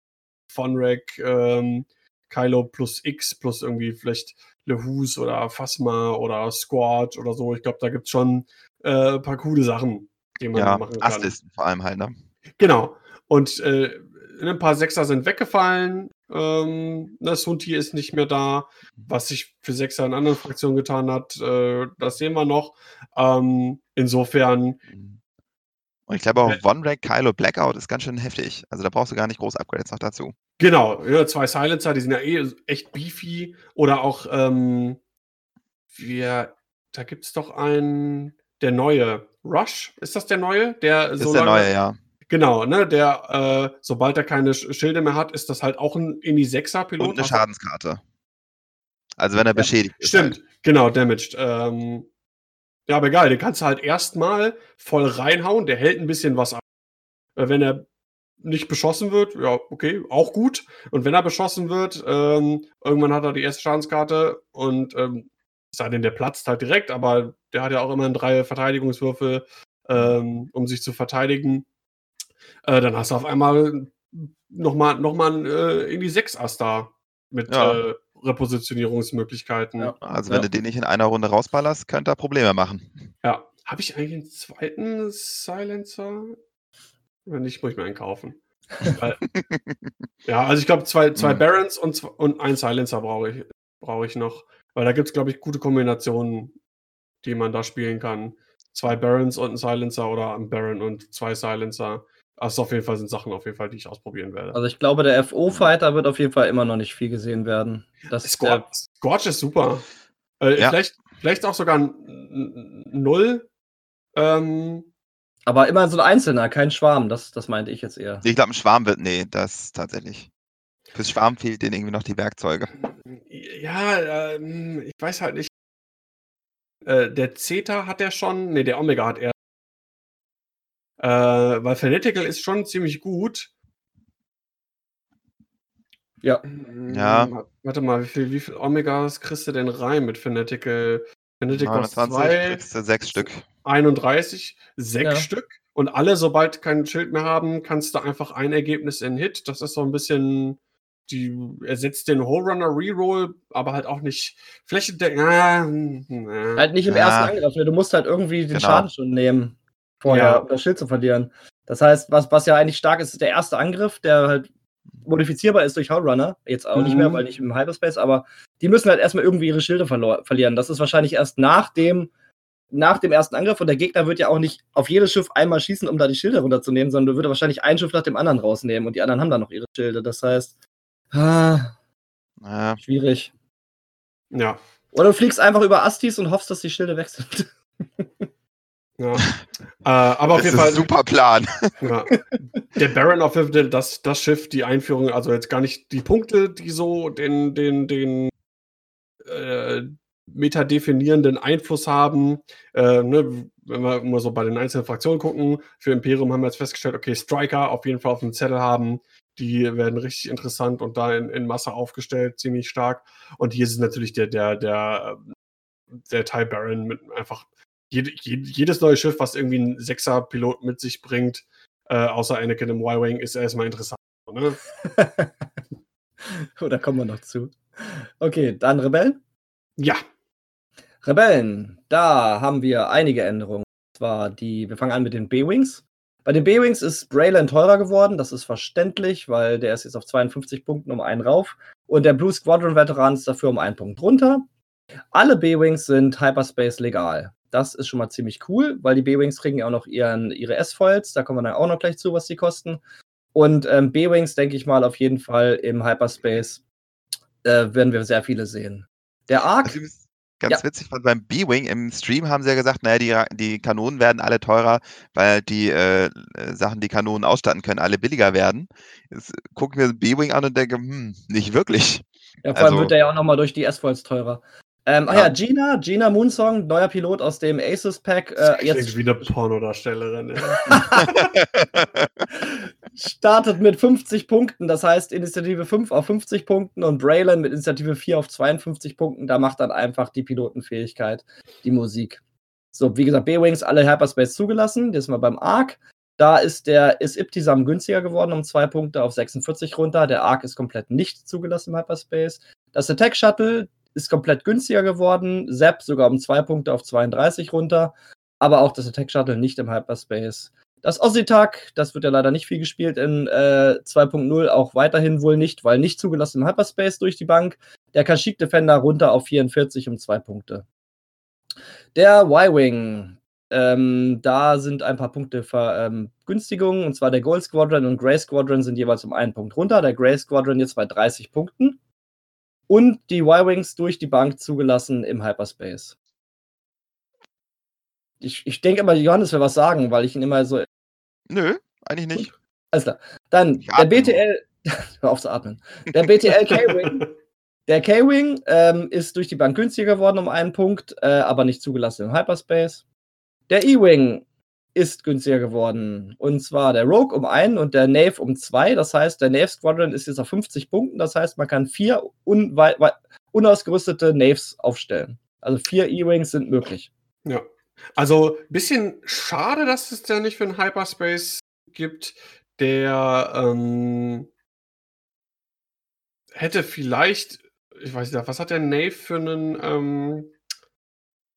von Rack ähm, Kylo plus X plus irgendwie vielleicht Lehus oder Phasma oder Squad oder so. Ich glaube, da gibt es schon äh, ein paar coole Sachen die man ja, machen kann. Asslisten vor allem halt, ne? Genau. Und äh, ein paar Sechser sind weggefallen. Ähm, ne, Sunti ist nicht mehr da. Was sich für Sechser in anderen Fraktionen getan hat, äh, das sehen wir noch. Ähm, insofern. Und ich glaube auch One-Rack Kylo Blackout ist ganz schön heftig. Also da brauchst du gar nicht groß Upgrades noch dazu. Genau, ja, zwei Silencer, die sind ja eh echt beefy. Oder auch, ähm, wir, da gibt es doch einen, der neue, Rush, ist das der neue? Der ist so der neue, ja. Genau, ne, der, äh, sobald er keine Schilde mehr hat, ist das halt auch ein Indie-6er-Pilot. Und eine Schadenskarte. Also wenn er ja, beschädigt ist. Stimmt, halt. genau, damaged. Ähm, ja, aber egal, den kannst du halt erstmal voll reinhauen, der hält ein bisschen was ab. Äh, wenn er nicht beschossen wird, ja, okay, auch gut. Und wenn er beschossen wird, ähm, irgendwann hat er die erste Schadenskarte und ähm, sei denn, der platzt halt direkt, aber der hat ja auch immer drei Verteidigungswürfel, ähm, um sich zu verteidigen. Äh, dann hast du auf einmal nochmal noch mal, äh, irgendwie sechs da mit ja. äh, Repositionierungsmöglichkeiten. Ja. Also wenn ja. du den nicht in einer Runde rausballerst, könnte er Probleme machen. Ja. Habe ich eigentlich einen zweiten Silencer? Wenn nicht, muss ich mir einen kaufen. *laughs* Ja, also ich glaube, zwei, zwei mhm. Barons und, und ein Silencer brauche ich, brauch ich noch. Weil da gibt es, glaube ich, gute Kombinationen, die man da spielen kann. Zwei Barons und ein Silencer oder ein Baron und zwei Silencer. Also auf jeden Fall sind Sachen auf jeden Fall, die ich ausprobieren werde. Also ich glaube, der FO-Fighter wird auf jeden Fall immer noch nicht viel gesehen werden. Das Squatch, Squatch ist super. Äh, ja. vielleicht, vielleicht auch sogar ein Null. Ähm, aber immer so ein Einzelner, kein Schwarm, das, das meinte ich jetzt eher. Ich glaube, ein Schwarm wird, nee, das tatsächlich. Fürs Schwarm fehlt denen irgendwie noch die Werkzeuge. Ja, ähm, ich weiß halt nicht. Äh, der Zeta hat er schon, ne, der Omega hat er. Äh, weil Fanatical ist schon ziemlich gut. Ja. Ja. Warte mal, wie viel, wie viel Omegas kriegst du denn rein mit Fanatical? Benedikt 29, sechs Stück. 31, sechs ja. Stück. Und alle, sobald kein Schild mehr haben, kannst du einfach ein Ergebnis in Hit. Das ist so ein bisschen, die ersetzt den Whole Runner Reroll, aber halt auch nicht flächendeckend. Äh, halt nicht im ja. ersten Angriff. Ne? Du musst halt irgendwie den genau. Schaden schon nehmen, vorher, ja. um das Schild zu verlieren. Das heißt, was, was ja eigentlich stark ist, ist der erste Angriff, der halt modifizierbar ist durch Runner. Jetzt auch mhm. nicht mehr, mhm. weil nicht im Hyperspace, aber die müssen halt erstmal irgendwie ihre Schilde verlieren. Das ist wahrscheinlich erst nach dem, nach dem ersten Angriff und der Gegner wird ja auch nicht auf jedes Schiff einmal schießen, um da die Schilde runterzunehmen, sondern du würdest wahrscheinlich ein Schiff nach dem anderen rausnehmen und die anderen haben dann noch ihre Schilde. Das heißt, ah, ja. schwierig. Ja. Oder du fliegst einfach über Astis und hoffst, dass die Schilde weg sind. *laughs* Ja. *laughs* äh, aber auf jeden Fall. super Plan. *laughs* Ja. Der Baron auf jeden Fall, das, das Schiff, die Einführung, also jetzt gar nicht die Punkte, die so den, den, den äh, metadefinierenden Einfluss haben. Äh, ne, wenn wir immer so bei den einzelnen Fraktionen gucken, für Imperium haben wir jetzt festgestellt, okay, Striker auf jeden Fall auf dem Zettel haben. Die werden richtig interessant und da in, in Masse aufgestellt, ziemlich stark. Und hier ist es natürlich der, der, der, der Ty Baron mit einfach jede, jedes neue Schiff, was irgendwie einen Sechser-Pilot mit sich bringt, äh, außer Anakin im Y-Wing, ist erstmal interessant. Ne? *laughs* oh, da kommen wir noch zu. Okay, dann Rebellen? Ja. Rebellen, da haben wir einige Änderungen. Und zwar die, wir fangen an mit den B-Wings. Bei den B-Wings ist Brayland teurer geworden, das ist verständlich, weil der ist jetzt auf 52 Punkten um einen rauf. Und der Blue Squadron Veteran ist dafür um einen Punkt runter. Alle B-Wings sind Hyperspace legal. Das ist schon mal ziemlich cool, weil die B-Wings kriegen ja auch noch ihren, ihre S-Foils. Da kommen wir dann auch noch gleich zu, was die kosten. Und ähm, B-Wings, denke ich mal, auf jeden Fall im Hyperspace äh, werden wir sehr viele sehen. Der Arc. Ganz ja. witzig, weil beim B-Wing im Stream haben sie ja gesagt, naja, die, die Kanonen werden alle teurer, weil die äh, Sachen, die Kanonen ausstatten können, alle billiger werden. Jetzt gucken wir B-Wing an und denken, hm, nicht wirklich. Ja, vor allem also, wird der ja auch nochmal durch die S-Foils teurer. Ähm, ach ja. ja, Gina, Gina Moonsong, neuer Pilot aus dem Aces Pack. Äh, jetzt wie eine Pornodarstellerin. *laughs* startet mit 50 Punkten, das heißt Initiative 5 auf 50 Punkten und Braylon mit Initiative 4 auf 52 Punkten. Da macht dann einfach die Pilotenfähigkeit die Musik. So, wie gesagt, B-Wings alle Hyperspace zugelassen. Jetzt mal beim Arc. Da ist der ist Iptisam günstiger geworden um zwei Punkte auf 46 runter. Der Arc ist komplett nicht zugelassen im Hyperspace. Das Attack Shuttle, ist komplett günstiger geworden. Zap sogar um zwei Punkte auf 32 runter. Aber auch das Attack Shuttle nicht im Hyperspace. Das Ossitak, das wird ja leider nicht viel gespielt in äh, 2.0, auch weiterhin wohl nicht, weil nicht zugelassen im Hyperspace durch die Bank. Der Kashyyyk Defender runter auf 44 um zwei Punkte. Der Y-Wing, ähm, da sind ein paar Punkte Vergünstigungen, ähm, und zwar der Gold Squadron und Grey Squadron sind jeweils um einen Punkt runter. Der Grey Squadron jetzt bei 30 Punkten und die Y-Wings durch die Bank zugelassen im Hyperspace. Ich, ich denke immer, Johannes will was sagen, weil ich ihn immer so. Nö, eigentlich nicht. Alles klar. Dann der BTL. *laughs* Hör auf zu atmen. Der BTL K-Wing. *laughs* der K-Wing ähm, ist durch die Bank günstiger geworden um einen Punkt, äh, aber nicht zugelassen im Hyperspace. Der E-Wing ist günstiger geworden. Und zwar der Rogue um einen und der Nave um zwei. Das heißt, der Nave Squadron ist jetzt auf 50 Punkten. Das heißt, man kann vier un unausgerüstete Naves aufstellen. Also vier E-Wings sind möglich. Ja. Also ein bisschen schade, dass es da nicht für einen Hyperspace gibt, der ähm, hätte vielleicht, ich weiß nicht, was hat der Nave für einen ähm,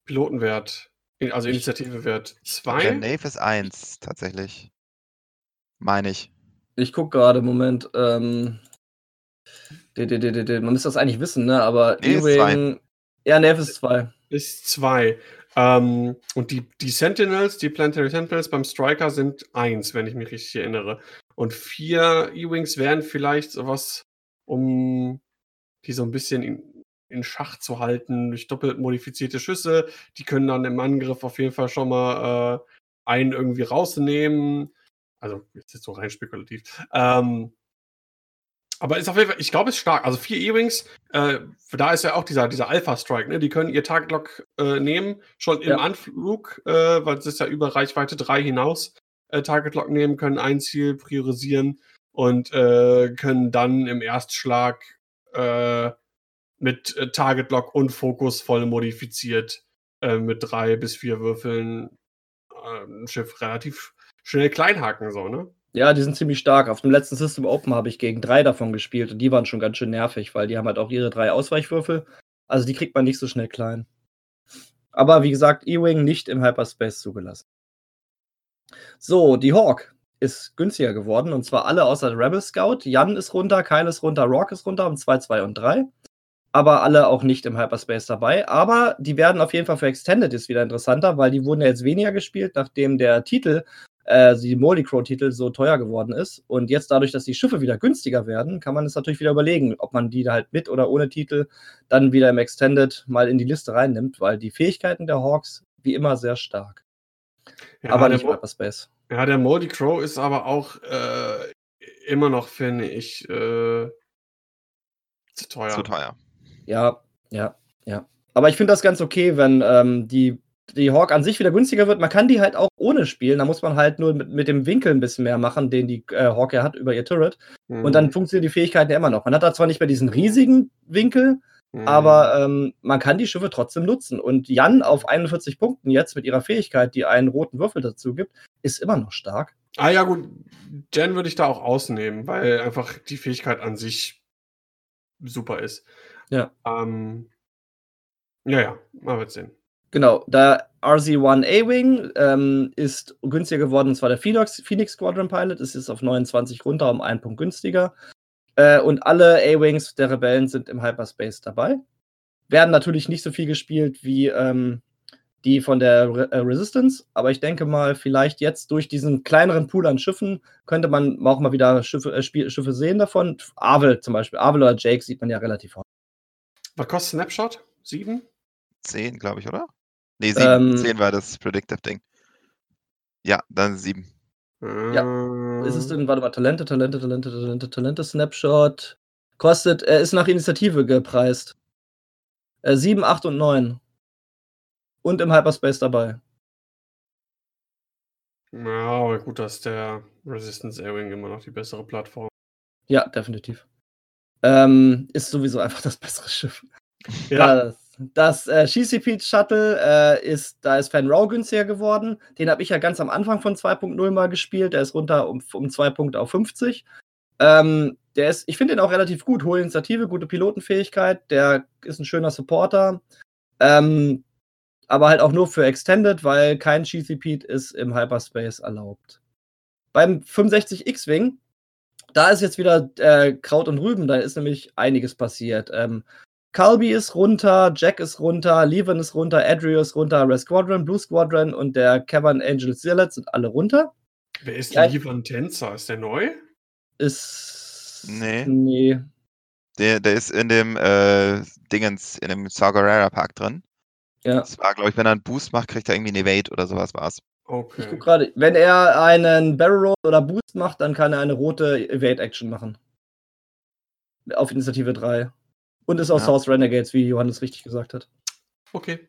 Pilotenwert? Also Initiative Wert 2. Der Nave ist 1, tatsächlich. Meine ich. Ich gucke gerade, Moment. Ähm, man müsste das eigentlich wissen, ne? Aber nee, Ewing. Ja, Nave ist 2. Ist 2. Ähm, und die, die Sentinels, die Planetary Sentinels beim Striker sind 1, wenn ich mich richtig erinnere. Und 4 E-Wings wären vielleicht sowas, um die so ein bisschen in, Schach zu halten durch doppelt modifizierte Schüsse. Die können dann im Angriff auf jeden Fall schon mal äh, einen irgendwie rausnehmen. Also, jetzt ist so rein spekulativ. Ähm, aber ist auf jeden Fall, ich glaube, es ist stark. Also vier E-Wings, äh, da ist ja auch dieser, dieser Alpha-Strike, ne? Die können ihr Target Lock äh, nehmen, schon im ja. Anflug, äh, weil es ist ja über Reichweite 3 hinaus, äh, Target Lock nehmen, können ein Ziel priorisieren und äh, können dann im Erstschlag äh, mit äh, Target Lock und Fokus voll modifiziert äh, mit drei bis vier Würfeln äh, ein Schiff relativ schnell kleinhaken, so, ne? Ja, die sind ziemlich stark. Auf dem letzten System Open habe ich gegen drei davon gespielt und die waren schon ganz schön nervig, weil die haben halt auch ihre drei Ausweichwürfel. Also die kriegt man nicht so schnell klein. Aber wie gesagt, E-Wing nicht im Hyperspace zugelassen. So, die Hawk ist günstiger geworden und zwar alle außer Rebel Scout. Jan ist runter, Kyle ist runter, Rock ist runter um 2, 2 und 3. Aber alle auch nicht im Hyperspace dabei. Aber die werden auf jeden Fall für Extended jetzt wieder interessanter, weil die wurden ja jetzt weniger gespielt, nachdem der Titel äh, die Moldy Crow-Titel so teuer geworden ist. Und jetzt dadurch, dass die Schiffe wieder günstiger werden, kann man es natürlich wieder überlegen, ob man die halt mit oder ohne Titel dann wieder im Extended mal in die Liste reinnimmt, weil die Fähigkeiten der Hawks wie immer sehr stark. Ja, aber nicht Hyperspace. Ja, der Moldy Crow ist aber auch äh, immer noch, finde ich, äh, zu teuer. Zu teuer. Ja, ja, ja. Aber ich finde das ganz okay, wenn ähm, die die Hawk an sich wieder günstiger wird. Man kann die halt auch ohne spielen. Da muss man halt nur mit, mit dem Winkel ein bisschen mehr machen, den die äh, Hawk ja hat über ihr Turret. Mhm. Und dann mhm. funktionieren die Fähigkeiten ja immer noch. Man hat da zwar nicht mehr diesen riesigen Winkel, mhm. aber ähm, man kann die Schiffe trotzdem nutzen. Und Jan auf 41 Punkten jetzt mit ihrer Fähigkeit, die einen roten Würfel dazu gibt, ist immer noch stark. Ah ja, gut. Jen würde ich da auch ausnehmen, weil einfach die Fähigkeit an sich super ist. Ja. Ähm, ja, ja, mal wird sehen. Genau, der RZ-1 A-Wing ähm, ist günstiger geworden, und zwar der Phoenix, Phoenix Squadron Pilot, ist jetzt auf 29 runter, um einen Punkt günstiger. Äh, und alle A-Wings der Rebellen sind im Hyperspace dabei. Werden natürlich nicht so viel gespielt wie ähm, die von der Re äh, Resistance, aber ich denke mal, vielleicht jetzt durch diesen kleineren Pool an Schiffen könnte man auch mal wieder Schiffe, äh, Schiffe sehen davon. Avel zum Beispiel, Avel oder Jake sieht man ja relativ häufig. Was kostet Snapshot? Sieben? Zehn, glaube ich, oder? Nee, 7. Ähm, 10 war das Predictive-Ding. Ja, dann 7. Ja. Ist es denn, warte mal, Talente, Talente, Talente, Talente, Talente, Snapshot. Kostet, er ist nach Initiative gepreist. Äh, 7, 8 und 9. Und im Hyperspace dabei. Ja, aber gut, dass der Resistance Airwing immer noch die bessere Plattform. Ja, definitiv. Ähm, ist sowieso einfach das bessere Schiff. Ja. das, das äh, GCP Shuttle äh, ist, da ist Fan Raw günstiger geworden. Den habe ich ja ganz am Anfang von 2.0 mal gespielt. Der ist runter um, um zwei Punkte auf 50. Ähm, der ist, ich finde ihn auch relativ gut. Hohe Initiative, gute Pilotenfähigkeit. Der ist ein schöner Supporter. Ähm, aber halt auch nur für Extended, weil kein GCP ist im Hyperspace erlaubt. Beim 65 X-Wing, da ist jetzt wieder äh, Kraut und Rüben, da ist nämlich einiges passiert. Ähm, Calby ist runter, Jack ist runter, Levin ist runter, Adrio ist runter, Red Squadron, Blue Squadron und der Cavern Angel Zealot sind alle runter. Wer ist ja, Levin Tänzer? Ist der neu? Ist. Nee. Nee. Der, der ist in dem äh, Dingens, in dem Sagarera Park drin. Ja. Das war, glaube ich, wenn er einen Boost macht, kriegt er irgendwie eine Evade oder sowas war's. Okay. Ich guck gerade, wenn er einen Barrel Roll oder Boost macht, dann kann er eine rote Evade Action machen. Auf Initiative 3. Und ist aus ja. Source Renegades, wie Johannes richtig gesagt hat. Okay.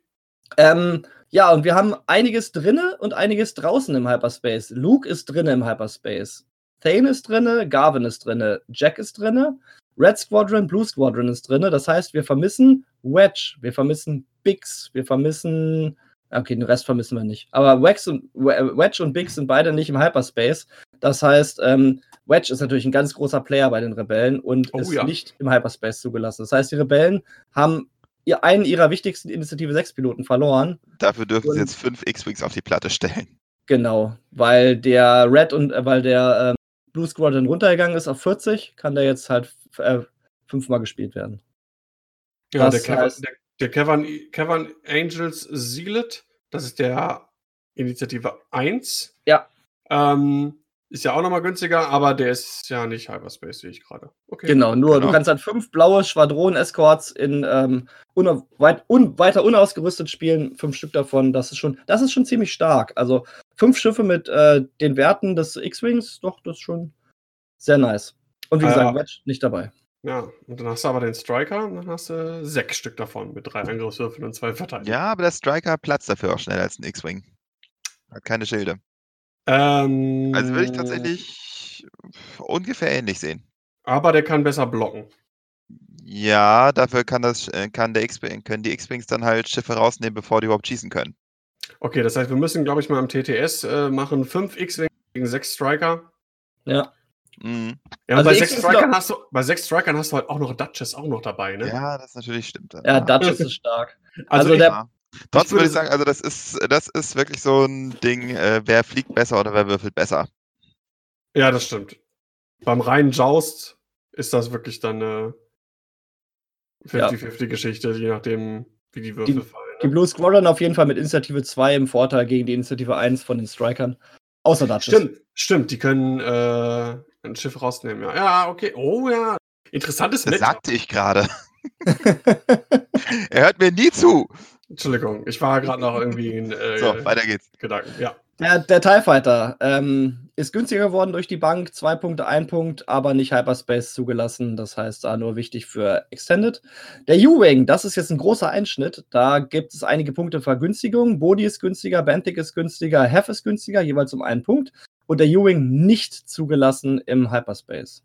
Ähm, ja, und wir haben einiges drinne und einiges draußen im Hyperspace. Luke ist drinne im Hyperspace. Thane ist drinne, Garvin ist drinne, Jack ist drinne, Red Squadron, Blue Squadron ist drinne. Das heißt, wir vermissen Wedge, wir vermissen Bix, wir vermissen Okay, den Rest vermissen wir nicht. Aber Wax und, Wedge und Bix sind beide nicht im Hyperspace. Das heißt, ähm, Wedge ist natürlich ein ganz großer Player bei den Rebellen und oh, ist ja. nicht im Hyperspace zugelassen. Das heißt, die Rebellen haben ihr, einen ihrer wichtigsten Initiative 6 Piloten verloren. Dafür dürfen und, sie jetzt fünf X-Wings auf die Platte stellen. Genau, weil der Red und äh, weil der ähm, Blue Squadron runtergegangen ist auf 40, kann der jetzt halt äh, fünfmal gespielt werden. Ja, der, heißt, der, der Kevin, Kevin Angels Sealet, das ist der Initiative 1. Ja. Ähm, ist ja auch nochmal günstiger, aber der ist ja nicht Hyperspace, sehe ich gerade. Okay. Genau, nur genau. du kannst halt fünf blaue Schwadronen-Escorts in ähm, un un weiter unausgerüstet spielen, fünf Stück davon. Das ist schon, das ist schon ziemlich stark. Also fünf Schiffe mit äh, den Werten des X-Wings, doch, das ist schon sehr nice. Und wie gesagt, äh, nicht dabei. Ja, und dann hast du aber den Striker und dann hast du sechs Stück davon mit drei Angriffswürfeln und zwei Verteidigungen. Ja, aber der Striker platzt dafür auch schneller als ein X-Wing. Hat keine Schilde. Ähm, also würde ich tatsächlich ungefähr ähnlich sehen. Aber der kann besser blocken. Ja, dafür kann das, äh, kann der können die X-Wings dann halt Schiffe rausnehmen, bevor die überhaupt schießen können. Okay, das heißt, wir müssen, glaube ich, mal im TTS äh, machen: fünf X-Wings gegen sechs Striker. Ja. Mhm. Ja, also bei, sechs Strikern hast du, bei sechs Strikern hast du halt auch noch Duchess auch noch dabei, ne? Ja, das natürlich stimmt. Ja, Duchess ist stark. *laughs* Also, also der, Trotzdem würde ich sagen, also das ist, das ist wirklich so ein Ding, äh, wer fliegt besser oder wer würfelt besser. Ja, das stimmt. Beim reinen Joust ist das wirklich dann eine 50-50-Geschichte, je nachdem, wie die Würfel die, fallen. Ne? Die Blue Squadron auf jeden Fall mit Initiative 2 im Vorteil gegen die Initiative 1 von den Strikern. Außer Duchess. Stimmt, stimmt, die können äh, ein Schiff rausnehmen. Ja, ja okay. Oh ja. Interessantes Das sagte ich gerade. *laughs* er hört mir nie zu. Entschuldigung, ich war gerade noch irgendwie in äh, so, weiter geht's. Gedanken. Ja. Der, der TIE Fighter ähm, ist günstiger geworden durch die Bank, zwei Punkte, ein Punkt, aber nicht Hyperspace zugelassen. Das heißt, da nur wichtig für Extended. Der U-Wing, das ist jetzt ein großer Einschnitt. Da gibt es einige Punkte Vergünstigung. Body ist günstiger, Benthic ist günstiger, Hef ist günstiger, jeweils um einen Punkt. Und der U-Wing nicht zugelassen im Hyperspace.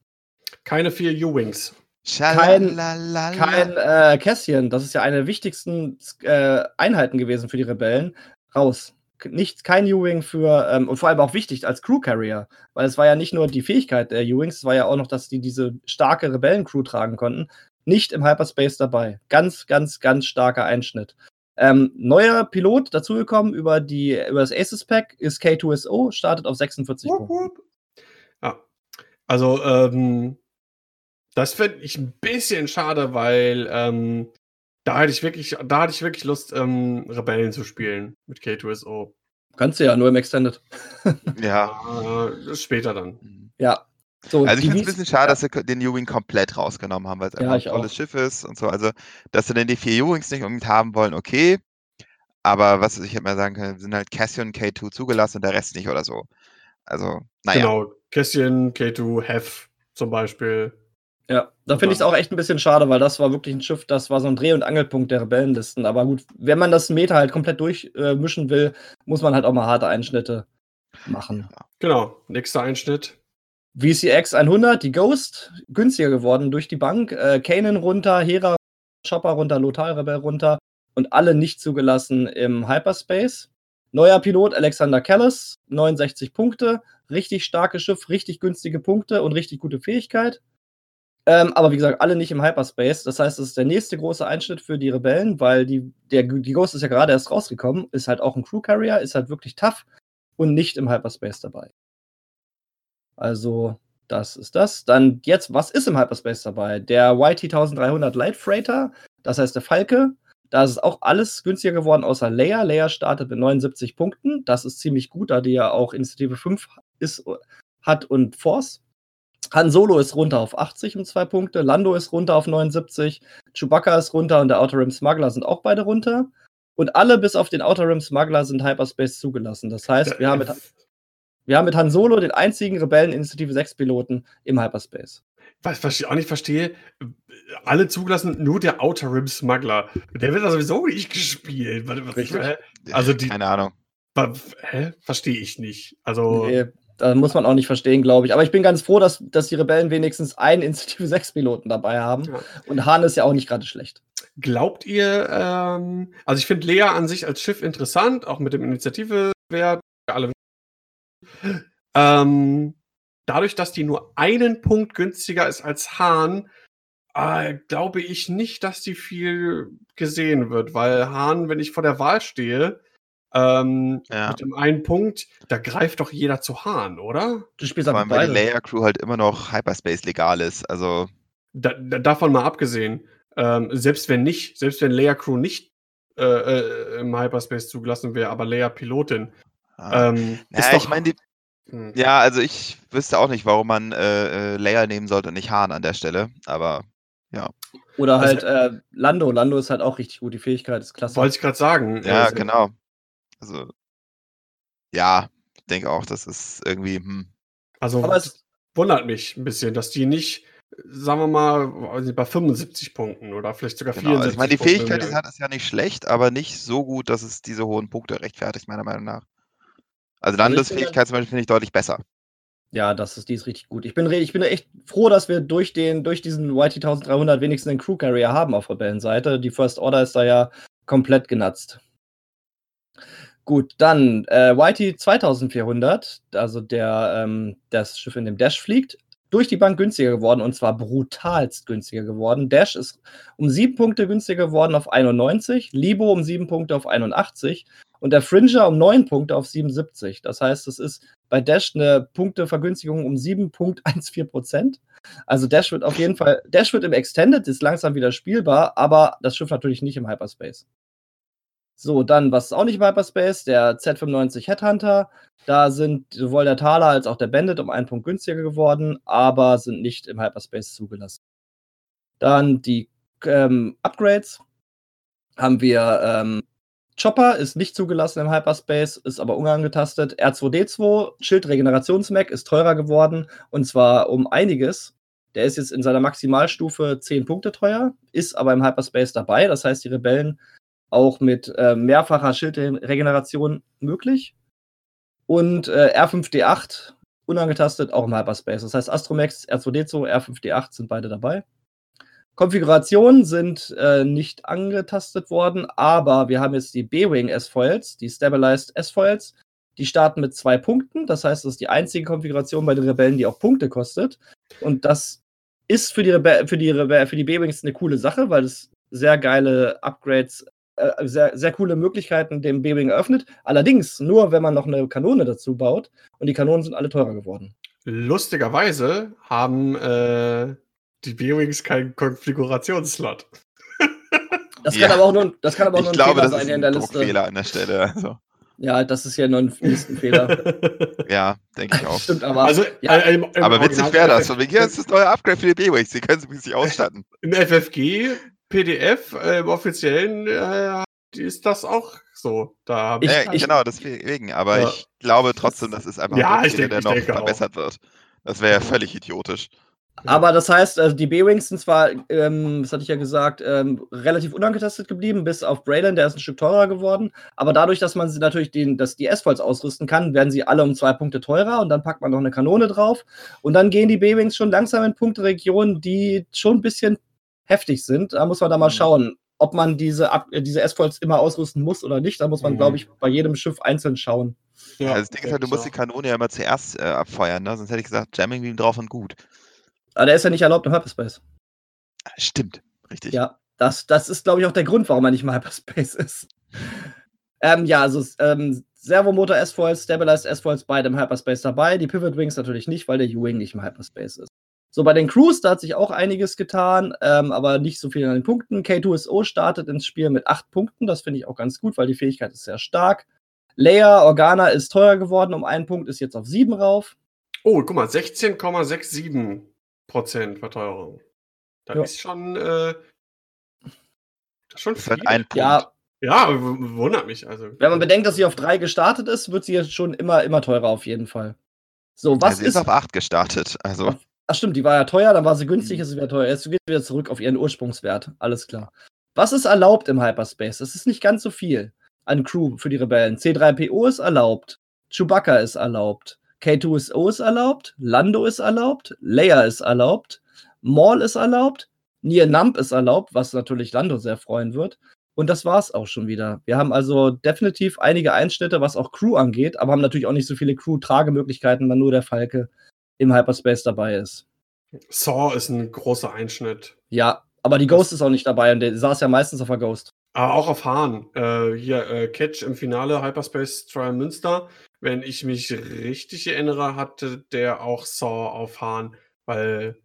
Keine vier U-Wings. Kein, kein äh, Cassian, das ist ja eine der wichtigsten äh, Einheiten gewesen für die Rebellen, raus nicht kein U-Wing für, ähm, und vor allem auch wichtig als Crew Carrier, weil es war ja nicht nur die Fähigkeit der U-Wings, es war ja auch noch, dass die diese starke Rebellencrew tragen konnten, nicht im Hyperspace dabei. Ganz, ganz, ganz starker Einschnitt. Ähm, neuer Pilot dazugekommen über, die, über das Aces Pack ist K2SO, startet auf 46 Punkten. Ja, also ähm, das finde ich ein bisschen schade, weil ähm, da hatte ich wirklich, da hatte ich wirklich Lust, ähm, Rebellen zu spielen mit K2SO. Kannst du ja, nur im Extended. ja. Äh, später dann. Ja. So, also ich finde es ein bisschen schade, ja. dass sie den U-Wing komplett rausgenommen haben, weil es ja, einfach ein tolles auch. Schiff ist und so. Also, dass sie denn die vier U-Wings nicht unbedingt haben wollen, okay. Aber was ich hätte mal sagen können, sind halt Cassian K2 zugelassen und der Rest nicht oder so. Also, naja. Genau, Cassian, K2, Hef zum Beispiel. Ja, da finde ich es auch echt ein bisschen schade, weil das war wirklich ein Schiff, das war so ein Dreh- und Angelpunkt der Rebellenlisten. Aber gut, wenn man das Meta halt komplett durchmischen äh, will, muss man halt auch mal harte Einschnitte machen. Genau, nächster Einschnitt. VCX 100, die Ghost, günstiger geworden durch die Bank. Äh, Kanan runter, Hera Chopper runter, Lothal Rebell runter und alle nicht zugelassen im Hyperspace. Neuer Pilot Alexander Callis, 69 Punkte, richtig starkes Schiff, richtig günstige Punkte und richtig gute Fähigkeit. Ähm, aber wie gesagt, alle nicht im Hyperspace. Das heißt, es ist der nächste große Einschnitt für die Rebellen, weil die, der, die Ghost ist ja gerade erst rausgekommen, ist halt auch ein Crew Carrier, ist halt wirklich tough und nicht im Hyperspace dabei. Also, das ist das. Dann jetzt, was ist im Hyperspace dabei? Der YT 1300 Light Freighter, das heißt der Falke. Da ist auch alles günstiger geworden, außer Leia. Leia startet mit 79 Punkten. Das ist ziemlich gut, da die ja auch Initiative 5 ist, hat und Force. Han Solo ist runter auf 80 um zwei Punkte, Lando ist runter auf 79, Chewbacca ist runter und der Outer Rim Smuggler sind auch beide runter. Und alle bis auf den Outer Rim Smuggler sind Hyperspace zugelassen. Das heißt, wir haben mit, wir haben mit Han Solo den einzigen Rebellen-Initiative 6 Piloten im Hyperspace. Was, was ich auch nicht verstehe, alle zugelassen, nur der Outer Rim Smuggler. Der wird ja sowieso nicht gespielt. Also die, Keine Ahnung. Hä? Verstehe ich nicht. Also. Nee, da muss man auch nicht verstehen, glaube ich. Aber ich bin ganz froh, dass, dass die Rebellen wenigstens einen Initiative 6 Piloten dabei haben. Ja. Und Hahn ist ja auch nicht gerade schlecht. Glaubt ihr, ähm, also ich finde Lea an sich als Schiff interessant, auch mit dem Initiativewert. Ähm, dadurch, dass die nur einen Punkt günstiger ist als Hahn, äh, glaube ich nicht, dass die viel gesehen wird, weil Hahn, wenn ich vor der Wahl stehe, ähm, ja. Mit dem einen Punkt, da greift doch jeder zu Hahn, oder? Du spielst Vor allem, weil die Layer Crew halt immer noch Hyperspace legal ist. Also. Da, da, davon mal abgesehen, ähm, selbst wenn nicht, selbst wenn Layer Crew nicht äh, äh, im Hyperspace zugelassen wäre, aber Layer Pilotin. Ah. Ähm, naja, doch, ich meine. Hm. Ja, also ich wüsste auch nicht, warum man äh, äh, Layer nehmen sollte und nicht Hahn an der Stelle, aber ja. Oder also halt also, Lando. Lando ist halt auch richtig gut, die Fähigkeit ist klasse. Wollte ich gerade sagen. Ja, also, genau. Also, ja, ich denke auch, das ist irgendwie. Hm. Also, Aber es wundert mich ein bisschen, dass die nicht, sagen wir mal, bei 75 Punkten oder vielleicht sogar genau. 74 also Ich meine, die Punkte Fähigkeit, die es hat, ist ja nicht schlecht, aber nicht so gut, dass es diese hohen Punkte rechtfertigt, meiner Meinung nach. Also, Landesfähigkeit zum Beispiel finde ich deutlich besser. Ja, das ist, die ist richtig gut. Ich bin, ich bin echt froh, dass wir durch, den, durch diesen YT 1300 wenigstens einen Crew Carrier haben auf Rebellenseite. Die First Order ist da ja komplett genatzt. Gut, dann äh, YT 2400, also der, ähm, das Schiff, in dem Dash fliegt, durch die Bank günstiger geworden und zwar brutalst günstiger geworden. Dash ist um sieben Punkte günstiger geworden auf 91, Libo um sieben Punkte auf 81 und der Fringer um neun Punkte auf 77. Das heißt, es ist bei Dash eine Punktevergünstigung um 7,14 Prozent. Also Dash wird auf jeden Fall, Dash wird im Extended, ist langsam wieder spielbar, aber das Schiff natürlich nicht im Hyperspace. So, dann, was ist auch nicht im Hyperspace? Der Z95 Headhunter. Da sind sowohl der Thaler als auch der Bandit um einen Punkt günstiger geworden, aber sind nicht im Hyperspace zugelassen. Dann die ähm, Upgrades. Haben wir ähm, Chopper ist nicht zugelassen im Hyperspace, ist aber unangetastet. R2D2, Schildregenerationsmac, ist teurer geworden und zwar um einiges. Der ist jetzt in seiner Maximalstufe 10 Punkte teuer, ist aber im Hyperspace dabei. Das heißt, die Rebellen auch mit äh, mehrfacher Schildregeneration möglich. Und äh, R5D8 unangetastet auch im Hyperspace. Das heißt, Astromex, R2D2, R5D8 sind beide dabei. Konfigurationen sind äh, nicht angetastet worden, aber wir haben jetzt die B-Wing S-Foils, die Stabilized S-Foils. Die starten mit zwei Punkten. Das heißt, das ist die einzige Konfiguration bei den Rebellen, die auch Punkte kostet. Und das ist für die, Rebe für die, Rebe für die B-Wings eine coole Sache, weil es sehr geile Upgrades äh, sehr, sehr coole Möglichkeiten dem B-Wing eröffnet. Allerdings nur, wenn man noch eine Kanone dazu baut. Und die Kanonen sind alle teurer geworden. Lustigerweise haben äh, die B-Wings keinen Konfigurationsslot. Das kann ja. aber auch nur, das kann aber auch ich nur ein glaube, Fehler sein in der Liste. Fehler an der Stelle. Also. Ja, das ist ja nur ein Listenfehler. *laughs* ja, denke ich auch. Stimmt, aber. Also, ja. äh, im, im aber witzig wäre das. Von hier ist das neue Upgrade für die B-Wings. Die können sie sich ausstatten. Im FFG PDF äh, im offiziellen äh, ist das auch so. Da ich, ja, ich, genau, deswegen. Aber ja. ich glaube trotzdem, das ist einfach ja, ein Fehler, der noch verbessert auch. wird. Das wäre ja völlig idiotisch. Aber das heißt, also die B-Wings sind zwar, ähm, das hatte ich ja gesagt, ähm, relativ unangetastet geblieben, bis auf Braylon, der ist ein Stück teurer geworden. Aber dadurch, dass man sie natürlich den, dass die S-Foils ausrüsten kann, werden sie alle um zwei Punkte teurer und dann packt man noch eine Kanone drauf. Und dann gehen die B-Wings schon langsam in Punkteregionen, die schon ein bisschen heftig sind. Da muss man da mal mhm. schauen, ob man diese, äh, diese S-Foils immer ausrüsten muss oder nicht. Da muss man, mhm. glaube ich, bei jedem Schiff einzeln schauen. Ja, also das Ding ist halt, du musst die Kanone ja immer zuerst äh, abfeuern, ne? sonst hätte ich gesagt, Jamming Beam drauf und gut. Aber der ist ja nicht erlaubt im Hyperspace. Stimmt, richtig. Ja, das, das ist, glaube ich, auch der Grund, warum er nicht im Hyperspace ist. ähm, ja, also ähm, Servomotor S-Foils, Stabilized S-Foils, beide im Hyperspace dabei. Die Pivot Wings natürlich nicht, weil der U-Wing nicht im Hyperspace ist. So, bei den Crews, da hat sich auch einiges getan, ähm, aber nicht so viel an den Punkten. K2SO startet ins Spiel mit 8 Punkten. Das finde ich auch ganz gut, weil die Fähigkeit ist sehr stark. Leia Organa ist teuer geworden um einen Punkt, ist jetzt auf 7 rauf. Oh, guck mal, 16,67% Verteuerung. Das ja. ist schon, äh, das ist schon viel. Halt ein Punkt. Ja, ja, wundert mich. Also. Wenn man bedenkt, dass sie auf 3 gestartet ist, wird sie jetzt schon immer, immer teurer auf jeden Fall. So, was ja, sie ist, ist auf 8 gestartet. Also. Ach stimmt, die war ja teuer, dann war sie günstig, ist sie wieder teuer. Jetzt geht sie wieder zurück auf ihren Ursprungswert. Alles klar. Was ist erlaubt im Hyperspace? Das ist nicht ganz so viel an Crew für die Rebellen. C3PO ist erlaubt. Chewbacca ist erlaubt. K2SO ist erlaubt. Lando ist erlaubt. Leia ist erlaubt. Maul ist erlaubt. Nier Nump ist erlaubt, was natürlich Lando sehr freuen wird. Und das war's auch schon wieder. Wir haben also definitiv einige Einschnitte, was auch Crew angeht, aber haben natürlich auch nicht so viele Crew-Tragemöglichkeiten, dann nur der Falke im Hyperspace dabei ist. Saw ist ein großer Einschnitt. Ja, aber die Ghost ist auch nicht dabei und der saß ja meistens auf der Ghost. Aber auch auf Hahn. Äh, hier, äh, Catch im Finale Hyperspace Trial Münster. Wenn ich mich richtig erinnere, hatte der auch Saw auf Hahn, weil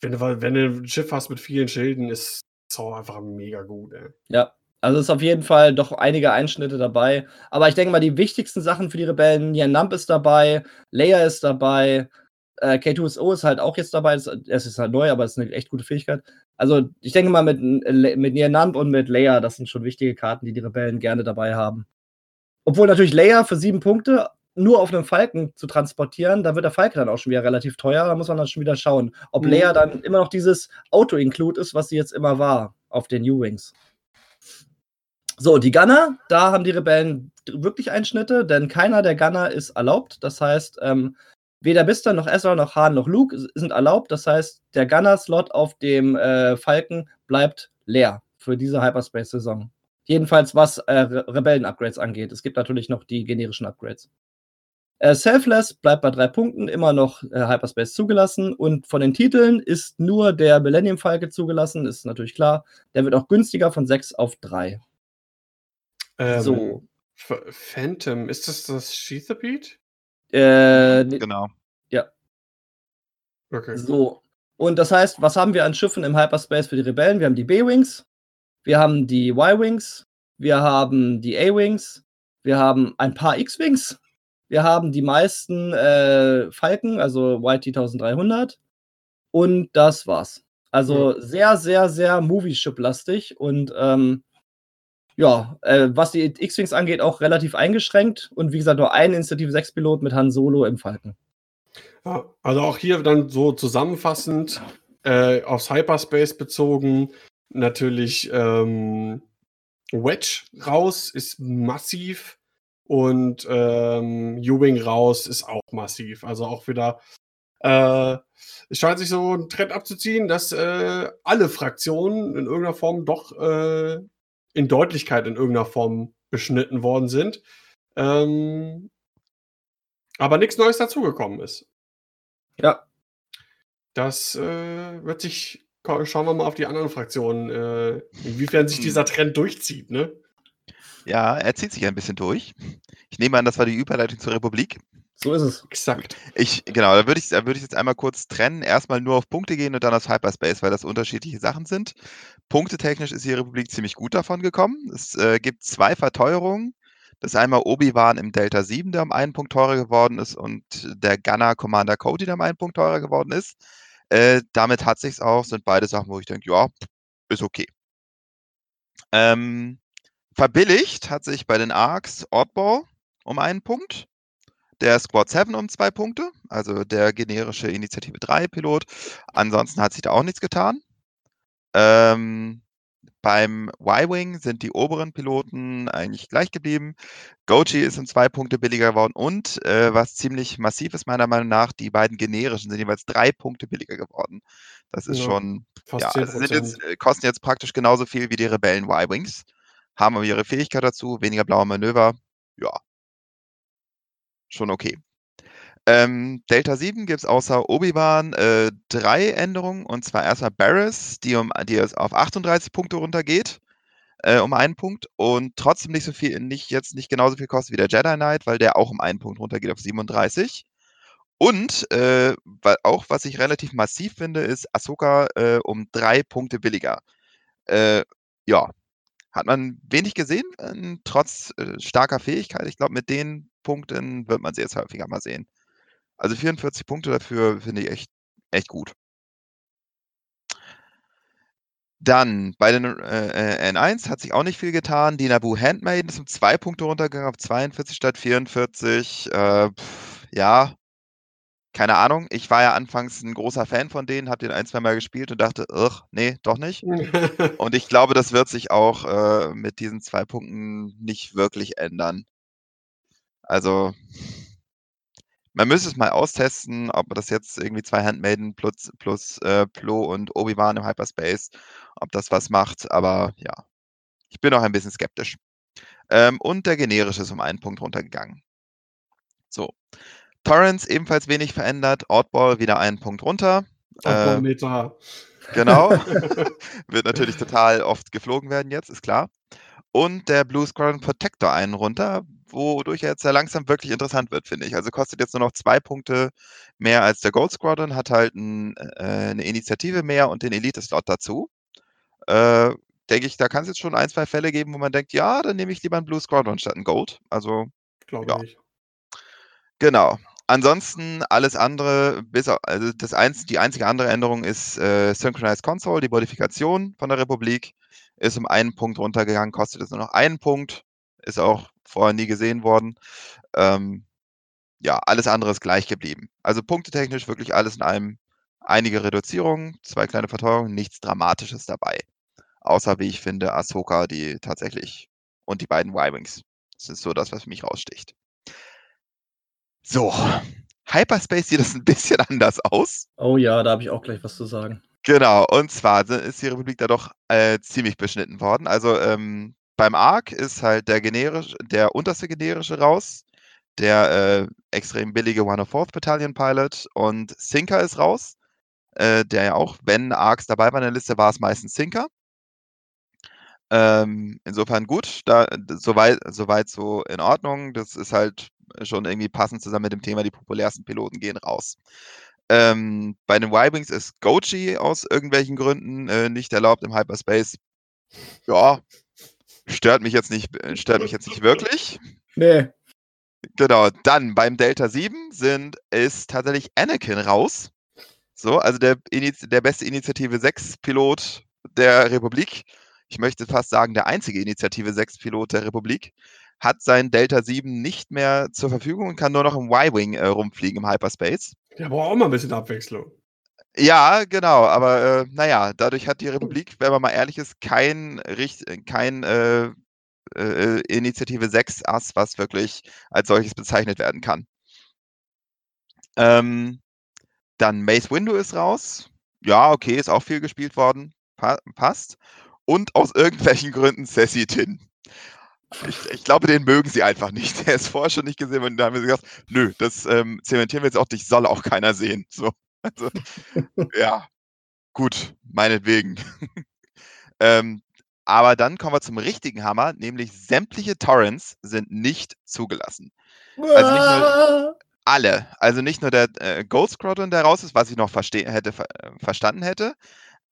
wenn du, wenn du ein Schiff hast mit vielen Schilden, ist Saw einfach mega gut. Ey. Ja, also ist auf jeden Fall doch einige Einschnitte dabei. Aber ich denke mal, die wichtigsten Sachen für die Rebellen, Jan Namp ist dabei, Leia ist dabei, äh, K2SO ist halt auch jetzt dabei. Es ist halt neu, aber es ist eine echt gute Fähigkeit. Also, ich denke mal, mit, mit Nianamp und mit Leia, das sind schon wichtige Karten, die die Rebellen gerne dabei haben. Obwohl natürlich Leia für sieben Punkte nur auf einem Falken zu transportieren, da wird der Falke dann auch schon wieder relativ teuer. Da muss man dann schon wieder schauen, ob mhm. Leia dann immer noch dieses Auto-Include ist, was sie jetzt immer war auf den U-Wings. So, die Gunner, da haben die Rebellen wirklich Einschnitte, denn keiner der Gunner ist erlaubt. Das heißt, ähm, Weder Bister noch Ezra noch Han noch Luke sind erlaubt. Das heißt, der Gunner-Slot auf dem äh, Falken bleibt leer für diese Hyperspace-Saison. Jedenfalls was äh, Rebellen-Upgrades angeht. Es gibt natürlich noch die generischen Upgrades. Äh, Selfless bleibt bei drei Punkten, immer noch äh, Hyperspace zugelassen. Und von den Titeln ist nur der Millennium Falke zugelassen, ist natürlich klar. Der wird auch günstiger von 6 auf 3. Ähm, so. Phantom, ist das das Sheathapede? Äh, genau. Ja. Okay. So. Und das heißt, was haben wir an Schiffen im Hyperspace für die Rebellen? Wir haben die B-Wings, wir haben die Y-Wings, wir haben die A-Wings, wir haben ein paar X-Wings, wir haben die meisten äh, Falken, also YT 1300 und das war's. Also mhm. sehr, sehr, sehr Movie-Ship-lastig und ähm, ja, äh, was die X-Wings angeht, auch relativ eingeschränkt. Und wie gesagt, nur ein Initiative 6-Pilot mit Han Solo im Falken. Ja, also auch hier dann so zusammenfassend äh, aufs Hyperspace bezogen. Natürlich ähm, Wedge raus ist massiv und ähm, U-Wing raus ist auch massiv. Also auch wieder äh, es scheint sich so ein Trend abzuziehen, dass äh, alle Fraktionen in irgendeiner Form doch äh, in Deutlichkeit in irgendeiner Form beschnitten worden sind. Ähm, aber nichts Neues dazugekommen ist. Ja. Das äh, wird sich, schauen wir mal auf die anderen Fraktionen, äh, inwiefern sich hm. dieser Trend durchzieht, ne? Ja, er zieht sich ein bisschen durch. Ich nehme an, das war die Überleitung zur Republik. So ist es. Exakt. Ich, genau, da würde ich, da würd ich jetzt einmal kurz trennen. Erstmal nur auf Punkte gehen und dann auf Hyperspace, weil das unterschiedliche Sachen sind. Punktetechnisch ist die Republik ziemlich gut davon gekommen. Es äh, gibt zwei Verteuerungen. Das ist einmal Obi-Wan im Delta 7, der um einen Punkt teurer geworden ist, und der Gunner Commander Cody, der um einen Punkt teurer geworden ist. Äh, damit hat sich's auch, sind beide Sachen, wo ich denke, ja, ist okay. Ähm, verbilligt hat sich bei den Arcs Oddball um einen Punkt der Squad 7 um zwei Punkte, also der generische Initiative 3 Pilot. Ansonsten hat sich da auch nichts getan. Ähm, beim Y-Wing sind die oberen Piloten eigentlich gleich geblieben. Goji ist um zwei Punkte billiger geworden und äh, was ziemlich massiv ist, meiner Meinung nach, die beiden generischen sind jeweils drei Punkte billiger geworden. Das ist ja, schon, ja, also jetzt, äh, kosten jetzt praktisch genauso viel wie die Rebellen Y-Wings, haben aber ihre Fähigkeit dazu, weniger blaue Manöver. Ja, schon okay. Ähm, Delta 7 gibt es außer Obi-Wan äh, drei Änderungen. Und zwar erstmal Barris, die, um, die auf 38 Punkte runtergeht. Äh, um einen Punkt. Und trotzdem nicht so viel, nicht, jetzt nicht genauso viel kostet wie der Jedi Knight, weil der auch um einen Punkt runtergeht auf 37. Und äh, weil auch, was ich relativ massiv finde, ist Ahsoka äh, um drei Punkte billiger. Äh, ja, hat man wenig gesehen, äh, trotz starker Fähigkeit. Ich glaube, mit den Punkten wird man sie jetzt häufiger mal sehen. Also 44 Punkte dafür finde ich echt, echt gut. Dann bei den äh, N1 hat sich auch nicht viel getan. Die Nabu Handmaiden ist um zwei Punkte runtergegangen auf 42 statt 44. Äh, pff, ja, keine Ahnung. Ich war ja anfangs ein großer Fan von denen, habe den ein, zwei Mal gespielt und dachte, ugh, nee, doch nicht. *laughs* und ich glaube, das wird sich auch äh, mit diesen zwei Punkten nicht wirklich ändern. Also, man müsste es mal austesten, ob das jetzt irgendwie zwei Handmaiden plus, plus äh, Plo und Obi-Wan im Hyperspace, ob das was macht. Aber ja, ich bin auch ein bisschen skeptisch. Ähm, und der generische ist um einen Punkt runtergegangen. So. Torrents ebenfalls wenig verändert. Oddball wieder einen Punkt runter. Oddball-Meter. Äh, genau. *laughs* Wird natürlich total oft geflogen werden jetzt, ist klar. Und der Blue Squadron Protector einen runter, wodurch er jetzt sehr langsam wirklich interessant wird, finde ich. Also kostet jetzt nur noch zwei Punkte mehr als der Gold Squadron, hat halt ein, äh, eine Initiative mehr und den Elite-Slot dazu. Äh, denke ich, da kann es jetzt schon ein, zwei Fälle geben, wo man denkt, ja, dann nehme ich lieber einen Blue Squadron statt einen Gold. Also, glaube ja. ich. Genau. Ansonsten alles andere, bis also das einz, die einzige andere Änderung ist äh, Synchronized Console, die Modifikation von der Republik ist um einen Punkt runtergegangen, kostet jetzt nur noch einen Punkt, ist auch vorher nie gesehen worden. Ähm, ja, alles andere ist gleich geblieben. Also punktetechnisch wirklich alles in einem. Einige Reduzierungen, zwei kleine Verteuerungen, nichts Dramatisches dabei. Außer, wie ich finde, Ahsoka, die tatsächlich und die beiden Y-Wings. Das ist so das, was für mich raussticht. So, Hyperspace sieht das ein bisschen *laughs* anders aus. Oh ja, da habe ich auch gleich was zu sagen. Genau, und zwar ist die Republik da doch äh, ziemlich beschnitten worden. Also ähm, beim Arc ist halt der generisch, der unterste generische raus, der äh, extrem billige 104th Battalion Pilot und Sinker ist raus, äh, der ja auch, wenn Arcs dabei war in der Liste, war es meistens Sinker. Ähm, insofern gut, da, soweit, soweit so in Ordnung. Das ist halt schon irgendwie passend zusammen mit dem Thema, die populärsten Piloten gehen raus. Ähm, bei den Y-Wings ist Goji aus irgendwelchen Gründen äh, nicht erlaubt im Hyperspace. Ja, stört mich jetzt nicht, stört mich jetzt nicht wirklich. Nee. Genau, dann beim Delta 7 sind, ist tatsächlich Anakin raus. So, also der, der beste Initiative 6 Pilot der Republik ich möchte fast sagen, der einzige Initiative 6-Pilot der Republik, hat sein Delta 7 nicht mehr zur Verfügung und kann nur noch im Y-Wing äh, rumfliegen im Hyperspace. Der braucht auch mal ein bisschen Abwechslung. Ja, genau, aber äh, naja, dadurch hat die Republik, wenn man mal ehrlich ist, kein, kein äh, äh, Initiative 6 Ass, was wirklich als solches bezeichnet werden kann. Ähm, dann Mace Window ist raus. Ja, okay, ist auch viel gespielt worden. Pa passt und aus *laughs* irgendwelchen Gründen Sassy Tin. Ich, ich, glaube, den mögen sie einfach nicht. *laughs* Der ist vorher schon nicht gesehen und da haben wir gesagt, nö, das ähm, zementieren wir jetzt auch nicht, soll auch keiner sehen. So, also, ja, gut, meinetwegen. *laughs* ähm, aber dann kommen wir zum richtigen Hammer, nämlich sämtliche Torrents sind nicht zugelassen. Also nicht nur alle, also nicht nur der äh, Ghost Squadron, der raus ist, was ich noch hätte, äh, verstanden hätte,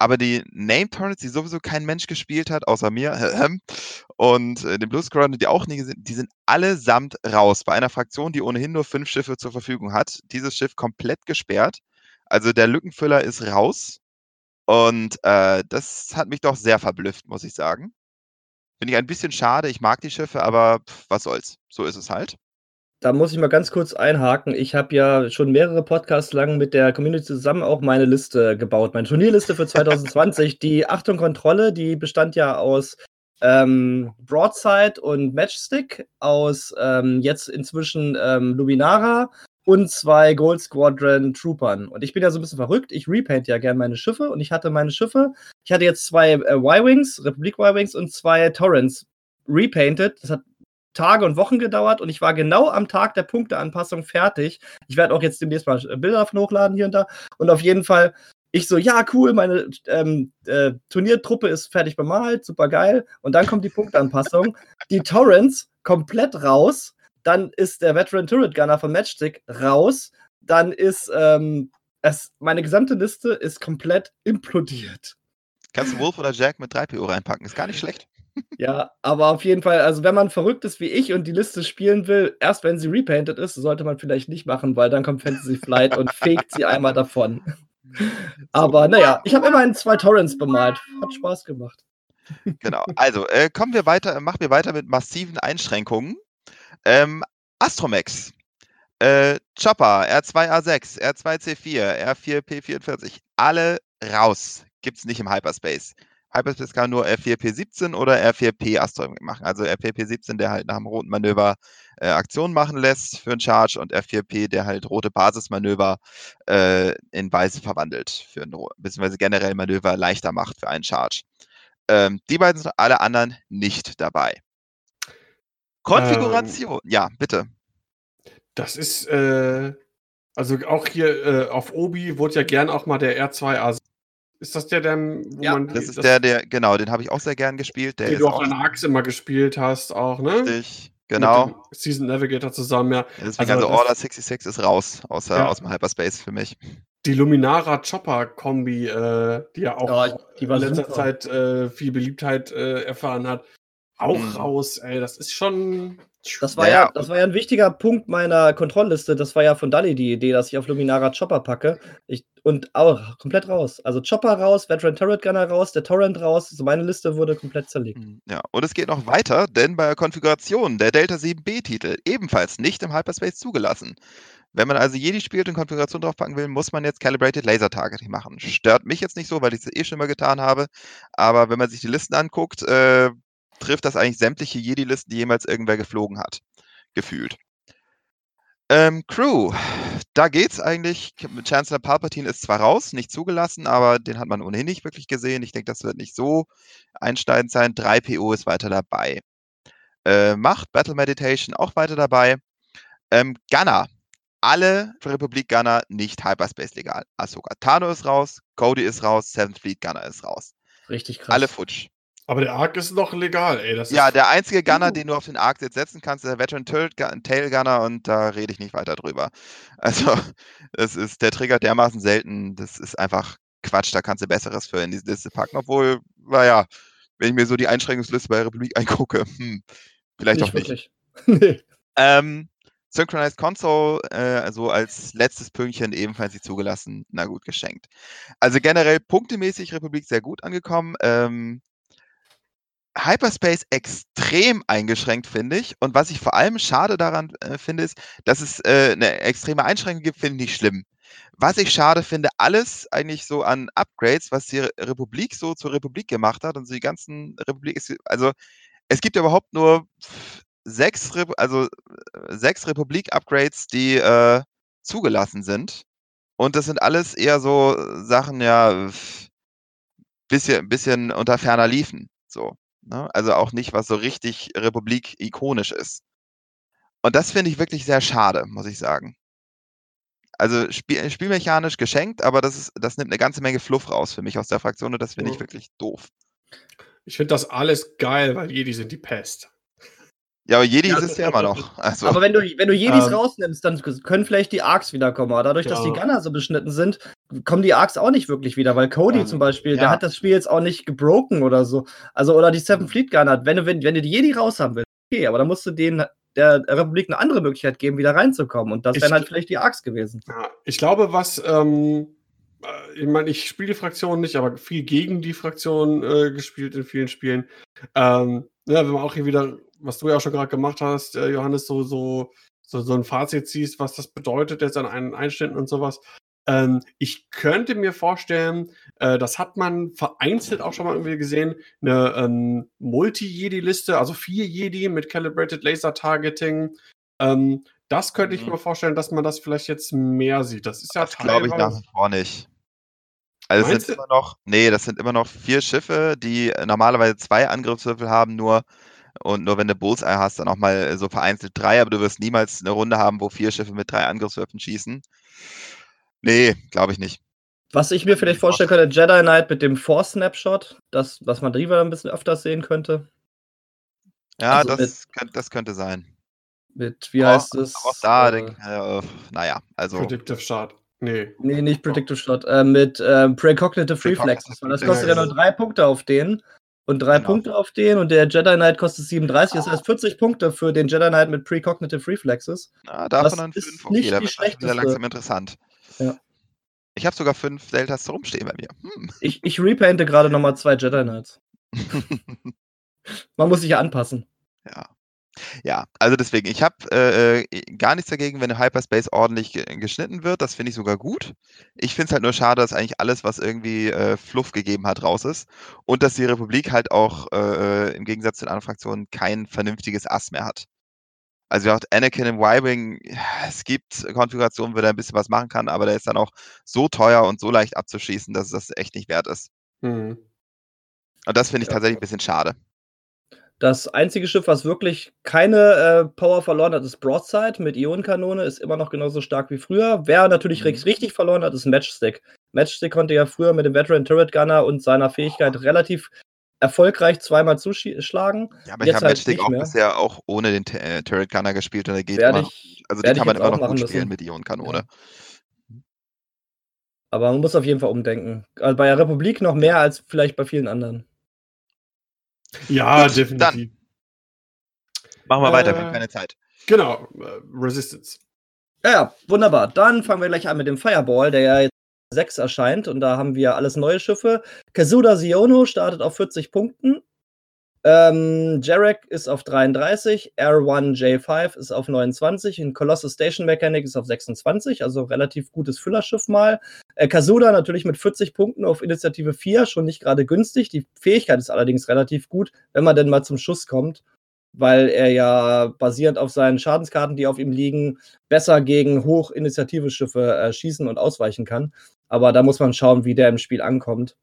aber die Name Torrents, die sowieso kein Mensch gespielt hat, außer mir, *laughs* und äh, den Blue Squadron, die auch nie gesehen, die sind allesamt raus. Bei einer Fraktion, die ohnehin nur fünf Schiffe zur Verfügung hat, dieses Schiff komplett gesperrt. Also der Lückenfüller ist raus. Und äh, das hat mich doch sehr verblüfft, muss ich sagen. Finde ich ein bisschen schade. Ich mag die Schiffe, aber pff, was soll's. So ist es halt. Da muss ich mal ganz kurz einhaken. Ich habe ja schon mehrere Podcasts lang mit der Community zusammen auch meine Liste gebaut, meine Turnierliste für 2020. die Achtung Kontrolle, die bestand ja aus ähm, Broadside und Matchstick, aus ähm, jetzt inzwischen ähm, Luminara und zwei Gold Squadron Troopern. Und ich bin ja so ein bisschen verrückt. Ich repaint ja gern meine Schiffe und ich hatte meine Schiffe. Ich hatte jetzt zwei äh, Y-Wings, Republik Y-Wings und zwei Torrents repainted. Das hat Tage und Wochen gedauert und ich war genau am Tag der Punkteanpassung fertig. Ich werde auch jetzt demnächst mal Bilder davon hochladen hier und da. Und auf jeden Fall, ich so, ja, cool, meine ähm, äh, Turniertruppe ist fertig bemalt, super geil. Und dann kommt die Punkteanpassung. die Torrents komplett raus. Dann ist der Veteran Turret Gunner von Matchstick raus. Dann ist ähm, es, meine gesamte Liste ist komplett implodiert. Kannst du Wolf oder Jack mit 3PO reinpacken? Ist gar nicht schlecht. *laughs* Ja, aber auf jeden Fall, also wenn man verrückt ist wie ich und die Liste spielen will, erst wenn sie repainted ist, sollte man vielleicht nicht machen, weil dann kommt Fantasy Flight und fegt sie einmal davon. *laughs* Aber naja, ich habe immerhin zwei Torrents bemalt. Hat Spaß gemacht. Genau. Also äh, kommen wir weiter, machen wir weiter mit massiven Einschränkungen. Ähm, Astromex, äh, Chopper, R2A6, R2C4, R4P44, alle raus. Gibt es nicht im Hyperspace. Hyperspace kann nur R4P17 oder R4P Asteroid machen. Also R4P17, der halt nach dem roten Manöver äh, Aktionen machen lässt für einen Charge und R4P, der halt rote Basismanöver äh, in weiße verwandelt, für ein, beziehungsweise generell Manöver leichter macht für einen Charge. Ähm, die beiden sind alle anderen nicht dabei. Konfiguration, ähm, ja, bitte. Das ist, äh, also auch hier äh, auf Obi wurde ja gern auch mal der R2A ist das der, der wo ja, man. Das ist das, der, der, genau, den habe ich auch sehr gern gespielt. Der den du auch an Axe immer gespielt hast, auch, ne? Richtig, genau. Season Navigator zusammen, ja. Deswegen also, also Order 66 ist raus, außer ja. aus dem Hyperspace für mich. Die Luminara Chopper Kombi, äh, die ja auch ja, die in letzter super. Zeit äh, viel Beliebtheit äh, erfahren hat, auch mhm. raus, ey. Das ist schon. Das war, ja, ja, das war ja ein wichtiger Punkt meiner Kontrollliste. Das war ja von Dali die Idee, dass ich auf Luminara Chopper packe. Ich, und auch komplett raus. Also Chopper raus, Veteran Turret Gunner raus, der Torrent raus. Also meine Liste wurde komplett zerlegt. Hm, ja, und es geht noch weiter, denn bei der Konfiguration der Delta 7B-Titel ebenfalls nicht im Hyperspace zugelassen. Wenn man also Jedi spielt und Konfiguration draufpacken will, muss man jetzt Calibrated Laser Targeting machen. Stört mich jetzt nicht so, weil ich es eh schon mal getan habe. Aber wenn man sich die Listen anguckt, äh, trifft das eigentlich sämtliche Jedi-Listen, die jemals irgendwer geflogen hat. Gefühlt. Ähm, Crew. da geht's eigentlich. Chancellor Palpatine ist zwar raus, nicht zugelassen, aber den hat man ohnehin nicht wirklich gesehen. Ich denke, das wird nicht so einsteigend sein. 3PO ist weiter dabei. Äh, Macht, Battle Meditation auch weiter dabei. Ähm, Gunner. Alle Republik Gunner nicht Hyperspace legal. Ahsoka Tano ist raus, Cody ist raus, Seventh Fleet Gunner ist raus. Richtig krass. Alle futsch. Aber der Arc ist noch legal, ey. Das ja, ist, der einzige Gunner, Uh. den du auf den Arc jetzt setzen kannst, ist der Veteran Tail Gunner und da rede ich nicht weiter drüber. *laughs* Also, das ist, der triggert dermaßen selten, das ist einfach Quatsch, da kannst du Besseres für in diese Liste packen. Obwohl, naja, wenn ich mir so die Einschränkungsliste bei Republik *laughs* angucke, hm, vielleicht auch nicht. *laughs* nee. Ähm, Synchronized Console, äh, also als letztes Pünktchen ebenfalls nicht zugelassen. Na gut, geschenkt. Also generell punktemäßig Republik sehr gut angekommen. Ähm, Hyperspace extrem eingeschränkt, finde ich. Und was ich vor allem schade daran äh, finde, ist, dass es äh, eine extreme Einschränkung gibt, finde ich nicht schlimm. Was ich schade finde, alles eigentlich so an Upgrades, was die Re- Republik so zur Republik gemacht hat und so die ganzen Republik also es gibt ja überhaupt nur sechs, Rep also äh, sechs Republik-Upgrades, die äh, zugelassen sind. Und das sind alles eher so Sachen, ja, bisschen, bisschen unter ferner liefen. So. Ne? Also auch nicht, was so richtig Republik-ikonisch ist. Und das finde ich wirklich sehr schade, muss ich sagen. Also spiel, spielmechanisch geschenkt, aber das, ist, das nimmt eine ganze Menge Fluff raus für mich aus der Fraktion und das finde ich wirklich doof. Ich finde das alles geil, weil Jedi sind die Pest. Ja, aber Jedi Ja, ist es ja immer noch. *laughs* Also, Aber wenn du, wenn du Jedis Ähm. rausnimmst, dann können vielleicht die Arcs wiederkommen. Aber dadurch, dass Ja. die Gunner so beschnitten sind, kommen die Arcs auch nicht wirklich wieder. Weil Cody Ähm, zum Beispiel, der ja. hat das Spiel jetzt auch nicht gebroken oder so. Also, oder die Seven Fleet Gunner. Wenn du, wenn, wenn du die Jedi raus haben willst, okay, aber dann musst du denen der Republik eine andere Möglichkeit geben, wieder reinzukommen. Und das wären halt vielleicht die Arcs gewesen. Ja, ich glaube, was, ähm, äh, ich meine, ich spiele die Fraktion nicht, aber viel gegen die Fraktion äh, gespielt in vielen Spielen. Ähm, ja, wenn man auch hier wieder, was du ja auch schon gerade gemacht hast, äh, Johannes, so, so, so, so ein Fazit ziehst, was das bedeutet jetzt an einen Einständen und sowas. Ähm, ich könnte mir vorstellen, äh, das hat man vereinzelt auch schon mal irgendwie gesehen, eine ähm, Multi-Jedi-Liste, also vier Jedi mit Calibrated Laser Targeting. Ähm, das könnte ich Mhm. mir vorstellen, dass man das vielleicht jetzt mehr sieht. Das ist ja glaube ich nach wie vor nicht. Also es sind du? immer noch, nee, das sind immer noch vier Schiffe, die äh, normalerweise zwei Angriffswürfel haben, nur und nur wenn du Bullseye hast, dann auch mal äh, so vereinzelt drei, aber du wirst niemals eine Runde haben, wo vier Schiffe mit drei Angriffswürfeln schießen. Nee, glaube ich nicht. Was ich mir vielleicht vorstellen könnte, Jedi Knight mit dem Force Snapshot, das, was man Driva ein bisschen öfters sehen könnte. Ja, Also das, könnte, das könnte sein. Mit, wie Aber- heißt es? Auch da, Äh, denk, äh, naja, also Predictive Shot. Nee. Nee, nicht Predictive Shot, äh, mit ähm, Precognitive. Weil das kostet ja nur drei Punkte auf den und drei Genau. Punkte auf den und der Jedi Knight kostet 37. Das heißt 40 Punkte für den Jedi Knight mit Precognitive Reflexes. na, davon das dann ist fünf. nicht Okay, die da wird das wieder langsam interessant. Ja. Ich habe sogar fünf Deltas rumstehen bei mir. Hm. Ich, ich repainte gerade nochmal zwei Jedi Knights. *laughs* Man muss sich ja anpassen. Ja. Ja, also deswegen, ich habe äh, äh, gar nichts dagegen, wenn Hyperspace ordentlich ge geschnitten wird. Das finde ich sogar gut. Ich finde es halt nur schade, dass eigentlich alles, was irgendwie äh, Fluff gegeben hat, raus ist. Und dass die Republik halt auch äh, im Gegensatz zu den anderen Fraktionen kein vernünftiges Ass mehr hat. Also wie gesagt, Anakin im Y-Wing, es gibt Konfigurationen, wo er ein bisschen was machen kann, aber der ist dann auch so teuer und so leicht abzuschießen, dass es das echt nicht wert ist. Hm. Und das finde ich Ja. tatsächlich ein bisschen schade. Das einzige Schiff, was wirklich keine äh, Power verloren hat, ist Broadside mit Ionenkanone, ist immer noch genauso stark wie früher. Wer natürlich Mhm. richtig, verloren hat, ist Matchstick. Matchstick konnte ja früher mit dem Veteran Turret Gunner und seiner Fähigkeit relativ erfolgreich zweimal zuschlagen. Ja, aber ich Jetzt habe halt Matchstick auch mehr. bisher auch ohne den äh, Turret Gunner gespielt und der geht Werde immer. ich, Also den kann ich man immer auch noch gut müssen. spielen mit Ionenkanone. Aber man muss auf jeden Fall umdenken. Also bei der Republik noch mehr als vielleicht bei vielen anderen. Ja, Gut, definitiv. Machen wir weiter, wir Äh, haben keine Zeit. Genau, äh, Resistance. Ja, ja, wunderbar. Dann fangen wir gleich an mit dem Fireball, der ja jetzt 6 erscheint. Und da haben wir alles neue Schiffe. Kazuda Siono startet auf 40 Punkten. Ähm, Jarek ist auf 33, R1J5 ist auf 29 und Colossus Station Mechanic ist auf 26, also relativ gutes Füllerschiff mal. Äh, Kazuda natürlich mit 40 Punkten auf Initiative 4, schon nicht gerade günstig. Die Fähigkeit ist allerdings relativ gut, wenn man denn mal zum Schuss kommt. weil er ja basierend auf seinen Schadenskarten, die auf ihm liegen, besser gegen Hochinitiative-Schiffe äh, schießen und ausweichen kann. Aber da muss man schauen, wie der im Spiel ankommt.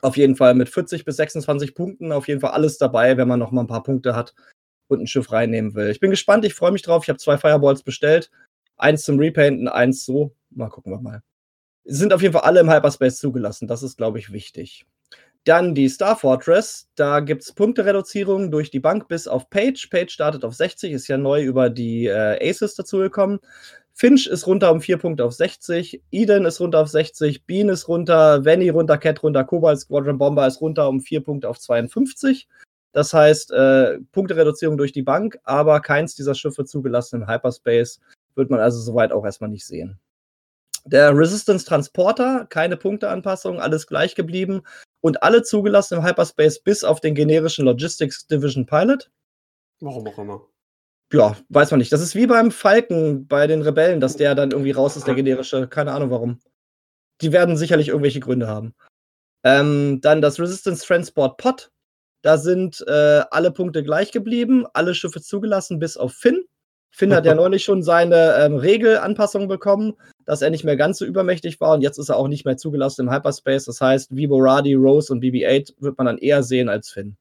Auf jeden Fall mit 40 bis 26 Punkten, auf jeden Fall alles dabei, wenn man noch mal ein paar Punkte hat und ein Schiff reinnehmen will. Ich bin gespannt, ich freue mich drauf. Ich habe zwei Fireballs bestellt. Eins zum Repainten, eins so. Mal gucken wir mal. Sind auf jeden Fall alle im Hyperspace zugelassen. Das ist, glaube ich, wichtig. Dann die Star Fortress. Da gibt es Punktereduzierungen durch die Bank bis auf Page. Page startet auf 60, ist ja neu über die äh, Aces dazugekommen. Finch ist runter um 4 Punkte auf 60. Eden ist runter auf 60. Bean ist runter. Venny runter. Cat runter. Cobalt Squadron Bomber ist runter um 4 Punkte auf 52. Das heißt, äh, Punktereduzierung durch die Bank, aber keins dieser Schiffe zugelassen im Hyperspace. Wird man also soweit auch erstmal nicht sehen. Der Resistance Transporter, keine Punkteanpassung, alles gleich geblieben und alle zugelassen im Hyperspace bis auf den generischen Logistics Division Pilot. Warum auch immer. Ja, weiß man nicht. Das ist wie beim Falken bei den Rebellen, dass der dann irgendwie raus ist, der generische. Keine Ahnung warum. Die werden sicherlich irgendwelche Gründe haben. Ähm, dann das Resistance Transport Pod. Da sind äh, alle Punkte gleich geblieben, alle Schiffe zugelassen, bis auf Finn. Finn hat ja *laughs* neulich schon seine ähm, Regelanpassung bekommen, dass er nicht mehr ganz so übermächtig war und jetzt ist er auch nicht mehr zugelassen im Hyperspace. Das heißt, Viboradi, Rose und BB-8 wird man dann eher sehen als Finn.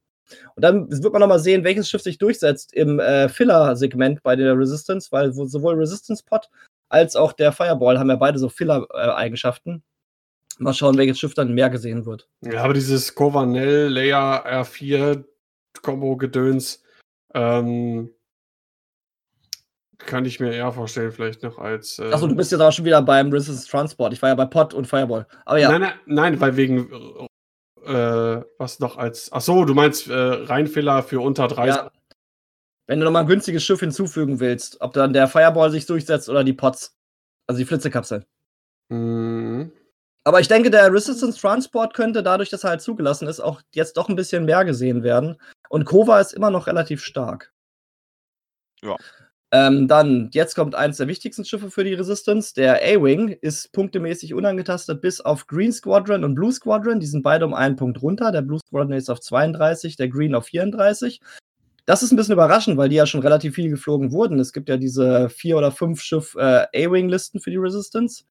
Und dann wird man nochmal sehen, welches Schiff sich durchsetzt im äh, Filler-Segment bei der Resistance, weil sowohl Resistance-Pod als auch der Fireball haben ja beide so Filler-Eigenschaften. Mal schauen, welches Schiff dann mehr gesehen wird. Ja, aber dieses Covanel Layer R4 Combo-Gedöns, ähm, kann ich mir eher vorstellen, vielleicht noch als. Äh Achso, du bist jetzt auch schon wieder beim Resistance Transport. Ich war ja bei Pot und Fireball. Aber ja. Nein, nein, nein weil wegen. Äh, was noch als. Achso, du meinst äh, Reinfehler für unter 30. Ja. Wenn du nochmal ein günstiges Schiff hinzufügen willst, ob dann der Fireball sich durchsetzt oder die Pots. Also die Flitzekapsel. Mhm. Aber ich denke, der Resistance Transport könnte dadurch, dass er halt zugelassen ist, auch jetzt doch ein bisschen mehr gesehen werden. Und Kova ist immer noch relativ stark. Ja. Ähm, dann, jetzt kommt eins der wichtigsten Schiffe für die Resistance. Der A-Wing ist punktemäßig unangetastet bis auf Green Squadron und Blue Squadron. Die sind beide um einen Punkt runter. Der Blue Squadron ist auf 32, der Green auf 34. Das ist ein bisschen überraschend, weil die ja schon relativ viel geflogen wurden. Es gibt ja diese vier oder fünf Schiff äh, A-Wing-Listen für die Resistance.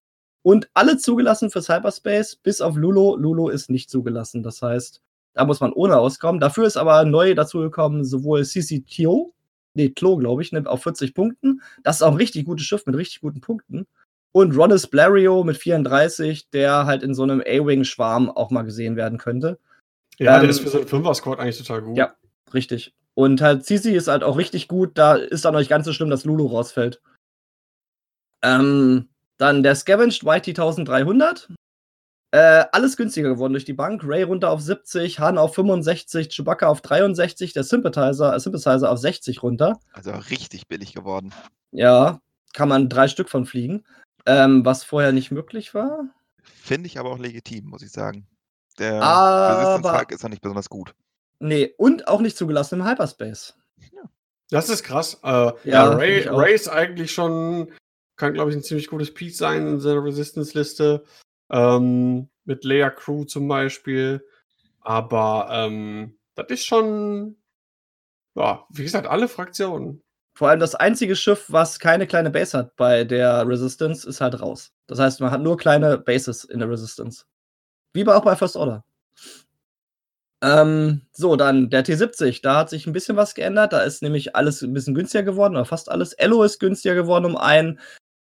Und alle zugelassen für Cyberspace, bis auf Lulo. Lulo ist nicht zugelassen. Das heißt, da muss man ohne auskommen. Dafür ist aber neu dazugekommen sowohl CCTO, nee, Klo, glaube ich, nimmt auf 40 Punkten. Das ist auch ein richtig gutes Schiff mit richtig guten Punkten. Und Ronis Blario mit 34, der halt in so einem A-Wing-Schwarm auch mal gesehen werden könnte. Ja, ähm, der ist für so einen Fünfer-Squad eigentlich total gut. Ja, richtig. Und halt Cici ist halt auch richtig gut. Da ist dann noch nicht ganz so schlimm, dass Lulu rausfällt. Ähm, dann der Scavenged YT 1300. Äh, alles günstiger geworden durch die Bank. Ray runter auf 70, Han auf 65, Chewbacca auf 63, der Sympathizer, äh, Sympathizer auf 60 runter. Also richtig billig geworden. Ja, kann man drei Stück von fliegen. Ähm, was vorher nicht möglich war. Finde ich aber auch legitim, muss ich sagen. Der aber, ist noch nicht besonders gut. Nee, und auch nicht zugelassen im Hyperspace. Ja. Das ist krass. Äh, ja, ja Ray, Ray, ist eigentlich schon, kann glaube ich ein ziemlich gutes Piece sein in seiner Resistance-Liste. Ähm, mit Leia Crew zum Beispiel. Aber ähm, das ist schon, ja, wie gesagt, alle Fraktionen. Vor allem das einzige Schiff, was keine kleine Base hat bei der Resistance, ist halt raus. Das heißt, man hat nur kleine Bases in der Resistance. Wie auch bei First Order. Ähm, so, dann der T70. Da hat sich ein bisschen was geändert. Da ist nämlich alles ein bisschen günstiger geworden, oder fast alles. Ello ist günstiger geworden um einen.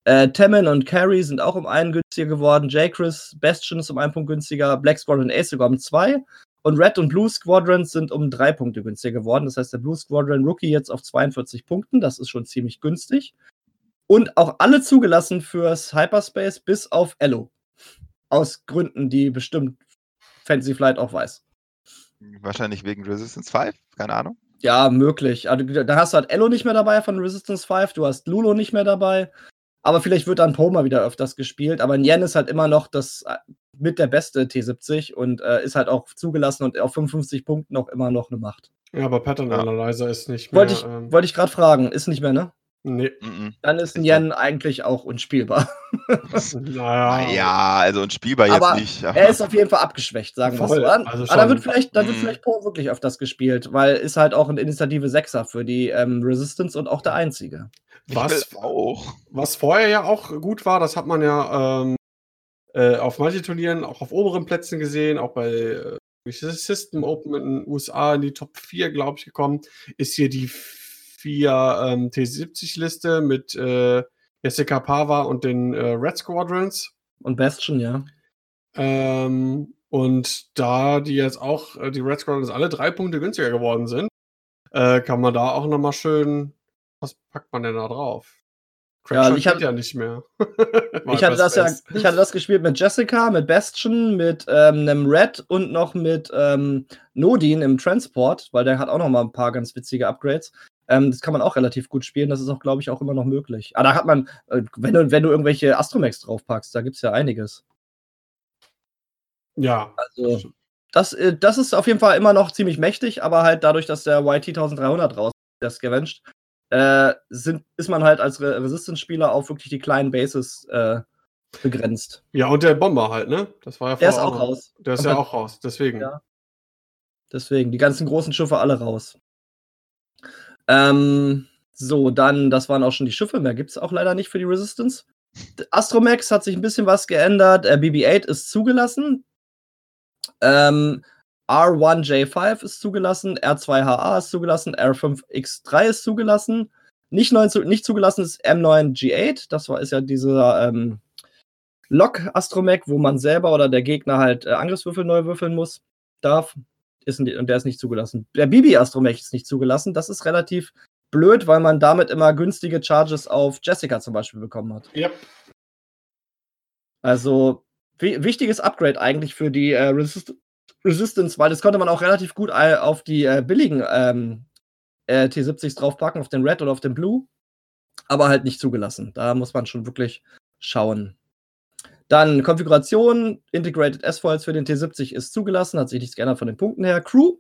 Äh, Temmin und Carrie sind auch um einen günstiger geworden. J-Chris, Bastion ist um einen Punkt günstiger. Black Squadron Ace sogar um zwei. Und Red und Blue Squadrons sind um drei Punkte günstiger geworden. Das heißt, der Blue Squadron Rookie jetzt auf 42 Punkten. Das ist schon ziemlich günstig. Und auch alle zugelassen fürs Hyperspace bis auf Ello. Aus Gründen, die bestimmt Fantasy Flight auch weiß. Wahrscheinlich wegen Resistance 5, keine Ahnung. Ja, möglich. Also, da hast du halt Ello nicht mehr dabei von Resistance 5, du hast Lulo nicht mehr dabei. Aber vielleicht wird dann Poma wieder öfters gespielt. Aber Nien ist halt immer noch das äh, mit der beste T70 und äh, ist halt auch zugelassen und auf 55 Punkten auch immer noch eine Macht. Ja, aber Pattern Analyzer ist nicht mehr. Wollte ich, ähm, wollt ich gerade fragen, ist nicht mehr, ne? Nee. Dann ist Nien eigentlich auch unspielbar. *laughs* naja. Ja, also unspielbar jetzt aber nicht. Er ist auf jeden Fall abgeschwächt, sagen wir so. Also aber da wird vielleicht, da wird mhm. vielleicht Po wirklich öfters gespielt, weil ist halt auch ein Initiative Sechser für die ähm, Resistance und auch der einzige. Was, auch. was vorher ja auch gut war, das hat man ja ähm, äh, auf manchen Turnieren, auch auf oberen Plätzen gesehen, auch bei äh, System Open in den USA in die Top 4, glaube ich, gekommen, ist hier die vier ähm, T70-Liste mit äh, Jessica Pava und den äh, Red Squadrons. Und Bastion, ja. Ähm, und da die jetzt auch, äh, die Red Squadrons alle drei Punkte günstiger geworden sind, äh, kann man da auch nochmal schön, was packt man denn da drauf? ja, ich hatte ja nicht mehr. *laughs* ich hatte das ja, ich hatte das gespielt mit Jessica, mit Bastion, mit ähm, einem Red und noch mit ähm, Nodin im Transport, weil der hat auch noch mal ein paar ganz witzige Upgrades. Ähm, das kann man auch relativ gut spielen. Das ist auch, glaube ich, auch immer noch möglich. Aber da hat man, äh, wenn, du, wenn du irgendwelche Astromex draufpackst, da gibt es ja einiges. Ja. Also, das, äh, das ist auf jeden Fall immer noch ziemlich mächtig, aber halt dadurch, dass der YT 1300 raus der Scavenged, äh, sind, ist man halt als Re Resistance-Spieler auf wirklich die kleinen Bases äh, begrenzt. Ja, und der Bomber halt, ne? Das war ja Der ist auch raus. Der ist ja auch raus, deswegen. Ja. Deswegen, die ganzen großen Schiffe alle raus. Ähm, so, dann, das waren auch schon die Schiffe, mehr gibt es auch leider nicht für die Resistance. Astromax hat sich ein bisschen was geändert. Äh, BB-8 ist zugelassen. Ähm, R1J5 ist zugelassen, R2HA ist zugelassen, R5X3 ist zugelassen. Nicht, neu, nicht zugelassen ist M9G8, das war, ist ja dieser ähm, Lok-Astromech, wo man selber oder der Gegner halt äh, Angriffswürfel neu würfeln muss, darf ist, und der ist nicht zugelassen. Der Bibi Astromech ist nicht zugelassen. Das ist relativ blöd, weil man damit immer günstige Charges auf Jessica zum Beispiel bekommen hat. Yep. Also wichtiges Upgrade eigentlich für die äh, Resist Resistance, weil das konnte man auch relativ gut auf die äh, billigen ähm, äh, T70s draufpacken, auf den Red oder auf den Blue, aber halt nicht zugelassen. Da muss man schon wirklich schauen. Dann Konfiguration, Integrated S-Foils für den T70 ist zugelassen, hat sich nichts geändert von den Punkten her. Crew,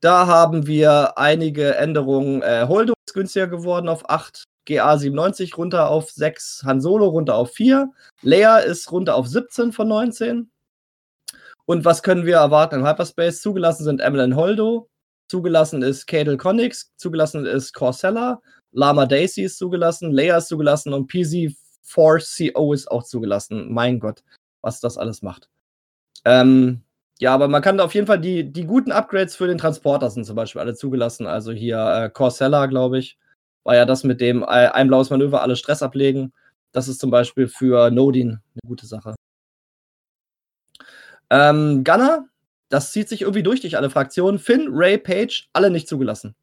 da haben wir einige Änderungen. Äh, Holdo ist günstiger geworden auf 8, GA 97 runter auf 6, Han Solo runter auf 4, Leia ist runter auf 17 von 19. Und was können wir erwarten im Hyperspace? Zugelassen sind Emmeline Holdo, zugelassen ist Cadel Connix, zugelassen ist Corsella, Lama Daisy ist zugelassen, Leia ist zugelassen und PZ 4CO ist auch zugelassen. Mein Gott, was das alles macht. Ähm, ja, aber man kann da auf jeden Fall die, die guten Upgrades für den Transporter sind zum Beispiel alle zugelassen. Also hier äh, Corsella, glaube ich, war ja das mit dem äh, ein blaues Manöver, alle Stress ablegen. Das ist zum Beispiel für Nodin eine gute Sache. Ähm, Gunner, das zieht sich irgendwie durch durch alle Fraktionen. Finn, Ray, Page, alle nicht zugelassen.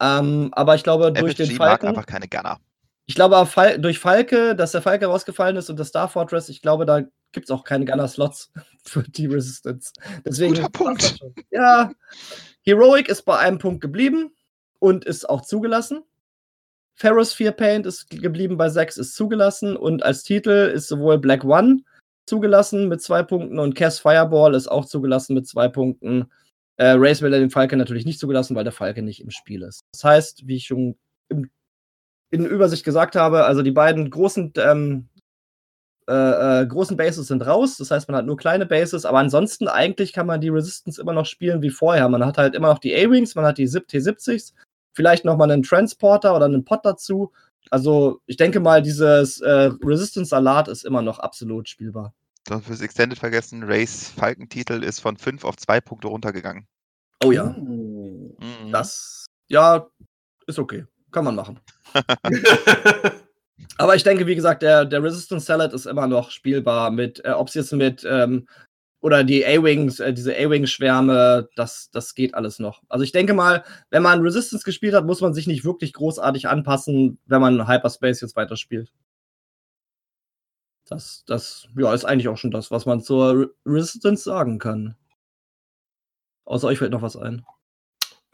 Ähm, aber ich glaube, durch FSG den Falken. mag einfach keine Gunner. Ich glaube, durch Falke, dass der Falke rausgefallen ist und das Star Fortress, ich glaube, da gibt es auch keine Gunner-Slots *laughs* für die Resistance. Deswegen. Guter Punkt. Ja. Heroic ist bei einem Punkt geblieben und ist auch zugelassen. Ferros 4 Paint ist geblieben bei 6, ist zugelassen. Und als Titel ist sowohl Black One zugelassen mit zwei Punkten und Cass Fireball ist auch zugelassen mit zwei Punkten. Äh, Race Miller den Falke natürlich nicht zugelassen, weil der Falke nicht im Spiel ist. Das heißt, wie ich schon im in Übersicht gesagt habe, also die beiden großen, ähm, äh, äh, großen Bases sind raus. Das heißt, man hat nur kleine Bases, aber ansonsten eigentlich kann man die Resistance immer noch spielen wie vorher. Man hat halt immer noch die A-Wings, man hat die T70s, vielleicht nochmal einen Transporter oder einen Pod dazu. Also ich denke mal, dieses äh, Resistance-Salat ist immer noch absolut spielbar. Dann fürs Extended vergessen, Race Falkentitel ist von 5 auf 2 Punkte runtergegangen. Oh ja. Mhm. Das, ja, ist okay. Kann man machen. *laughs* *laughs* Aber ich denke, wie gesagt, der, der Resistance Salad ist immer noch spielbar mit, äh, ob es jetzt mit ähm, oder die A-Wings, äh, diese A-Wing-Schwärme, das, das geht alles noch. Also ich denke mal, wenn man Resistance gespielt hat, muss man sich nicht wirklich großartig anpassen, wenn man Hyperspace jetzt weiterspielt. Das, das ja, ist eigentlich auch schon das, was man zur Resistance sagen kann. Außer euch fällt noch was ein.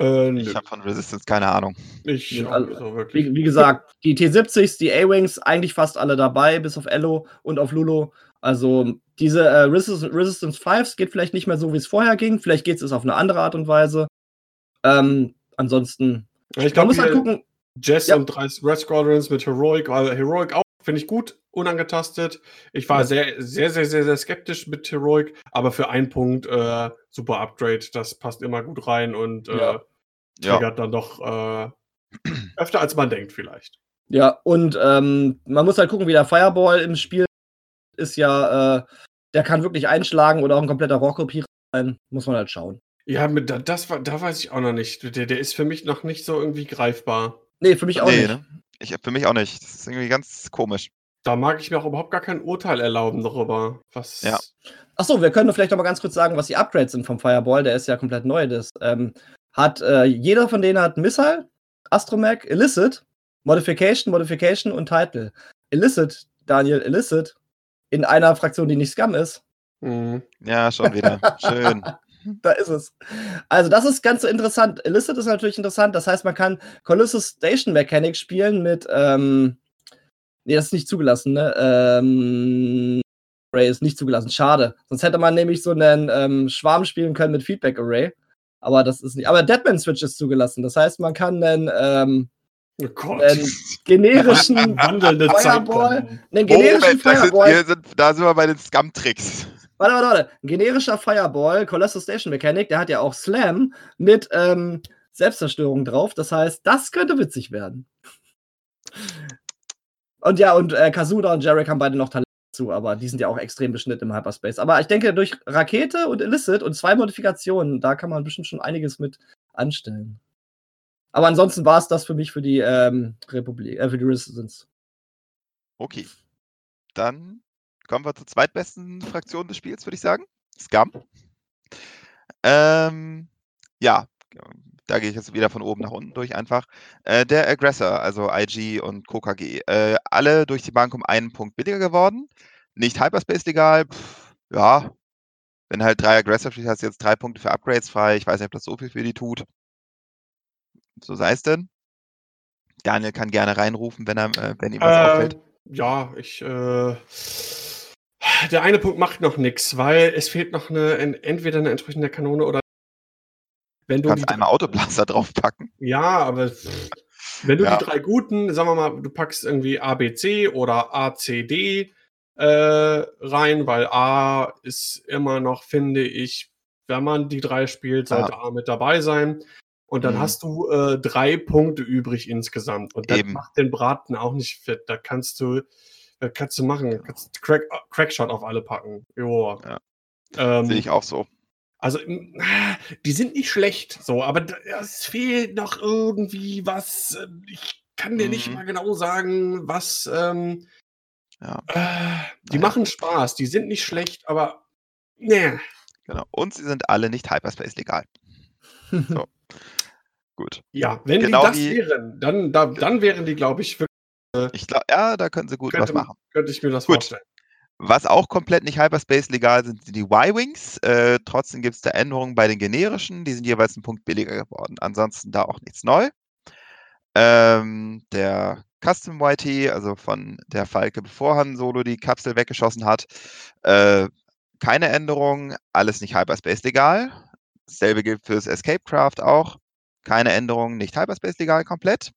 Äh, ich habe von Resistance keine Ahnung. Ich also, so wie, wie, gesagt, die T70s, die A-Wings, eigentlich fast alle dabei, bis auf Ello und auf Lulo. Also diese äh, Resistance, Resistance 5s geht vielleicht nicht mehr so, wie es vorher ging. Vielleicht geht es auf eine andere Art und Weise. Ähm, ansonsten, ich glaub, man muss halt gucken. Jess ja. und drei Red Squadrons mit Heroic, weil Heroic auch finde ich gut, unangetastet. Ich war ja. sehr, sehr, sehr, sehr, sehr skeptisch mit Heroic, aber für einen Punkt äh, super Upgrade, das passt immer gut rein und äh, ja. triggert dann doch äh, *clears throat* öfter als man denkt vielleicht. Ja, und ähm, man muss halt gucken, wie der Fireball im Spiel ist ja, äh, der kann wirklich einschlagen oder auch ein kompletter Rohrkopierer sein, muss man halt schauen. Ja, mit, das, da weiß ich auch noch nicht. Der, der ist für mich noch nicht so irgendwie greifbar. Nee, für mich auch nee, nicht. Ne? Ich, für mich auch nicht. Das ist irgendwie ganz komisch. Da mag ich mir auch überhaupt gar kein Urteil erlauben darüber. Was. Ja. Achso, wir können vielleicht noch mal ganz kurz sagen, was die Upgrades sind vom Fireball. Der ist ja komplett neu. Das ähm, hat äh, jeder von denen hat Missile, Astromech, Illicit, Modification, Modification und Title. Illicit, Daniel, Illicit in einer Fraktion, die nicht Scum ist. Mhm. Ja, schon wieder. Schön. *laughs* *laughs* da ist es. Also, das ist ganz interessant. Illicit ist natürlich interessant. Das heißt, man kann Colossus Station Mechanic spielen mit. Ähm, nee, das ist nicht zugelassen, ne? Ähm, Array ist nicht zugelassen. Schade. Sonst hätte man nämlich so einen ähm, Schwarm spielen können mit Feedback Array. Aber das ist nicht. Aber Deadman Switch ist zugelassen. Das heißt, man kann einen. Ähm, Oh. Einen generischen *laughs* Fireball. Einen generischen oh, Fireball. Sind, sind, da sind wir bei den Scum-Tricks. Warte, warte, warte. Ein generischer Fireball, Colossal Station Mechanic, der hat ja auch Slam mit ähm, Selbstzerstörung drauf. Das heißt, das könnte witzig werden. Und ja, und äh, Kazuda und Jarek haben beide noch Talent zu, aber die sind ja auch extrem beschnitten im Hyperspace. Aber ich denke, durch Rakete und Illicit und zwei Modifikationen, da kann man bestimmt schon einiges mit anstellen. Aber ansonsten war es das für mich für die ähm, Republik, äh, für die Resistance. Okay. Dann kommen wir zur zweitbesten Fraktion des Spiels, würde ich sagen. Scum. Ähm, ja, da gehe ich jetzt wieder von oben nach unten durch einfach. Äh, der Aggressor, also IG und KKG, äh, alle durch die Bank um einen Punkt billiger geworden. Nicht Hyperspace legal. Pff, ja, wenn halt drei Aggressor spielst, hast du jetzt drei Punkte für Upgrades frei. Ich weiß nicht, ob das so viel für die tut. So sei es denn. Daniel kann gerne reinrufen, wenn, er, äh, wenn ihm was äh, auffällt. Ja, ich. Der eine Punkt macht noch nichts, weil es fehlt noch eine, entweder eine entsprechende Kanone oder. Wenn du kannst einmal Autoblaster *laughs* draufpacken. Ja, aber wenn du ja. die drei guten, sagen wir mal, du packst irgendwie ABC oder ACD äh, rein, weil A ist immer noch, finde ich, wenn man die drei spielt, sollte ja. A mit dabei sein. Und dann mhm. hast du äh, drei Punkte übrig insgesamt. Und das Eben. macht den Braten auch nicht fett. Da kannst du, äh, kannst du machen, kannst Crack, Crackshot auf alle packen. Jo. Ja. Ähm, Sehe ich auch so. Also, die sind nicht schlecht, so, aber es fehlt noch irgendwie was. Äh, ich kann dir mhm. nicht mal genau sagen, was. Ähm, ja. Äh, die naja. machen Spaß, die sind nicht schlecht, aber. Ne. Genau. Und sie sind alle nicht Hyperspace legal. *laughs* so. Gut. Ja, wenn genau die das die, wären, dann, da, dann wären die, glaube ich, Äh, ich glaube, ja, da können sie gut könnte, was machen. Könnte ich mir das gut. vorstellen. Was auch komplett nicht Hyperspace legal sind, sind die Y-Wings. Äh, trotzdem gibt es da Änderungen bei den generischen. Die sind jeweils einen Punkt billiger geworden. Ansonsten da auch nichts neu. Ähm, der Custom YT, also von der Falke, bevor Han Solo die Kapsel weggeschossen hat, äh, keine Änderung. Alles nicht Hyperspace legal. Dasselbe gilt fürs Escape Craft auch. Keine Änderungen, nicht Hyperspace legal komplett.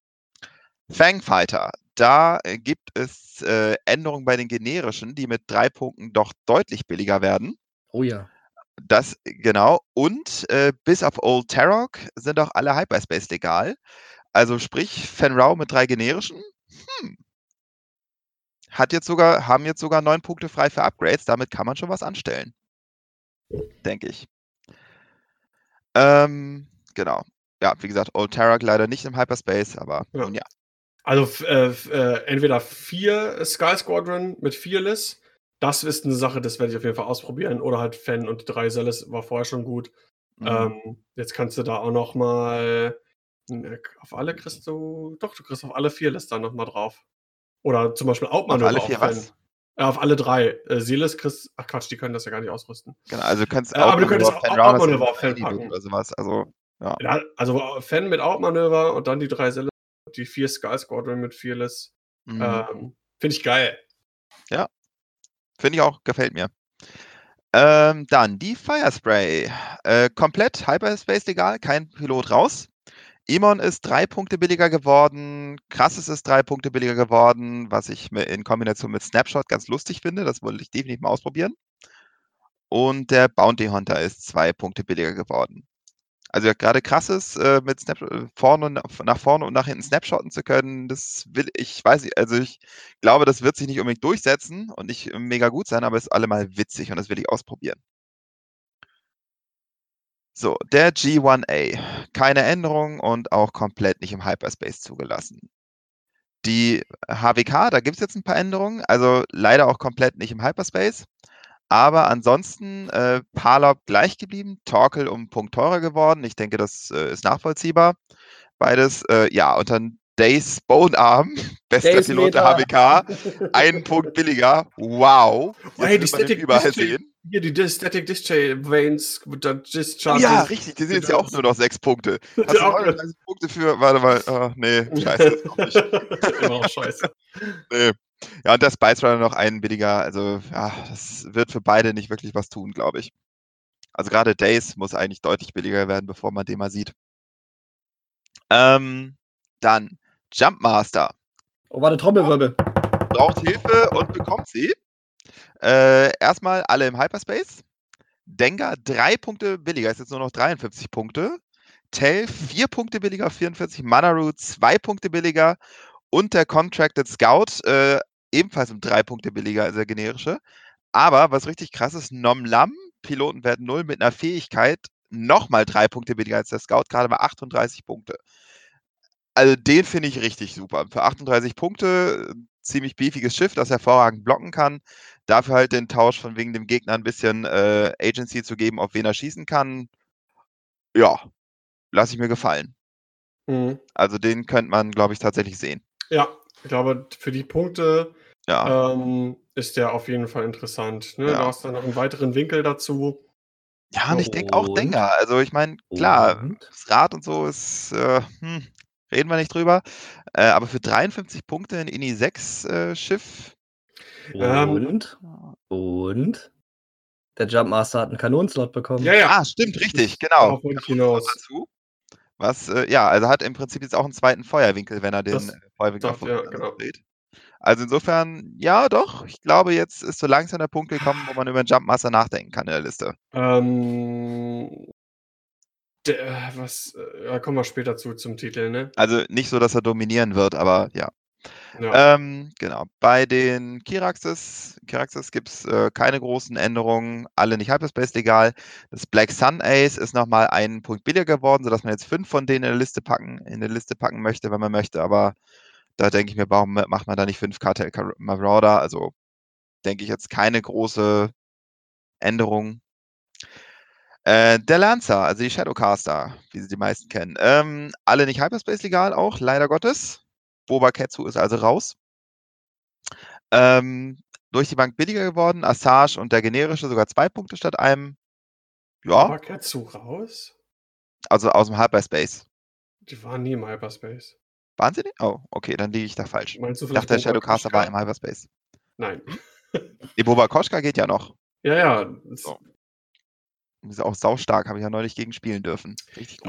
Fangfighter, da äh, gibt es äh, Änderungen bei den generischen, die mit drei Punkten doch deutlich billiger werden. Oh ja. Das, genau. Und äh, bis auf Old Tarok sind auch alle Hyperspace legal. Also sprich, Fenrau mit drei generischen, hm, hat jetzt sogar, haben jetzt sogar neun Punkte frei für Upgrades. Damit kann man schon was anstellen. Denke ich. Ähm, genau ja, wie gesagt, Old Tarak leider nicht im Hyperspace, aber ja. nun ja. Also äh, äh, entweder vier Sky Squadron mit Fearless, das ist eine Sache, das werde ich auf jeden Fall ausprobieren. Oder halt Fan und drei Cells war vorher schon gut. Mhm. Ähm, jetzt kannst du da auch noch mal äh, auf alle kriegst du, doch, du kriegst auf alle Fearless dann noch mal drauf. Oder zum Beispiel Outmanöver auf alle vier auf was? Ja, auf alle drei. Äh, Seeles kriegst, ach Quatsch, die können das ja gar nicht ausrüsten. Genau, also du kannst äh, aber du könntest auch Outmanöver auf Fan packen. Oder sowas, also ja. ja also Fan mit Outmanöver und dann die drei Selle, die vier Sky Squadron mit Fearless. Mhm. Ähm, Finde ich geil. Ja. Finde ich auch, gefällt mir. Ähm, dann die Firespray. Äh, komplett Hyperspace egal, kein Pilot raus. Imon ist drei Punkte billiger geworden, Krasses ist drei Punkte billiger geworden, was ich in Kombination mit Snapshot ganz lustig finde. Das wollte ich definitiv mal ausprobieren. Und der Bounty Hunter ist zwei Punkte billiger geworden. Also gerade krasses, äh, mit Snap äh, vorne nach vorne und nach hinten snapshotten zu können, das will ich weiß nicht, also ich glaube, das wird sich nicht unbedingt durchsetzen und nicht mega gut sein, aber es ist allemal witzig und das will ich ausprobieren. So, der G1A. Keine Änderung und auch komplett nicht im Hyperspace zugelassen. Die HWK, da gibt es jetzt ein paar Änderungen, also leider auch komplett nicht im Hyperspace. Aber ansonsten äh, Palop gleich geblieben, Torkel um einen Punkt teurer geworden. Ich denke, das äh, ist nachvollziehbar. Beides, äh, ja, und dann Days Bone Arm, *laughs* bester Days Pilot Meter. der HWK, einen Punkt billiger. Wow. Oh, hey, die Static überall sehen. Hier, die Static Discharge Veins, Discharge. Ja, richtig, die sind jetzt ja auch nur noch sechs Punkte. *laughs* Hast du auch 30 Punkte für, warte mal, oh, nee, *laughs* scheiße, das ist auch nicht. Immer auch scheiße. nee. Ja, und der Spice Runner noch einen billiger. Also, ja, das wird für beide nicht wirklich was tun, glaube ich. Also gerade Days muss eigentlich deutlich billiger werden, bevor man den mal sieht. Ähm, dann Jumpmaster. Oh, warte, Trommelwirbel. Braucht Hilfe und bekommt sie. Äh, erstmal alle im Hyperspace. Dengar drei Punkte billiger, ist jetzt nur noch 53 Punkte. Tell vier Punkte billiger, 44. Manaru zwei Punkte billiger. Und der Contracted Scout äh, ebenfalls um drei Punkte billiger als der generische. Aber was richtig krass ist, Nom Lam, Pilotenwert 0 mit einer Fähigkeit, nochmal drei Punkte billiger als der Scout, gerade mal 38 Punkte. Also den finde ich richtig super. Für 38 Punkte, ziemlich beefiges Schiff, das hervorragend blocken kann. Dafür halt den Tausch von wegen dem Gegner ein bisschen äh, Agency zu geben, auf wen er schießen kann. Ja, lasse ich mir gefallen. Mhm. Also den könnte man, glaube ich, tatsächlich sehen. Ja, ich glaube, für die Punkte ja. ähm, ist der auf jeden Fall interessant. Ne? Ja. Du hast dann noch einen weiteren Winkel dazu. Ja, und ich denke auch Denker. Also ich meine, klar, und? das Rad und so ist, äh, hm, reden wir nicht drüber. Äh, aber für 53 Punkte ein INI 6 äh, Schiff. Ähm, und? Und? Der Jumpmaster hat einen Kanonenslot bekommen. Ja, ja. Ah, stimmt, richtig, genau. Dazu. Was, äh, ja, also hat im Prinzip jetzt auch einen zweiten Feuerwinkel, wenn er den das, Feuerwinkel doch, ja, genau. dreht. Also insofern, ja, doch. Ich glaube, jetzt ist so langsam der Punkt gekommen, wo man über den Jumpmaster nachdenken kann in der Liste. Ähm, der, was, äh, ja, kommen wir später zu zum Titel, ne? Also nicht so, dass er dominieren wird, aber ja. Ja. Ähm, genau. Bei den Kiraxes, Kiraxes gibt es äh, keine großen Änderungen, alle nicht Hyperspace legal. Das Black Sun Ace ist nochmal einen Punkt billiger geworden, sodass man jetzt fünf von denen in der Liste packen, in der Liste packen möchte, wenn man möchte. Aber da denke ich mir, warum macht man da nicht fünf Cartel Marauder? Also denke ich jetzt keine große Änderung. Äh, der Lancer, also die Shadowcaster, wie sie die meisten kennen. Ähm, alle nicht Hyperspace legal auch, leider Gottes. Boba Ketsu ist also raus. Ähm, durch die Bank billiger geworden. Assage und der generische sogar zwei Punkte statt einem. Ja. Boba Ketsu raus? Also aus dem Hyperspace. Die waren nie im Hyperspace. Waren sie nicht? Oh, okay, dann liege ich da falsch. Meinst du ich dachte, der Shadowcaster war im Hyperspace. Nein. *laughs* Die Boba Koschka geht ja noch. Ja, ja. So. Ist auch saustark, habe ich ja neulich gegen spielen dürfen.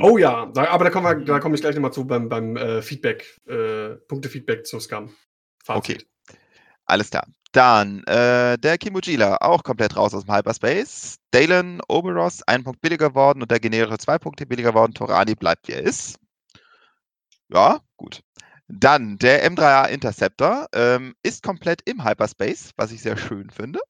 Oh ja, da, aber da komme da komm ich gleich nochmal zu beim, beim äh, Feedback, äh, Punkte-Feedback zu Scum. Fazit. Okay. Alles klar. Dann äh, der Kimujila, auch komplett raus aus dem Hyperspace. Dalen Oberos, ein Punkt billiger geworden und der generische zwei Punkte billiger geworden. Torani bleibt wie er ist. Ja, gut. Dann der M3A Interceptor ähm, ist komplett im Hyperspace, was ich sehr schön finde.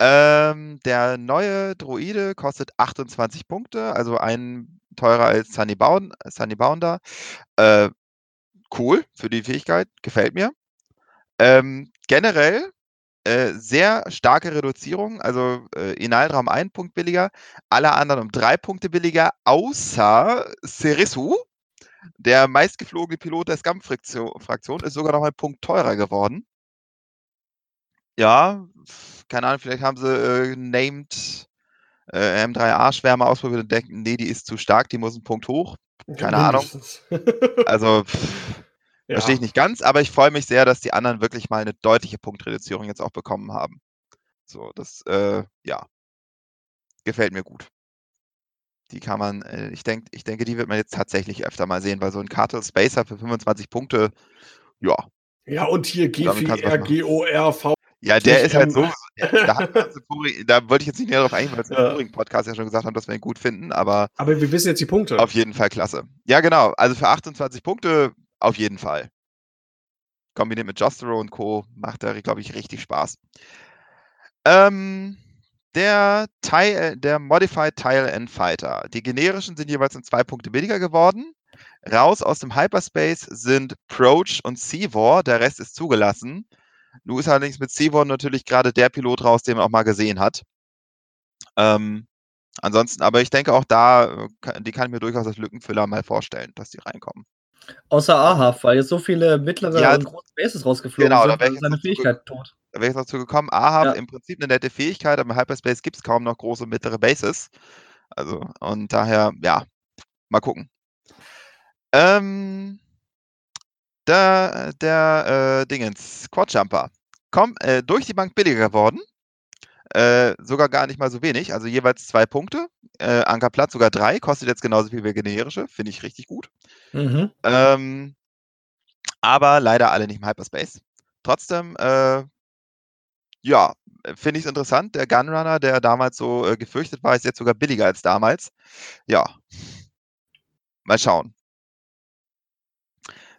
Ähm, der neue Droide kostet 28 Punkte, also ein teurer als Sunny, Bound, Sunny Bounder. Äh, cool für die Fähigkeit, gefällt mir. Ähm, generell äh, sehr starke Reduzierung, also äh, Inaltraum ein Punkt billiger, alle anderen um drei Punkte billiger, außer Serisu, der meistgeflogene Pilot der Scum-Fraktion, ist sogar noch ein Punkt teurer geworden. Ja, keine Ahnung, vielleicht haben sie äh, named äh, M3A-Schwärme ausprobiert und denken, nee, die ist zu stark, die muss einen Punkt hoch. Keine ja, Ahnung. *laughs* also ja. verstehe ich nicht ganz, aber ich freue mich sehr, dass die anderen wirklich mal eine deutliche Punktreduzierung jetzt auch bekommen haben. So, das, äh, ja, gefällt mir gut. Die kann man, äh, ich, denk, ich denke, die wird man jetzt tatsächlich öfter mal sehen, weil so ein Cartel Spacer für 25 Punkte, ja. Ja, und hier GVR, GORV. Ja, der ist halt so, da, da, wollte ich jetzt nicht näher drauf eingehen, weil wir im *laughs* vorigen Podcast ja schon gesagt haben, dass wir ihn gut finden, aber. Aber wir wissen jetzt die Punkte. Auf jeden Fall klasse. Ja, genau. Also für 28 Punkte auf jeden Fall. Kombiniert mit Justero und Co. macht er, glaube ich, richtig Spaß. Ähm, der, Teil, der Modified Tile End Fighter. Die generischen sind jeweils um zwei Punkte billiger geworden. Raus aus dem Hyperspace sind Proach und Seavor. Der Rest ist zugelassen. Nun ist allerdings mit Seavor natürlich gerade der Pilot raus, den man auch mal gesehen hat. Ähm, ansonsten, aber ich denke auch da, äh, die kann ich mir durchaus als Lückenfüller mal vorstellen, dass die reinkommen. Außer Ahaf, weil jetzt so viele mittlere ja, und große Bases rausgeflogen genau, sind, da ist seine Fähigkeit tot. Da wäre ich noch zu gekommen. Ahaf, ja. im Prinzip eine nette Fähigkeit, aber im Hyperspace gibt es kaum noch große mittlere Bases. Also, und daher, ja, mal gucken. Ähm, der, der äh, Dingens, Quadjumper. Komm, äh, durch die Bank billiger geworden. Äh, sogar gar nicht mal so wenig, also jeweils zwei Punkte. Äh, Ankerplatz sogar drei, kostet jetzt genauso viel wie generische, finde ich richtig gut. Mhm. Ähm, aber leider alle nicht im Hyperspace. Trotzdem, äh, ja, finde ich es interessant. Der Gunrunner, der damals so äh, gefürchtet war, ist jetzt sogar billiger als damals. Ja, mal schauen.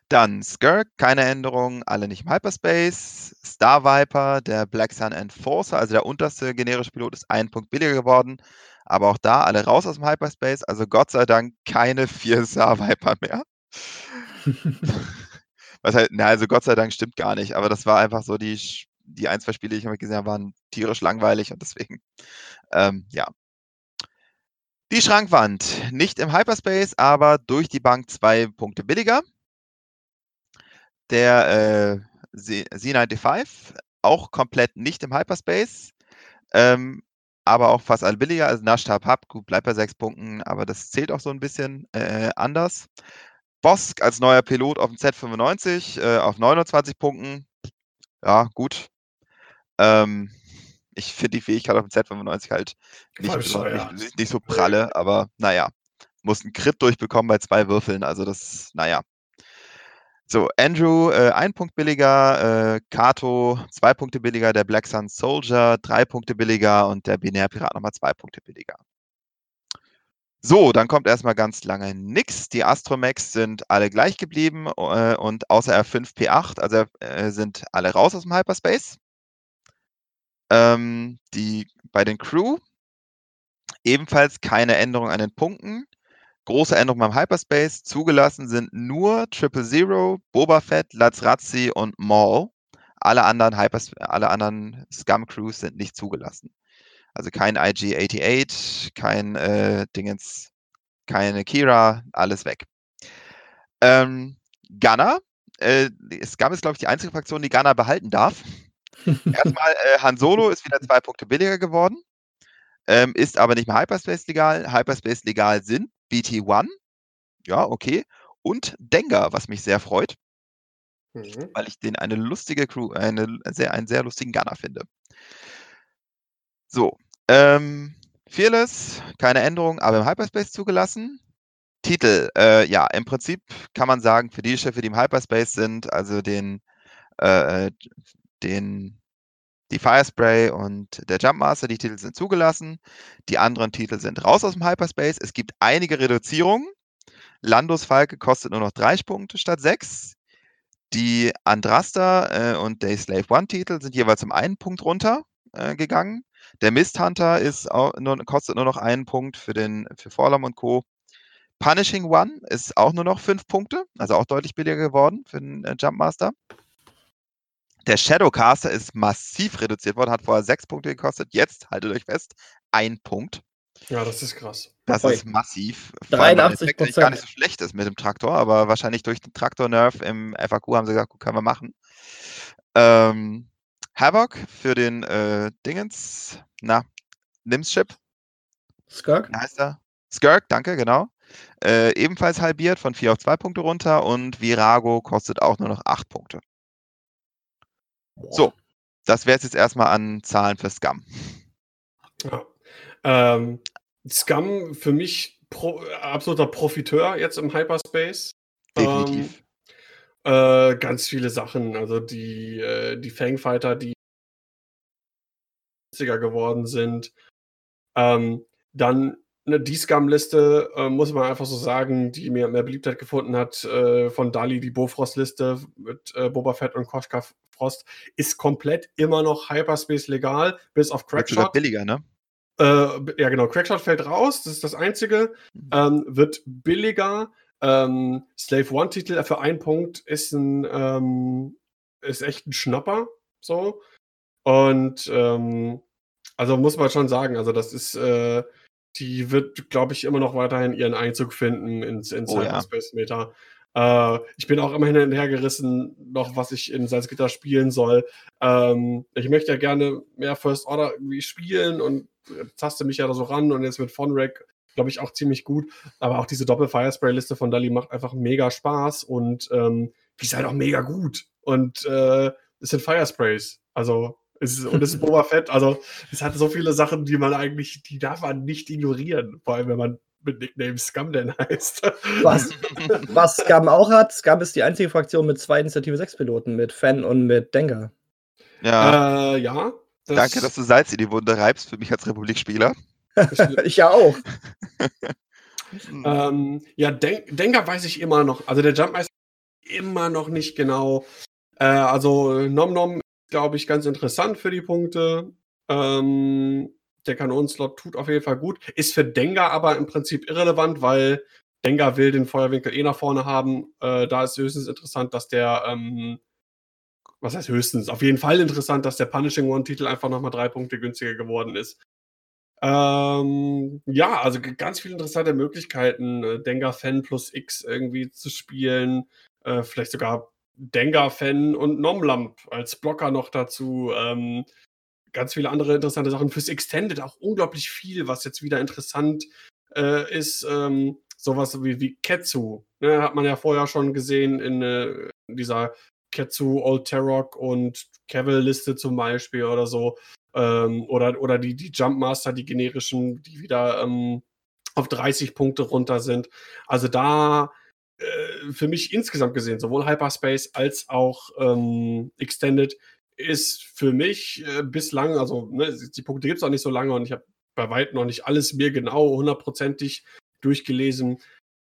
Dann Skirk, keine Änderung, alle nicht im Hyperspace. Star Viper, der Black Sun Enforcer, also der unterste generische Pilot, ist ein Punkt billiger geworden. Aber auch da alle raus aus dem Hyperspace. Also Gott sei Dank keine vier *laughs* Star Viper mehr. *laughs* Was halt, na, also Gott sei Dank stimmt gar nicht. Aber das war einfach so, die, die ein, zwei Spiele, die ich gesehen habe, waren tierisch langweilig und deswegen, *laughs* ähm, ja. Die Schrankwand, nicht im Hyperspace, aber durch die Bank zwei Punkte billiger der äh, Z95, auch komplett nicht im Hyperspace, ähm, aber auch fast alle billiger. Also Nashtab Hub, gut, bleibt bei sechs Punkten, aber das zählt auch so ein bisschen äh, anders. Bosk als neuer Pilot auf dem Z95 äh, auf 29 Punkten. Ja, gut. Ähm, ich finde die Fähigkeit auf dem Z95 halt nicht, nicht, nicht, so pralle, aber naja. Muss einen Crit durchbekommen bei zwei Würfeln, also das, naja. So, Andrew, äh, ein Punkt billiger, äh, Kato, zwei Punkte billiger, der Black Sun Soldier, drei Punkte billiger und der Binärpirat nochmal zwei Punkte billiger. So, dann kommt erstmal ganz lange nix. Die Astromex sind alle gleich geblieben äh, und außer R5 P8, also äh, sind alle raus aus dem Hyperspace. Ähm, die, bei den Crew ebenfalls keine Änderung an den Punkten. Große Änderungen beim Hyperspace. Zugelassen sind nur Triple Zero, Boba Fett, Lazrazzi und Maul. Alle anderen, Hypers alle anderen Scum Crews sind nicht zugelassen. Also kein IG-88, kein äh, Dingens, keine Kira, alles weg. Ähm, Gunner. Äh, Scum ist, glaube ich, die einzige Fraktion, die Gunner behalten darf. *laughs* Erstmal, äh, Han Solo ist wieder zwei Punkte billiger geworden. Ähm, ist aber nicht mehr Hyperspace legal. Hyperspace legal sind BT1, ja, okay, und Dengar, was mich sehr freut, mhm. weil ich den eine lustige Crew, eine, sehr, einen sehr lustigen Gunner finde. So, ähm, Fearless, keine Änderung, aber im Hyperspace zugelassen. Titel, äh, ja, im Prinzip kann man sagen, für die Schiffe, die im Hyperspace sind, also den, äh, äh den die Firespray und der Jumpmaster, die Titel sind zugelassen. Die anderen Titel sind raus aus dem Hyperspace. Es gibt einige Reduzierungen. Landos Falke kostet nur noch drei Punkte statt sechs. Die Andrasta äh, und der Slave One Titel sind jeweils um einen Punkt runter äh, gegangen. Der Mist Hunter ist auch nur, kostet nur noch einen Punkt für den für Forlam und Co. Punishing One ist auch nur noch fünf Punkte, also auch deutlich billiger geworden für den äh, Jumpmaster. Der Shadowcaster ist massiv reduziert worden, hat vorher sechs Punkte gekostet, jetzt, haltet euch fest, ein Punkt. Ja, das ist krass. Das Oi. ist massiv. 83 Prozent. gar nicht so schlecht ist mit dem Traktor, aber wahrscheinlich durch den Traktor-Nerf im FAQ haben sie gesagt, gut, können wir machen. Ähm, Havoc für den äh, Dingens, na, Nims-Chip. Skirk? Wie heißt er? Skirk, danke, genau. Äh, ebenfalls halbiert von 4 auf 2 Punkte runter und Virago kostet auch nur noch 8 Punkte. So, das wäre es jetzt erstmal an Zahlen für Scum. Ja. Ähm, Scum für mich Pro, absoluter Profiteur jetzt im Hyperspace. Definitiv. Ähm, äh, ganz viele Sachen. Also die, äh, die Fangfighter, die geworden sind. Ähm, dann eine D-Scum-Liste, äh, muss man einfach so sagen, die mir mehr Beliebtheit gefunden hat, äh, von Dali, die Bofrost-Liste mit äh, Boba Fett und Koschka Frost, ist komplett immer noch Hyperspace legal, bis auf Crackshot. billiger, ne? Äh, ja, genau. Crackshot fällt raus, das ist das Einzige. Mhm. Ähm, wird billiger. Ähm, Slave One-Titel für einen Punkt ist ein ähm, ist echt ein Schnapper. So. Und ähm, also muss man schon sagen, also das ist äh, die wird, glaube ich, immer noch weiterhin ihren Einzug finden ins, ins oh, Cyberspace-Meta. Ja. Äh, ich bin auch immer hin und her gerissen, noch was ich in Salzgitter spielen soll. Ähm, ich möchte ja gerne mehr First Order irgendwie spielen und taste mich ja da so ran und jetzt mit Fonrec glaube ich auch ziemlich gut. Aber auch diese Doppel-Firespray-Liste von Dali macht einfach mega Spaß und ähm, die ist halt auch mega gut. Und äh, es sind Firesprays. Also es ist, und es ist Boba Fett. Also, es hat so viele Sachen, die man eigentlich, die darf man nicht ignorieren. Vor allem, wenn man mit Nickname Scum denn heißt. Was, was Scum auch hat, Scum ist die einzige Fraktion mit zwei Initiative 6 Piloten, mit Fan und mit Denker. Ja. Äh, ja. Das Danke, dass du Salz in die Wunde reibst für mich als Republikspieler. *laughs* ich ja auch. ähm, ja, Den Denker weiß ich immer noch. Also der Jumpmeister immer noch nicht genau. Äh, also Nom Nom glaube ich, ganz interessant für die Punkte. Ähm, der Kanonenslot tut auf jeden Fall gut. Ist für Dengar aber im Prinzip irrelevant, weil Dengar will den Feuerwinkel eh nach vorne haben. Äh, da ist höchstens interessant, dass der, ähm, was heißt höchstens? Auf jeden Fall interessant, dass der Punishing One-Titel einfach nochmal drei Punkte günstiger geworden ist. Ähm, ja, also ganz viele interessante Möglichkeiten, äh, Dengar Fan plus X irgendwie zu spielen. Äh, vielleicht sogar Dengar-Fan und Nomlamp als Blocker noch dazu. Ähm, ganz viele andere interessante Sachen. Fürs Extended auch unglaublich viel, was jetzt wieder interessant äh, ist. Ähm, sowas wie, wie Ketsu. Ne, hat man ja vorher schon gesehen in, äh, dieser Ketsu, Old Terrock und Cavill-Liste zum Beispiel oder so. Ähm, oder, oder die, die Jumpmaster, die generischen, die wieder ähm, auf 30 Punkte runter sind. Also da äh, für mich insgesamt gesehen, sowohl Hyperspace als auch ähm, Extended, ist für mich äh, bislang, also ne, die Punkte gibt es auch nicht so lange und ich habe bei weitem noch nicht alles mir genau hundertprozentig durchgelesen.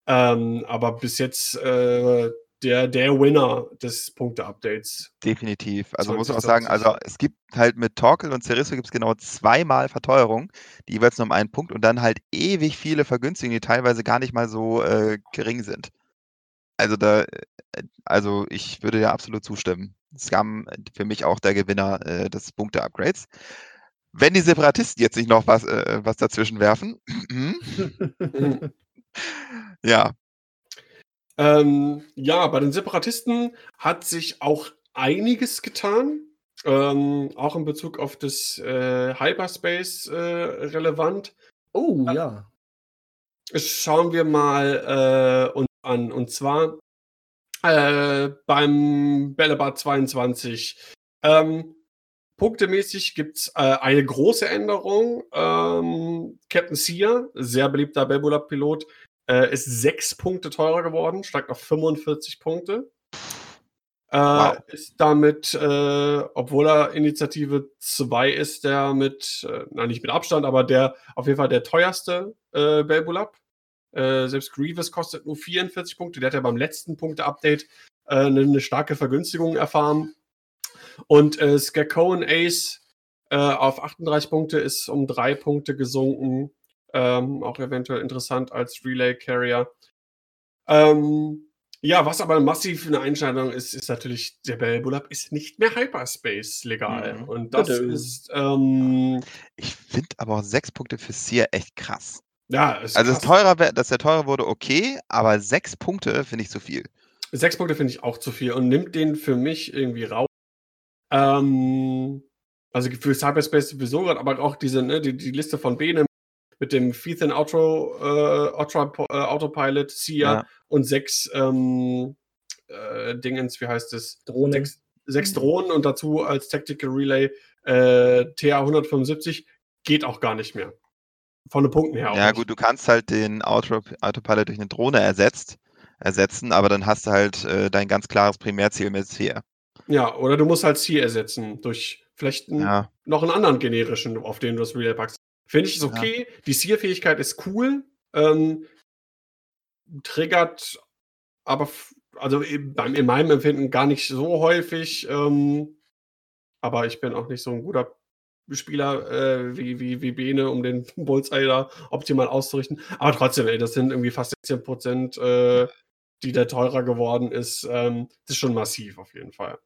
Ähm, aber bis jetzt äh, der, der Winner des Punkte-Updates. Definitiv. Also muss man auch sagen, also es gibt halt mit Torkel und Cerisso gibt es genau zweimal Verteuerung, die jeweils nur um einen Punkt und dann halt ewig viele Vergünstigungen, die teilweise gar nicht mal so äh, gering sind. Also da, äh, also ich würde ja absolut zustimmen. Scum äh, für mich auch der Gewinner äh, des Punkte-Upgrades. Wenn die Separatisten jetzt nicht noch was, äh, was dazwischen werfen. *clears throat* ja. Ähm, ja, bei den Separatisten hat sich auch einiges getan. Ähm, auch in Bezug auf das äh, Hyperspace äh, relevant. Oh, ja. Schauen wir mal uns an. Und zwar äh, beim Bällebad 22. Ähm, punktemäßig gibt es äh, eine große Änderung. Ähm, Captain Sear, sehr beliebter Belbula-Pilot, äh, ist sechs Punkte teurer geworden, steigt auf 45 Punkte. Äh, wow. Ist damit, äh, obwohl er Initiative 2 ist, der mit, äh, na nicht mit Abstand, aber der auf jeden Fall der teuerste äh, Belbulab. Äh, selbst Grievous kostet nur 44 Punkte. Der hat ja beim letzten Punkte-Update äh, eine, eine, starke Vergünstigung erfahren. Und äh, Skakoan Ace äh, auf 38 Punkte ist um drei Punkte gesunken. Ähm, auch eventuell interessant als Relay Carrier. Ähm, ja, was aber massiv eine Einschneidung ist, ist natürlich, der Bellbulab ist nicht mehr Hyperspace legal. Mhm. Und das Bitte. ist. Ähm, ich finde aber sechs Punkte für Sear echt krass. Ja, ist Also, es teurer dass der teurer wurde, okay, aber sechs Punkte finde ich zu viel. Sechs Punkte finde ich auch zu viel und nimmt den für mich irgendwie raus. Ähm, also für Cyberspace sowieso gerade, aber auch diese, ne, die, die Liste von Bene mit dem Feathin Auto, äh, Auto, äh, Autopilot, SIA ja. und sechs ähm, äh, Dingens, wie heißt es? Drohnen. Sechs, sechs Drohnen und dazu als Tactical Relay äh, TA 175 geht auch gar nicht mehr. Von den Punkten her. Ja, gut, du kannst halt den Auto Autopilot durch eine Drohne ersetzt, ersetzen, aber dann hast du halt äh, dein ganz klares Primärziel mit Ziel. Ja, oder du musst halt Ziel ersetzen durch vielleicht einen, ja. noch einen anderen generischen, auf den du das Relay packst. Finde ich es okay. Ja. Die Zielfähigkeit ist cool. Ähm, triggert aber also in meinem Empfinden gar nicht so häufig. Ähm, aber ich bin auch nicht so ein guter Spieler äh, wie, wie, wie Bene, um den Bullseye da optimal auszurichten. Aber trotzdem, ey, das sind irgendwie fast 16 Prozent, äh, die da teurer geworden ist. Ähm, das ist schon massiv auf jeden Fall.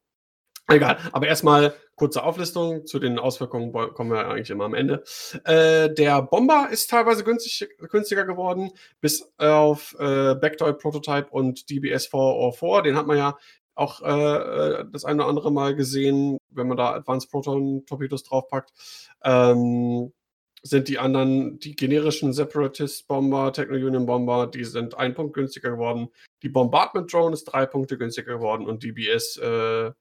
Egal, aber erstmal kurze Auflistung. Zu den Auswirkungen kommen wir eigentlich immer am Ende. Äh, der Bomber ist teilweise günstig, günstiger geworden, bis auf äh, Backdoor Prototype und DBS 404. Den hat man ja auch äh, äh, das eine oder andere Mal gesehen, wenn man da Advanced Proton Torpedos draufpackt. Ähm, sind die anderen, die generischen Separatist Bomber, Techno Union Bomber, die sind ein Punkt günstiger geworden. Die Bombardment Drone ist drei Punkte günstiger geworden und DBS äh, äh,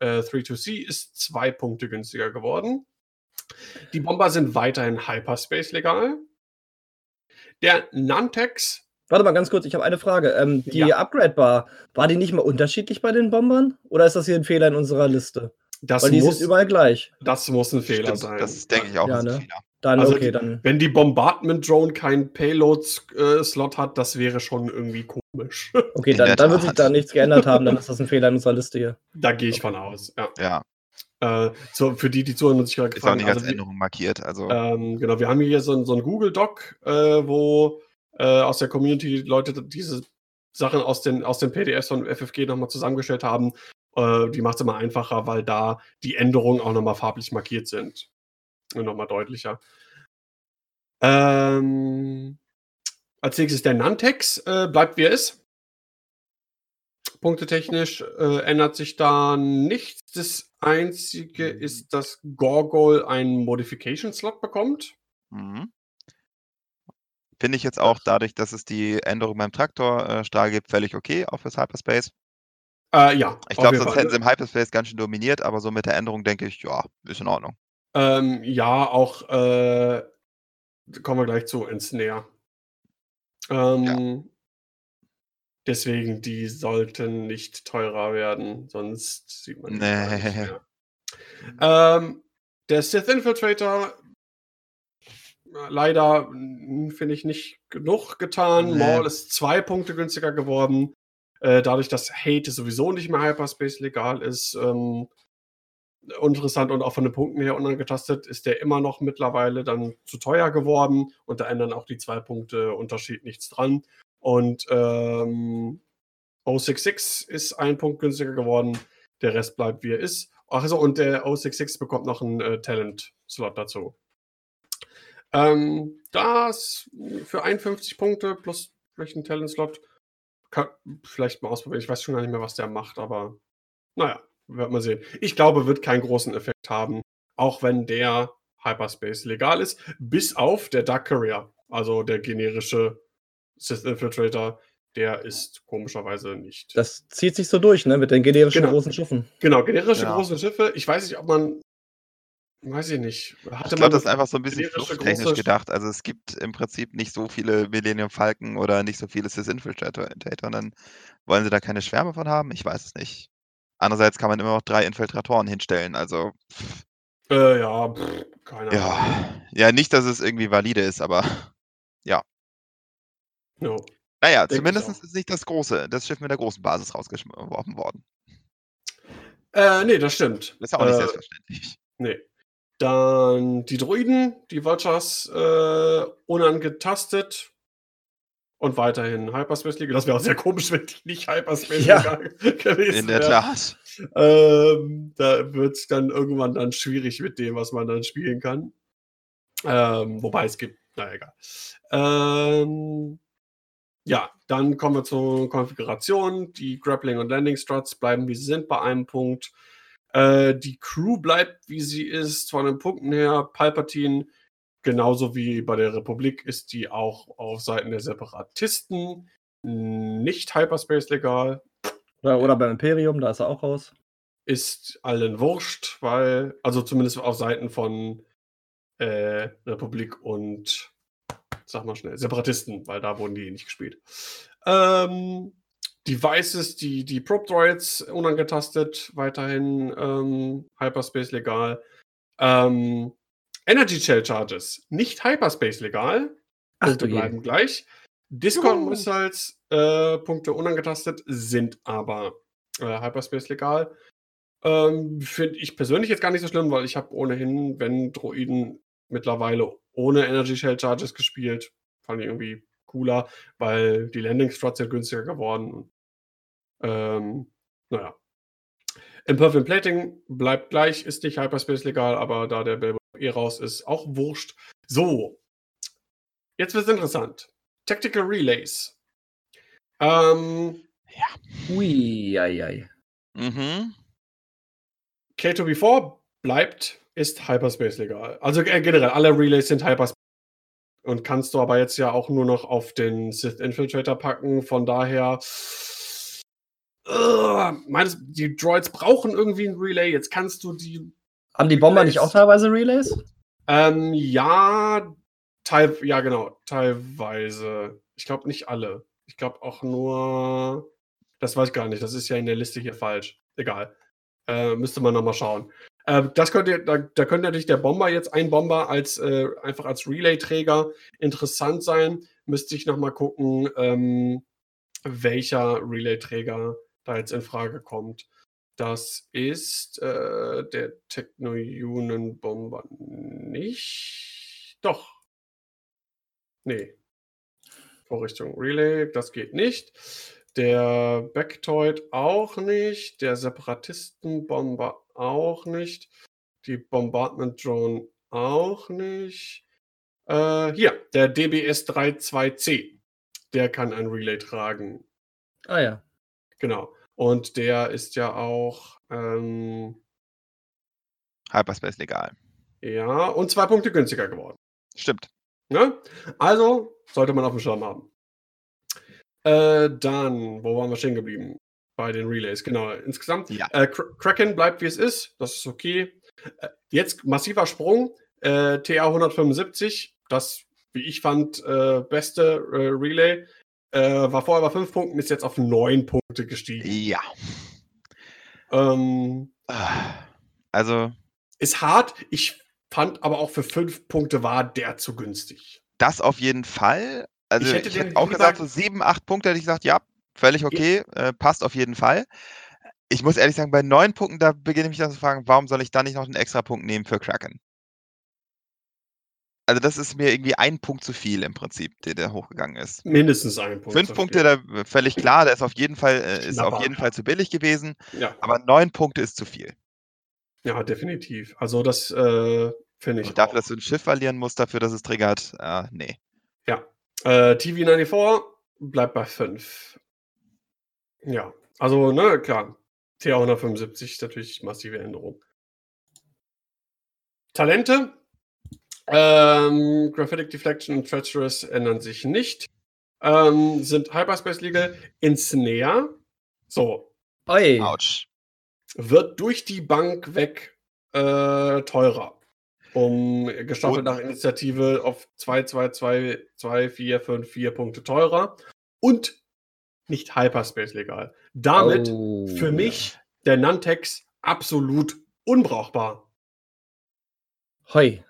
32C ist zwei Punkte günstiger geworden. Die Bomber sind weiterhin Hyperspace legal. Der Nantex. Warte mal ganz kurz, ich habe eine Frage. Ähm, die ja. Upgrade-Bar, war die nicht mal unterschiedlich bei den Bombern? Oder ist das hier ein Fehler in unserer Liste? Das Weil die muss, ist überall gleich. Das muss ein Fehler Stimmt, sein. Das denke ich auch. Ja, ne? Dann, also okay, dann. Wenn die Bombardment Drone keinen Payload-Slot hat, das wäre schon irgendwie komisch. *laughs* Okay, dann, dann wird sich da nichts geändert haben, dann ist das ein Fehler in unserer Liste hier. Da gehe ich von aus, ja. Ja. Äh, so, für die, die zuhören und sich gerade gefragt haben. Ist auch nicht als also, Änderung markiert. Also. Ähm, genau, wir haben hier so, so ein Google-Doc, äh, wo äh, aus der Community Leute diese Sachen aus den, aus den PDFs von FFG nochmal zusammengestellt haben. Äh, die macht es immer einfacher, weil da die Änderungen auch nochmal farblich markiert sind. Und nochmal deutlicher. Ähm, als nächstes der Nantex äh, bleibt wie er ist. Punktetechnisch äh, ändert sich da nichts. Das einzige mhm. ist, dass Gorgol einen Modification-Slot bekommt. Mhm. Finde ich jetzt auch dadurch, dass es die Änderung beim Traktorstrahl äh, gibt, völlig okay, auch fürs Hyperspace. Äh, ja. Ich glaube, sonst hätten sie im Hyperspace ganz schön dominiert, aber so mit der Änderung denke ich, ja, ist in Ordnung. Ähm, ja, auch äh, kommen wir gleich zu ins Näher. Ähm, ja. Deswegen, die sollten nicht teurer werden, sonst sieht man nee. nicht mehr. Ähm, der Sith Infiltrator, leider hm, finde ich nicht genug getan. Nee. Maul ist zwei Punkte günstiger geworden. Äh, dadurch, dass Hate sowieso nicht mehr Hyperspace legal ist, ähm, interessant und auch von den Punkten her unangetastet, ist der immer noch mittlerweile dann zu teuer geworden und da ändern auch die zwei Punkte Unterschied nichts dran. Und ähm, 066 ist ein Punkt günstiger geworden, der Rest bleibt wie er ist. Achso, und der 066 bekommt noch einen äh, Talent-Slot dazu. Ähm, das für 51 Punkte plus vielleicht einen Talent-Slot. Vielleicht mal ausprobieren. Ich weiß schon gar nicht mehr, was der macht, aber naja, wird man sehen. Ich glaube, wird keinen großen Effekt haben, auch wenn der Hyperspace legal ist, bis auf der Dark Courier, also der generische Sith Infiltrator, der ist komischerweise nicht. Das zieht sich so durch, ne, mit den generischen genau. großen Schiffen. Genau, generische ja. große Schiffe. Ich weiß nicht, ob man Weiß ich nicht. Hatte ich glaube, das ist einfach so ein bisschen flugtechnisch gedacht. Also es gibt im Prinzip nicht so viele Millennium Falcon oder nicht so viele Sith Infiltrator und dann wollen sie da keine Schwärme von haben? Ich weiß es nicht. Andererseits kann man immer noch drei Infiltratoren hinstellen, also. Äh, ja, pff, keine Ahnung. Ja. ja, nicht, dass es irgendwie valide ist, aber *laughs* ja. No. Naja, Denk zumindest ist nicht das große, das Schiff mit der großen Basis rausgeworfen worden. Äh, nee, das stimmt. Das ist ja auch nicht äh, selbstverständlich. Nee. Dann die Druiden, die Vultures äh, unangetastet und weiterhin Hyperspace League. Das wäre auch sehr komisch, wenn die nicht Hyperspace ja. *laughs* gewesen wäre. In der Tat. Ähm, da wird es dann irgendwann dann schwierig mit dem, was man dann spielen kann. Ähm, wobei es gibt, na egal. Ähm, ja, dann kommen wir zur Konfiguration. Die Grappling und Landing Struts bleiben wie sie sind bei einem Punkt. Äh, die Crew bleibt wie sie ist, von den Punkten her. Palpatine Genauso wie bei der Republik ist die auch auf Seiten der Separatisten nicht Hyperspace legal. Oder, oder beim Imperium, da ist er auch raus. Ist allen wurscht, weil, also zumindest auf Seiten von äh, Republik und sag mal schnell, Separatisten, weil da wurden die nicht gespielt. Ähm, Devices, die, die Probe Droids unangetastet, weiterhin ähm, Hyperspace legal. Ähm, Energy Shell Charges, nicht Hyperspace legal. Ach, Punkte bleiben gleich. Discord Missiles, äh, Punkte unangetastet, sind aber äh, Hyperspace legal. Ähm, Finde ich persönlich jetzt gar nicht so schlimm, weil ich habe ohnehin, wenn Droiden mittlerweile ohne Energy Shell Charges gespielt, fand ich irgendwie cooler, weil die Landing Struts sind günstiger geworden. Ähm, naja. Imperfect Plating bleibt gleich, ist nicht Hyperspace legal, aber da der Bilbo eh raus ist, auch wurscht. So. Jetzt wird es interessant. Tactical Relays. Ähm, ja. Ui, ei, ei. Mhm. K2B4 bleibt, ist Hyperspace legal. Also äh, generell, alle Relays sind Hyperspace. Und kannst du aber jetzt ja auch nur noch auf den Sith Infiltrator packen. Von daher Uh, meines, die Droids brauchen irgendwie ein Relay. Jetzt kannst du die. Haben die Bomber Relays, nicht auch teilweise Relays? Ähm, ja, teil, ja, genau, teilweise. Ich glaube nicht alle. Ich glaube auch nur. Das weiß ich gar nicht. Das ist ja in der Liste hier falsch. Egal. Äh, müsste man nochmal schauen. Äh, das könnte, da, da könnte natürlich der Bomber jetzt, ein Bomber als äh, einfach als Relay-Träger interessant sein. Müsste ich nochmal gucken, ähm, welcher Relay-Träger da jetzt in Frage kommt. Das ist äh, der Techno-Union-Bomber nicht. Doch. Nee. Vorrichtung Relay, das geht nicht. Der Backtoid auch nicht. Der Separatisten-Bomber auch nicht. Die Bombardment Drone auch nicht. Äh, hier, der DBS-32C. Der kann ein Relay tragen. Ah ja. Genau. Und der ist ja auch ähm, Hyperspace legal. Ja, und zwei Punkte günstiger geworden. Stimmt. Ne? Also sollte man auf dem Schirm haben. Äh, dann, wo waren wir stehen geblieben? Bei den Relays, genau. Insgesamt. Ja. Äh, Kraken bleibt wie es ist, das ist okay. Äh, jetzt massiver Sprung. Äh, TA 175, das, wie ich fand, äh, beste äh, Relay. Äh, war vorher bei fünf Punkten, ist jetzt auf neun Punkte gestiegen. Ja. Ähm, also. Ist hart. Ich fand aber auch für fünf Punkte war der zu günstig. Das auf jeden Fall. Also ich hätte, ich hätte auch gesagt, so sieben, acht Punkte hätte ich gesagt, ja, völlig okay, äh, passt auf jeden Fall. Ich muss ehrlich sagen, bei neun Punkten, da beginne ich mich dann zu fragen, warum soll ich da nicht noch einen extra Punkt nehmen für Kraken? Also das ist mir irgendwie ein Punkt zu viel im Prinzip, der, der hochgegangen ist. Mindestens ein Punkt. Fünf Punkte, da völlig klar, der ist auf jeden Fall, äh, ist auf jeden Fall zu billig gewesen. Ja. Aber neun Punkte ist zu viel. Ja, definitiv. Also das äh, finde ich. Und dafür, auch. dass du ein Schiff verlieren musst, dafür, dass es triggert, äh, nee. Ja. Äh, TV94 bleibt bei fünf. Ja, also, ne, klar. TA175 ist natürlich massive Änderung. Talente ähm, Graphitic Deflection und Treacherous ändern sich nicht. Ähm, sind Hyperspace Legal in Snare. So. Oi. Autsch. Wird durch die Bank weg äh, teurer. Um gestaffelt nach Initiative auf 2, 2, 2, 2, 4, 5, 4 Punkte teurer. Und nicht Hyperspace legal. Damit oh, für mich der Nantex absolut unbrauchbar. Hoi.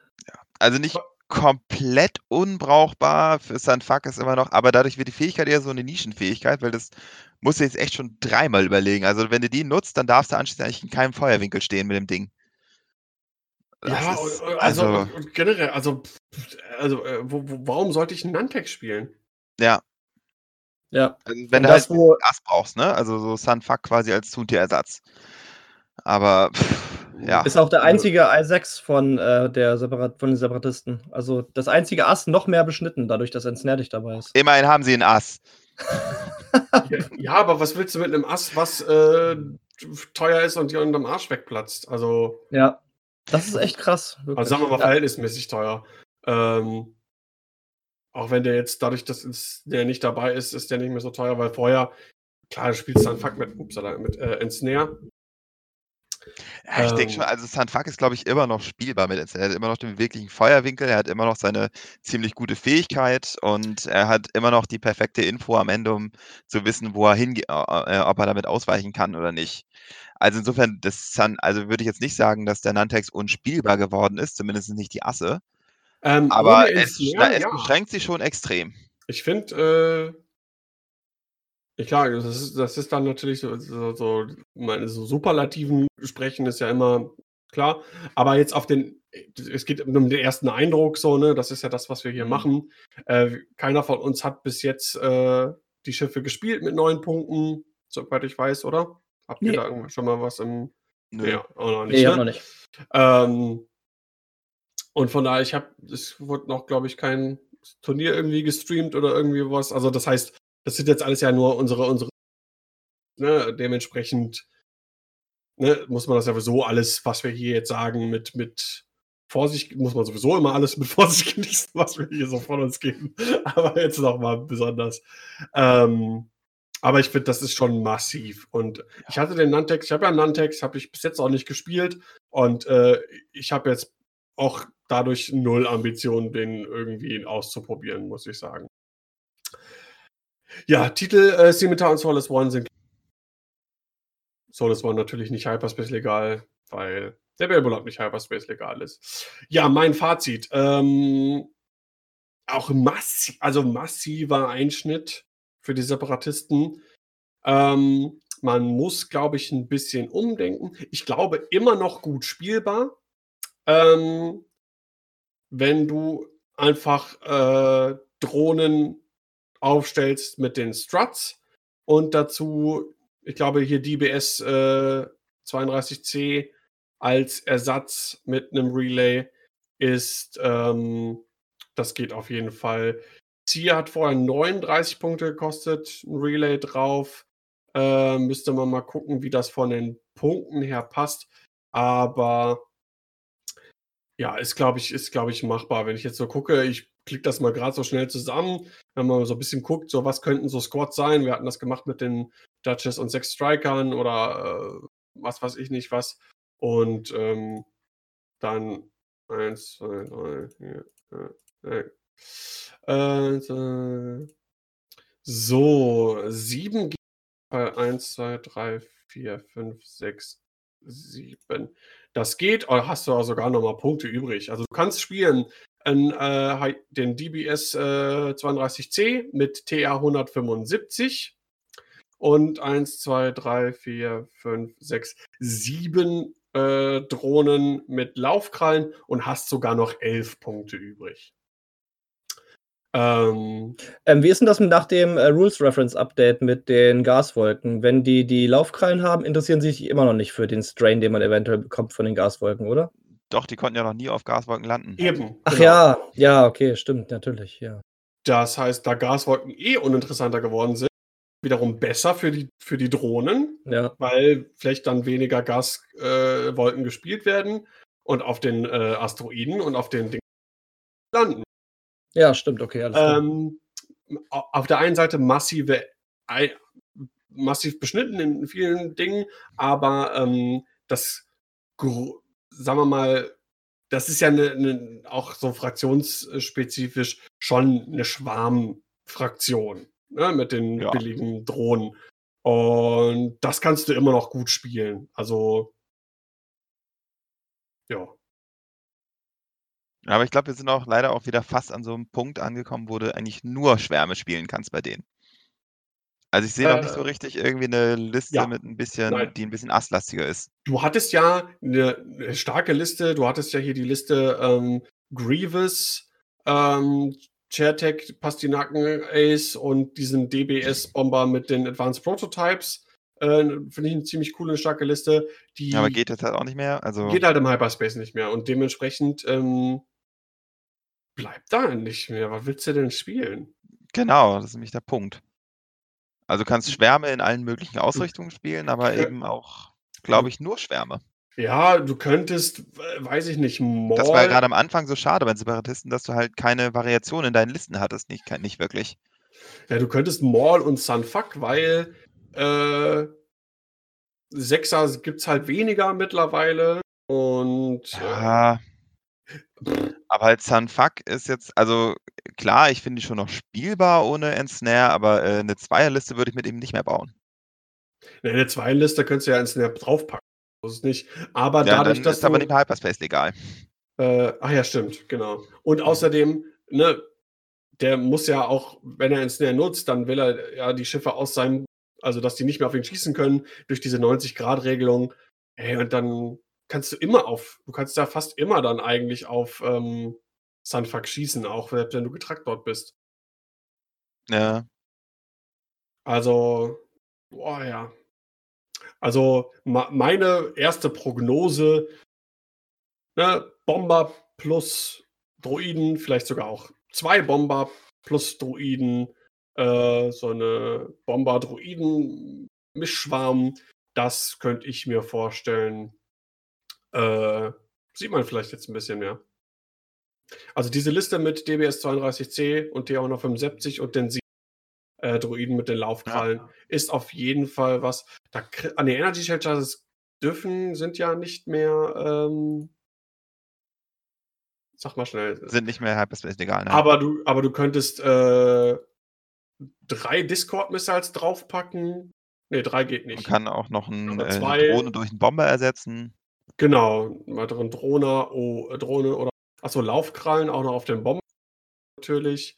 Also nicht komplett unbrauchbar für Sanfuck ist immer noch, aber dadurch wird die Fähigkeit eher so eine Nischenfähigkeit, weil das musst du jetzt echt schon dreimal überlegen. Also wenn du die nutzt, dann darfst du anschließend eigentlich in keinem Feuerwinkel stehen mit dem Ding. Das ja, ist, also, also generell, also, also äh, wo, wo, warum sollte ich einen Nantex spielen? Ja. Ja. Also, wenn Und du halt wo... Gas brauchst, ne? Also so Sunfuck quasi als Tuntier-Ersatz. Aber pff, ja. Ist auch der einzige i6 von, äh, der Separat von den Separatisten. Also das einzige Ass noch mehr beschnitten, dadurch, dass ein Snare dabei ist. Immerhin haben sie ein Ass. ja, ja, aber was willst du mit einem Ass, was äh, teuer ist und dir unterm Arsch wegplatzt? Also. Ja, das ist echt krass. Wirklich. Also sagen wir mal, verhältnismäßig teuer. Ähm, auch wenn der jetzt dadurch, dass der nicht dabei ist, ist der nicht mehr so teuer, weil vorher, klar, du spielst dann Fuck mit, upsala, mit äh, Ensnare Ja, ich denke schon, ähm. also Sanfak ist, glaube ich, immer noch spielbar mit Er hat immer noch den wirklichen Feuerwinkel, er hat immer noch seine ziemlich gute Fähigkeit und er hat immer noch die perfekte Info am Ende, um zu wissen, wo er hingeht, äh, ob er damit ausweichen kann oder nicht. Also insofern, das Sun, also würde ich jetzt nicht sagen, dass der Nantex unspielbar geworden ist, zumindest nicht die Asse. Ähm, aber es, mehr, es ja. beschränkt sich schon extrem. Ich finde, äh, Klar, das ist, das ist dann natürlich so, so, so, meine, so Superlativen sprechen ist ja immer klar. Aber jetzt auf den, es geht um den ersten Eindruck, so, ne, das ist ja das, was wir hier mhm. machen. Äh, keiner von uns hat bis jetzt äh, die Schiffe gespielt mit neun Punkten, soweit ich weiß, oder? Habt ihr nee. da schon mal was im. Nee, ja, auch noch nicht. Nee, ne? noch nicht. Ähm, und von daher, ich habe, es wurde noch, glaube ich, kein Turnier irgendwie gestreamt oder irgendwie was. Also das heißt, das sind jetzt alles ja nur unsere, unsere, ne, dementsprechend ne, muss man das ja sowieso alles, was wir hier jetzt sagen, mit, mit Vorsicht, muss man sowieso immer alles mit *laughs* Vorsicht genießen, was wir hier so von uns geben. *laughs* Aber jetzt nochmal besonders. Ähm, aber ich finde, das ist schon massiv. Und ich hatte den Nantex, ich habe ja Nantex, habe ich bis jetzt auch nicht gespielt. Und äh, ich habe jetzt auch dadurch null Ambitionen, den irgendwie auszuprobieren, muss ich sagen. Ja, Titel äh, Scimitar und Soulless One sind. Soulless One natürlich nicht Hyperspace legal, weil der Babylon nicht Hyperspace legal ist. Ja, mein Fazit. Ähm, auch massiv, also massiver Einschnitt für die Separatisten. Ähm, man muss, glaube ich, ein bisschen umdenken. Ich glaube, immer noch gut spielbar. Ähm, wenn du einfach äh, Drohnen aufstellst mit den Struts und dazu, ich glaube, hier DBS äh, 32C als Ersatz mit einem Relay ist, ähm, das geht auf jeden Fall. Zier hat vorher 39 Punkte gekostet, ein Relay drauf. Äh, müsste man mal gucken, wie das von den Punkten her passt. Aber ja, ist, glaube ich, ist, glaube ich, machbar. Wenn ich jetzt so gucke, ich klicke das mal gerade so schnell zusammen, wenn man so ein bisschen guckt, so was könnten so Squads sein. Wir hatten das gemacht mit den Duchess und sechs Strikern oder äh, was weiß ich nicht was. Und ähm, dann eins, zwei, drei, vier, fünf, sechs. Äh, so, sieben eins, zwei, drei, vier, fünf, sechs, sieben. Das geht, oder hast du auch sogar nochmal Punkte übrig. Also du kannst spielen in, äh, den DBS äh, 32C mit TA 175 und 1, 2, 3, 4, 5, 6, 7 äh, Drohnen mit Laufkrallen und hast sogar noch 11 Punkte übrig. Ähm, ähm, wie ist denn das nach dem äh, Rules Reference Update mit den Gaswolken? Wenn die die Laufkrallen haben, interessieren sie sich immer noch nicht für den Strain, den man eventuell bekommt von den Gaswolken, oder? Doch, die konnten ja noch nie auf Gaswolken landen. Eben. Ach genau. ja, ja, okay, stimmt, natürlich, ja. Das heißt, da Gaswolken eh uninteressanter geworden sind, wiederum besser für die, für die Drohnen, ja. weil vielleicht dann weniger Gaswolken äh, gespielt werden und auf den äh, Asteroiden und auf den Dingen landen. Ja, stimmt, okay, alles klar. Ähm, auf der einen Seite massive, massiv beschnitten in vielen Dingen, aber ähm, das, sagen wir mal, das ist ja eine, eine, auch so fraktionsspezifisch schon eine Schwarmfraktion ne, mit den ja. billigen Drohnen. Und das kannst du immer noch gut spielen. Also, ja. Aber ich glaube, wir sind auch leider auch wieder fast an so einem Punkt angekommen, wo du eigentlich nur Schwärme spielen kannst bei denen. Also ich sehe noch nicht so äh, richtig irgendwie eine Liste ja, mit ein bisschen, nein. die ein bisschen asslastiger ist. Du hattest ja eine, eine starke Liste, du hattest ja hier die Liste ähm, Grievous, ähm, Chairtech, Pastinaken Ace und diesen DBS-Bomber mit den Advanced Prototypes. Äh, Finde ich eine ziemlich coole, starke Liste. Die aber geht jetzt halt auch nicht mehr. Also geht halt im Hyperspace nicht mehr. Und dementsprechend ähm, bleibt da nicht mehr. Was willst du denn spielen? Genau, das ist nämlich der Punkt. Also du kannst Schwärme in allen möglichen Ausrichtungen spielen, aber eben auch, glaube ich, nur Schwärme. Ja, du könntest, weiß ich nicht, Maul. Das war ja gerade am Anfang so schade bei den Separatisten, dass du halt keine Variation in deinen Listen hattest, nicht, nicht wirklich. Ja, du könntest Maul und Sunfuck, weil äh, Sechser gibt es halt weniger mittlerweile. Und ja. Äh, aber halt Sunfuck ist jetzt, also klar, ich finde die schon noch spielbar ohne Ensnare, aber äh, eine Zweierliste würde ich mit ihm nicht mehr bauen. Ne, eine Zweierliste könntest du ja Ensnare draufpacken. Das ist nicht. Aber ja, dadurch, dann dass. Ist aber nicht Hyperspace legal. Äh, ach ja, stimmt, genau. Und außerdem, ne, der muss ja auch, wenn er Ensnare nutzt, dann will er ja die Schiffe aus seinem, also dass die nicht mehr auf ihn schießen können, durch diese 90-Grad-Regelung. Hey, und dann kannst du immer auf, du kannst da fast immer dann eigentlich auf ähm, Sunfuck schießen, auch wenn du getrackt dort bist. Ja. Also, boah, ja. Also, meine erste Prognose, ne, Bomber plus Droiden, vielleicht sogar auch zwei Bomber plus Droiden, äh, so eine Bomber-Droiden-Mischschwarm, das könnte ich mir vorstellen, äh, sieht man vielleicht jetzt ein bisschen mehr. Also diese Liste mit DBS 32C und T175 und den äh, Droiden mit den Laufkrallen ja. ist auf jeden Fall was. Da, an die Energy Shelters dürfen, sind ja nicht mehr. Ähm, sag mal schnell. Sind nicht mehr Hyperspace egal. Ne? Aber du, aber du könntest äh, drei Discord-Missiles draufpacken. Ne, drei geht nicht. Man kann auch noch ein, äh, eine Drohne durch einen Bomber ersetzen. Genau, einen weiteren Drohne, oh, äh, Drohne oder achso, Laufkrallen auch noch auf den Bomben natürlich.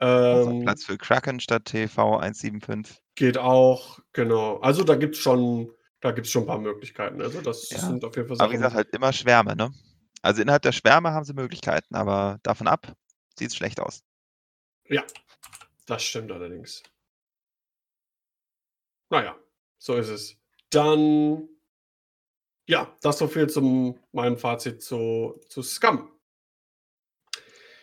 Ähm, Platz für Kraken statt TV 175. Geht auch, genau. Also da gibt es schon, da gibt's schon ein paar Möglichkeiten. Also das ja. sind auf jeden Fall Sachen. Aber wie gesagt, halt immer Schwärme, ne? Also innerhalb der Schwärme haben sie Möglichkeiten, aber davon ab sieht es schlecht aus. Ja, das stimmt allerdings. Naja, so ist es. Dann ja, das so viel zum meinem Fazit zu, zu Scum.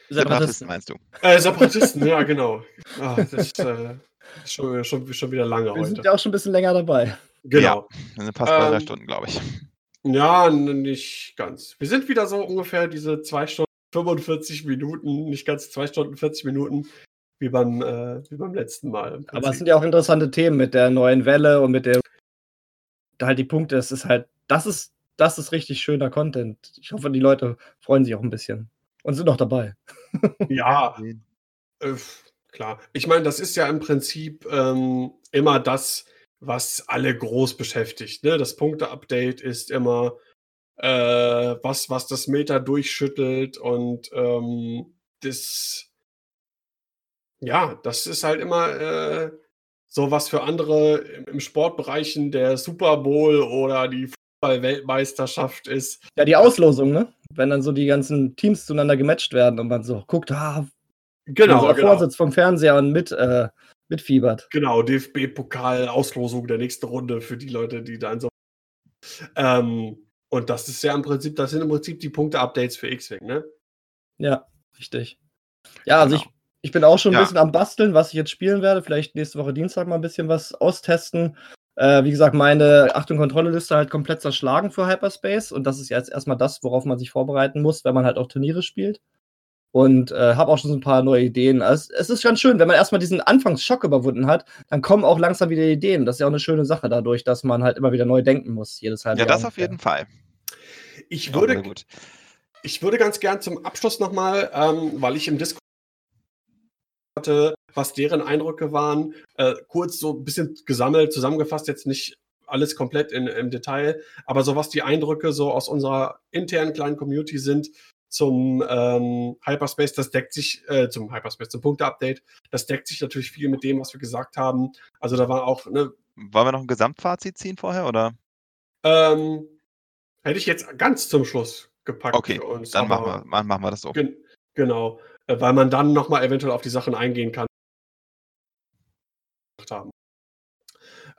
Separatisten meinst du? Äh, Separatisten, ja, genau. Ah, das ist äh, schon, schon, schon wieder lange Wir heute. Wir sind ja auch schon ein bisschen länger dabei. Genau. Ja, sind fast ähm, drei Stunden, glaube ich. Ja, nicht ganz. Wir sind wieder so ungefähr diese zwei Stunden 45 Minuten, nicht ganz zwei Stunden 40 Minuten, wie beim, äh, wie beim letzten Mal. Aber es sind ja auch interessante Themen mit der neuen Welle und mit der halt die Punkte, es ist halt das ist, das ist richtig schöner Content. Ich hoffe, die Leute freuen sich auch ein bisschen und sind noch dabei. *laughs* Ja, äh, klar. Ich meine, das ist ja im Prinzip ähm, immer das, was alle groß beschäftigt. Ne? Das Punkte-Update ist immer äh, was, was das Meta durchschüttelt und ähm, das, ja, das ist halt immer äh, so was für andere im Sportbereichen der Super Bowl oder die Weltmeisterschaft ist. Ja, die Auslosung, ne? Wenn dann so die ganzen Teams zueinander gematcht werden und man so guckt, ah, genau, genau. Vorsitz vom Fernseher und mit, äh, mitfiebert. Genau, DFB-Pokal, Auslosung der nächsten Runde für die Leute, die dann so. Ähm, und das ist ja im Prinzip, das sind im Prinzip die Punkte-Updates für X-Wing, ne? Ja, richtig. Ja, also genau. ich, ich bin auch schon ein ja. bisschen am Basteln, was ich jetzt spielen werde. Vielleicht nächste Woche Dienstag mal ein bisschen was austesten. Äh, wie gesagt, meine Achtung Kontrolle-Liste halt komplett zerschlagen für Hyperspace und das ist jetzt erstmal das, worauf man sich vorbereiten muss, wenn man halt auch Turniere spielt. Und äh, habe auch schon so ein paar neue Ideen. Also, es ist ganz schön, wenn man erstmal diesen Anfangsschock überwunden hat, dann kommen auch langsam wieder Ideen. Das ist ja auch eine schöne Sache dadurch, dass man halt immer wieder neu denken muss, jedes halbe Ja, das auf jeden Fall. Ich würde, ich würde ganz gern zum Abschluss nochmal, ähm, weil ich im Discord hatte, was deren Eindrücke waren. Äh, kurz so ein bisschen gesammelt, zusammengefasst, jetzt nicht alles komplett in, im Detail, aber so was die Eindrücke so aus unserer internen kleinen Community sind zum ähm, Hyperspace, das deckt sich, äh, zum Hyperspace, zum Punkte-Update, das deckt sich natürlich viel mit dem, was wir gesagt haben. Also da war auch, ne, Wollen wir noch ein Gesamtfazit ziehen vorher, oder? Ähm, hätte ich jetzt ganz zum Schluss gepackt. Okay, dann machen wir, machen wir das so. Gen genau. Äh, weil man dann nochmal eventuell auf die Sachen eingehen kann. Haben.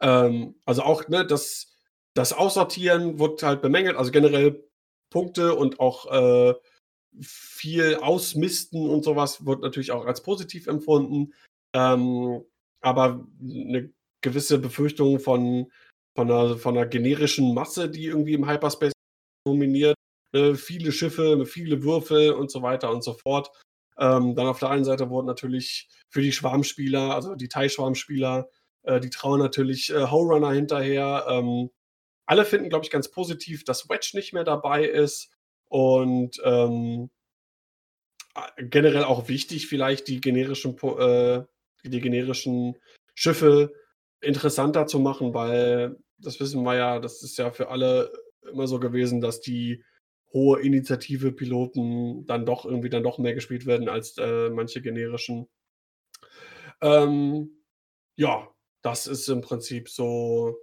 Ähm, also auch ne, das, das Aussortieren wird halt bemängelt, also generell Punkte und auch äh, viel Ausmisten und sowas wird natürlich auch als positiv empfunden. Ähm, aber eine gewisse Befürchtung von, von, einer, von einer generischen Masse, die irgendwie im Hyperspace dominiert, ne, viele Schiffe, viele Würfel und so weiter und so fort. Ähm, dann auf der einen Seite wurden natürlich für die Schwarmspieler, also die Thai-Schwarmspieler, äh, die trauen natürlich äh, Howrunner hinterher. Ähm, alle finden, glaube ich, ganz positiv, dass Wedge nicht mehr dabei ist. Und ähm, generell auch wichtig, vielleicht die generischen, äh, die generischen Schiffe interessanter zu machen, weil das wissen wir ja, das ist ja für alle immer so gewesen, dass die hohe Initiative Piloten dann doch irgendwie dann doch mehr gespielt werden als äh, manche generischen. Ähm, ja, das ist im Prinzip so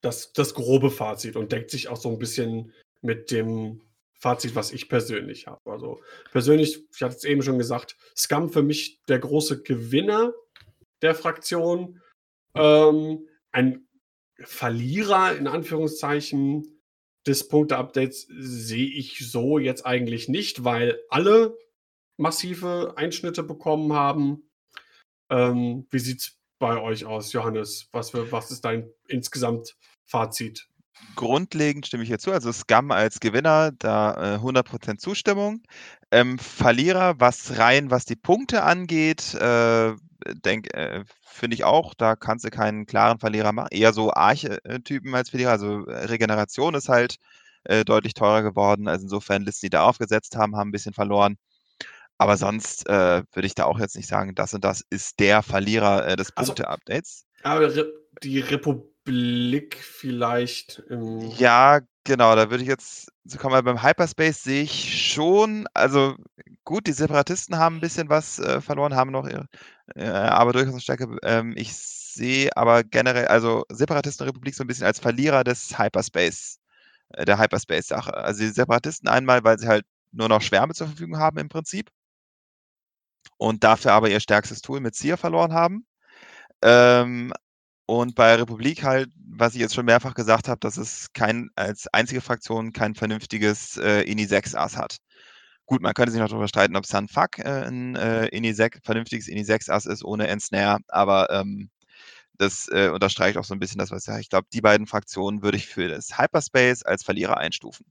das, das grobe Fazit und deckt sich auch so ein bisschen mit dem Fazit, was ich persönlich habe. Also persönlich, ich hatte es eben schon gesagt, Scum für mich der große Gewinner der Fraktion. Ähm, ein Verlierer in Anführungszeichen des Punkte-Updates sehe ich so jetzt eigentlich nicht, weil alle massive Einschnitte bekommen haben. Ähm, wie sieht es bei euch aus, Johannes? Was, was ist dein insgesamt Fazit? Grundlegend stimme ich hier zu. Also Scum als Gewinner, da äh, 100% Zustimmung. Ähm, Verlierer, was rein, was die Punkte angeht, äh, äh, finde ich auch, da kannst du keinen klaren Verlierer machen. Eher so Archetypen als Verlierer. Also äh, Regeneration ist halt äh, deutlich teurer geworden. Also insofern Listen, die da aufgesetzt haben, haben ein bisschen verloren. Aber sonst äh, würde ich da auch jetzt nicht sagen, das und das ist der Verlierer äh, des also, Punkte-Updates. Aber die Republik vielleicht. ja, genau, da würde ich jetzt, so kommen wir beim Hyperspace, sehe ich schon, also gut, die Separatisten haben ein bisschen was äh, verloren, haben noch ihre, äh, aber durchaus eine Stärke. Ähm, ich sehe aber generell, also Separatistenrepublik so ein bisschen als Verlierer des Hyperspace, äh, der Hyperspace-Sache. Also die Separatisten einmal, weil sie halt nur noch Schwärme zur Verfügung haben im Prinzip und dafür aber ihr stärkstes Tool mit Seer verloren haben. Ähm, und bei Republik halt, was ich jetzt schon mehrfach gesagt habe, dass es kein, als einzige Fraktion kein vernünftiges äh, INI 6 Ass hat. Gut, man könnte sich noch darüber streiten, ob Sunfuck äh, ein äh, INI 6, vernünftiges INI 6 Ass ist ohne Ensnare, aber ähm, das äh, unterstreicht auch so ein bisschen das, was ich sage. Ich glaube, die beiden Fraktionen würde ich für das Hyperspace als Verlierer einstufen.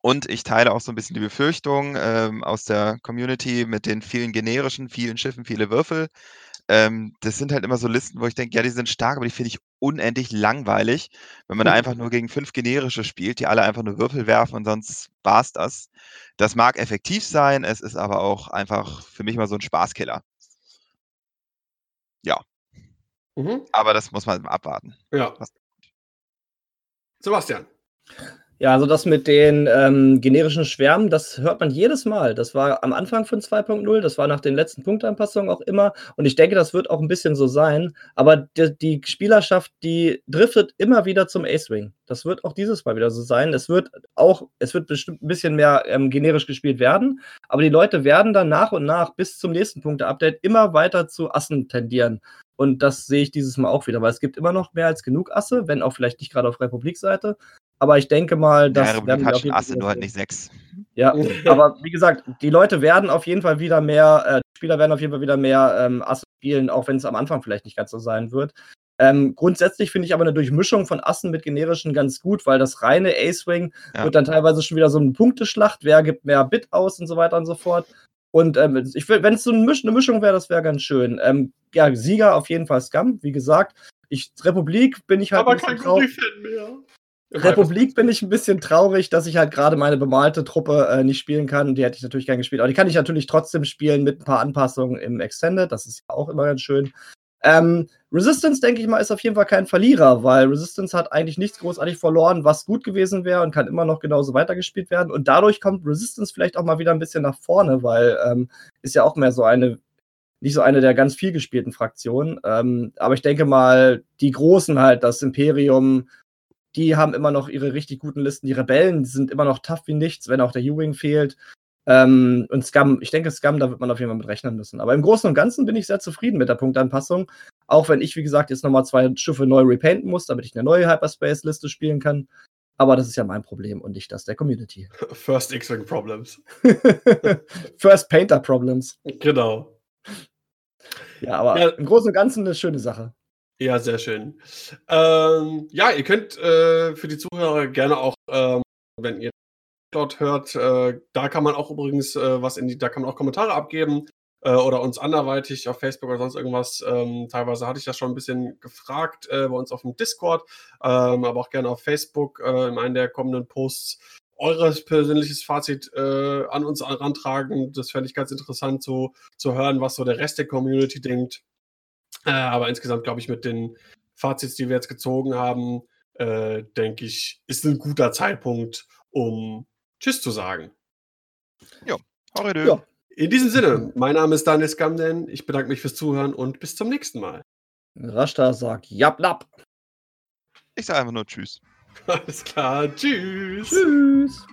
Und ich teile auch so ein bisschen die Befürchtung ähm, aus der Community mit den vielen generischen, vielen Schiffen, viele Würfel. Ähm, das sind halt immer so Listen, wo ich denke, ja, die sind stark, aber die finde ich unendlich langweilig, wenn man da einfach nur gegen fünf generische spielt, die alle einfach nur Würfel werfen und sonst war's das. Das mag effektiv sein, es ist aber auch einfach für mich mal so ein Spaßkiller. Ja. Mhm. Aber das muss man abwarten. Ja. Sebastian. Ja, also das mit den ähm, generischen Schwärmen, das hört man jedes Mal. Das war am Anfang von 2.0, das war nach den letzten Punktanpassungen auch immer. Und ich denke, das wird auch ein bisschen so sein. Aber die, die Spielerschaft, die driftet immer wieder zum Ace-Wing. Das wird auch dieses Mal wieder so sein. Es wird auch, es wird bestimmt ein bisschen mehr ähm, generisch gespielt werden. Aber die Leute werden dann nach und nach bis zum nächsten Punkte-Update immer weiter zu Assen tendieren. Und das sehe ich dieses Mal auch wieder, weil es gibt immer noch mehr als genug Asse, wenn auch vielleicht nicht gerade auf Republik-Seite. Aber ich denke mal, dass. Ja, werden wir auf jeden Asse, nur halt nicht sechs. Ja, *laughs* aber wie gesagt, die Leute werden auf jeden Fall wieder mehr, äh, Spieler werden auf jeden Fall wieder mehr ähm, Asse spielen, auch wenn es am Anfang vielleicht nicht ganz so sein wird. Ähm, grundsätzlich finde ich aber eine Durchmischung von Assen mit generischen ganz gut, weil das reine A-Swing ja. wird dann teilweise schon wieder so eine Punkteschlacht, wer gibt mehr Bit aus und so weiter und so fort. Und ähm, ich will, wenn es so eine, Misch eine Mischung wäre, das wäre ganz schön. Ähm, ja, Sieger auf jeden Fall Scum, wie gesagt. Ich, Republik bin ich halt. Aber kein Fan mehr. Republik bin ich ein bisschen traurig, dass ich halt gerade meine bemalte Truppe äh, nicht spielen kann. Die hätte ich natürlich gern gespielt. Aber die kann ich natürlich trotzdem spielen mit ein paar Anpassungen im Extended. Das ist ja auch immer ganz schön. Ähm, Resistance, denke ich mal, ist auf jeden Fall kein Verlierer, weil Resistance hat eigentlich nichts großartig verloren, was gut gewesen wäre und kann immer noch genauso weitergespielt werden. Und dadurch kommt Resistance vielleicht auch mal wieder ein bisschen nach vorne, weil ähm, ist ja auch mehr so eine, nicht so eine der ganz viel gespielten Fraktionen. Ähm, aber ich denke mal, die Großen halt, das Imperium, die haben immer noch ihre richtig guten Listen. Die Rebellen sind immer noch tough wie nichts, wenn auch der U-Wing fehlt. Ähm, und Scum, ich denke, Scum, da wird man auf jeden Fall mit rechnen müssen. Aber im Großen und Ganzen bin ich sehr zufrieden mit der Punktanpassung. Auch wenn ich, wie gesagt, jetzt nochmal zwei Schiffe neu repainten muss, damit ich eine neue Hyperspace-Liste spielen kann. Aber das ist ja mein Problem und nicht das der Community. *laughs* First X-Wing Problems. *laughs* First Painter Problems. Genau. Ja, aber ja. im Großen und Ganzen eine schöne Sache. Ja, sehr schön. Ähm, ja, ihr könnt äh, für die Zuhörer gerne auch, ähm, wenn ihr dort hört, äh, da kann man auch übrigens äh, was in die, da kann man auch Kommentare abgeben. äh, oder uns anderweitig auf Facebook oder sonst irgendwas. Ähm, teilweise hatte ich das schon ein bisschen gefragt äh, bei uns auf dem Discord, ähm, aber auch gerne auf Facebook äh, in einem der kommenden Posts eures persönliches Fazit an uns herantragen. Das fände ich ganz interessant zu, zu hören, was so der Rest der Community denkt. Äh, aber insgesamt glaube ich, mit den Fazits, die wir jetzt gezogen haben, äh, denke ich, ist ein guter Zeitpunkt, um Tschüss zu sagen. Ja, ja. In diesem Sinne, mein Name ist Daniel Skamden. Ich bedanke mich fürs Zuhören und bis zum nächsten Mal. Rashta sagt Jap, Lap. Ich sage einfach nur Tschüss. *laughs* Alles klar. Tschüss. Tschüss.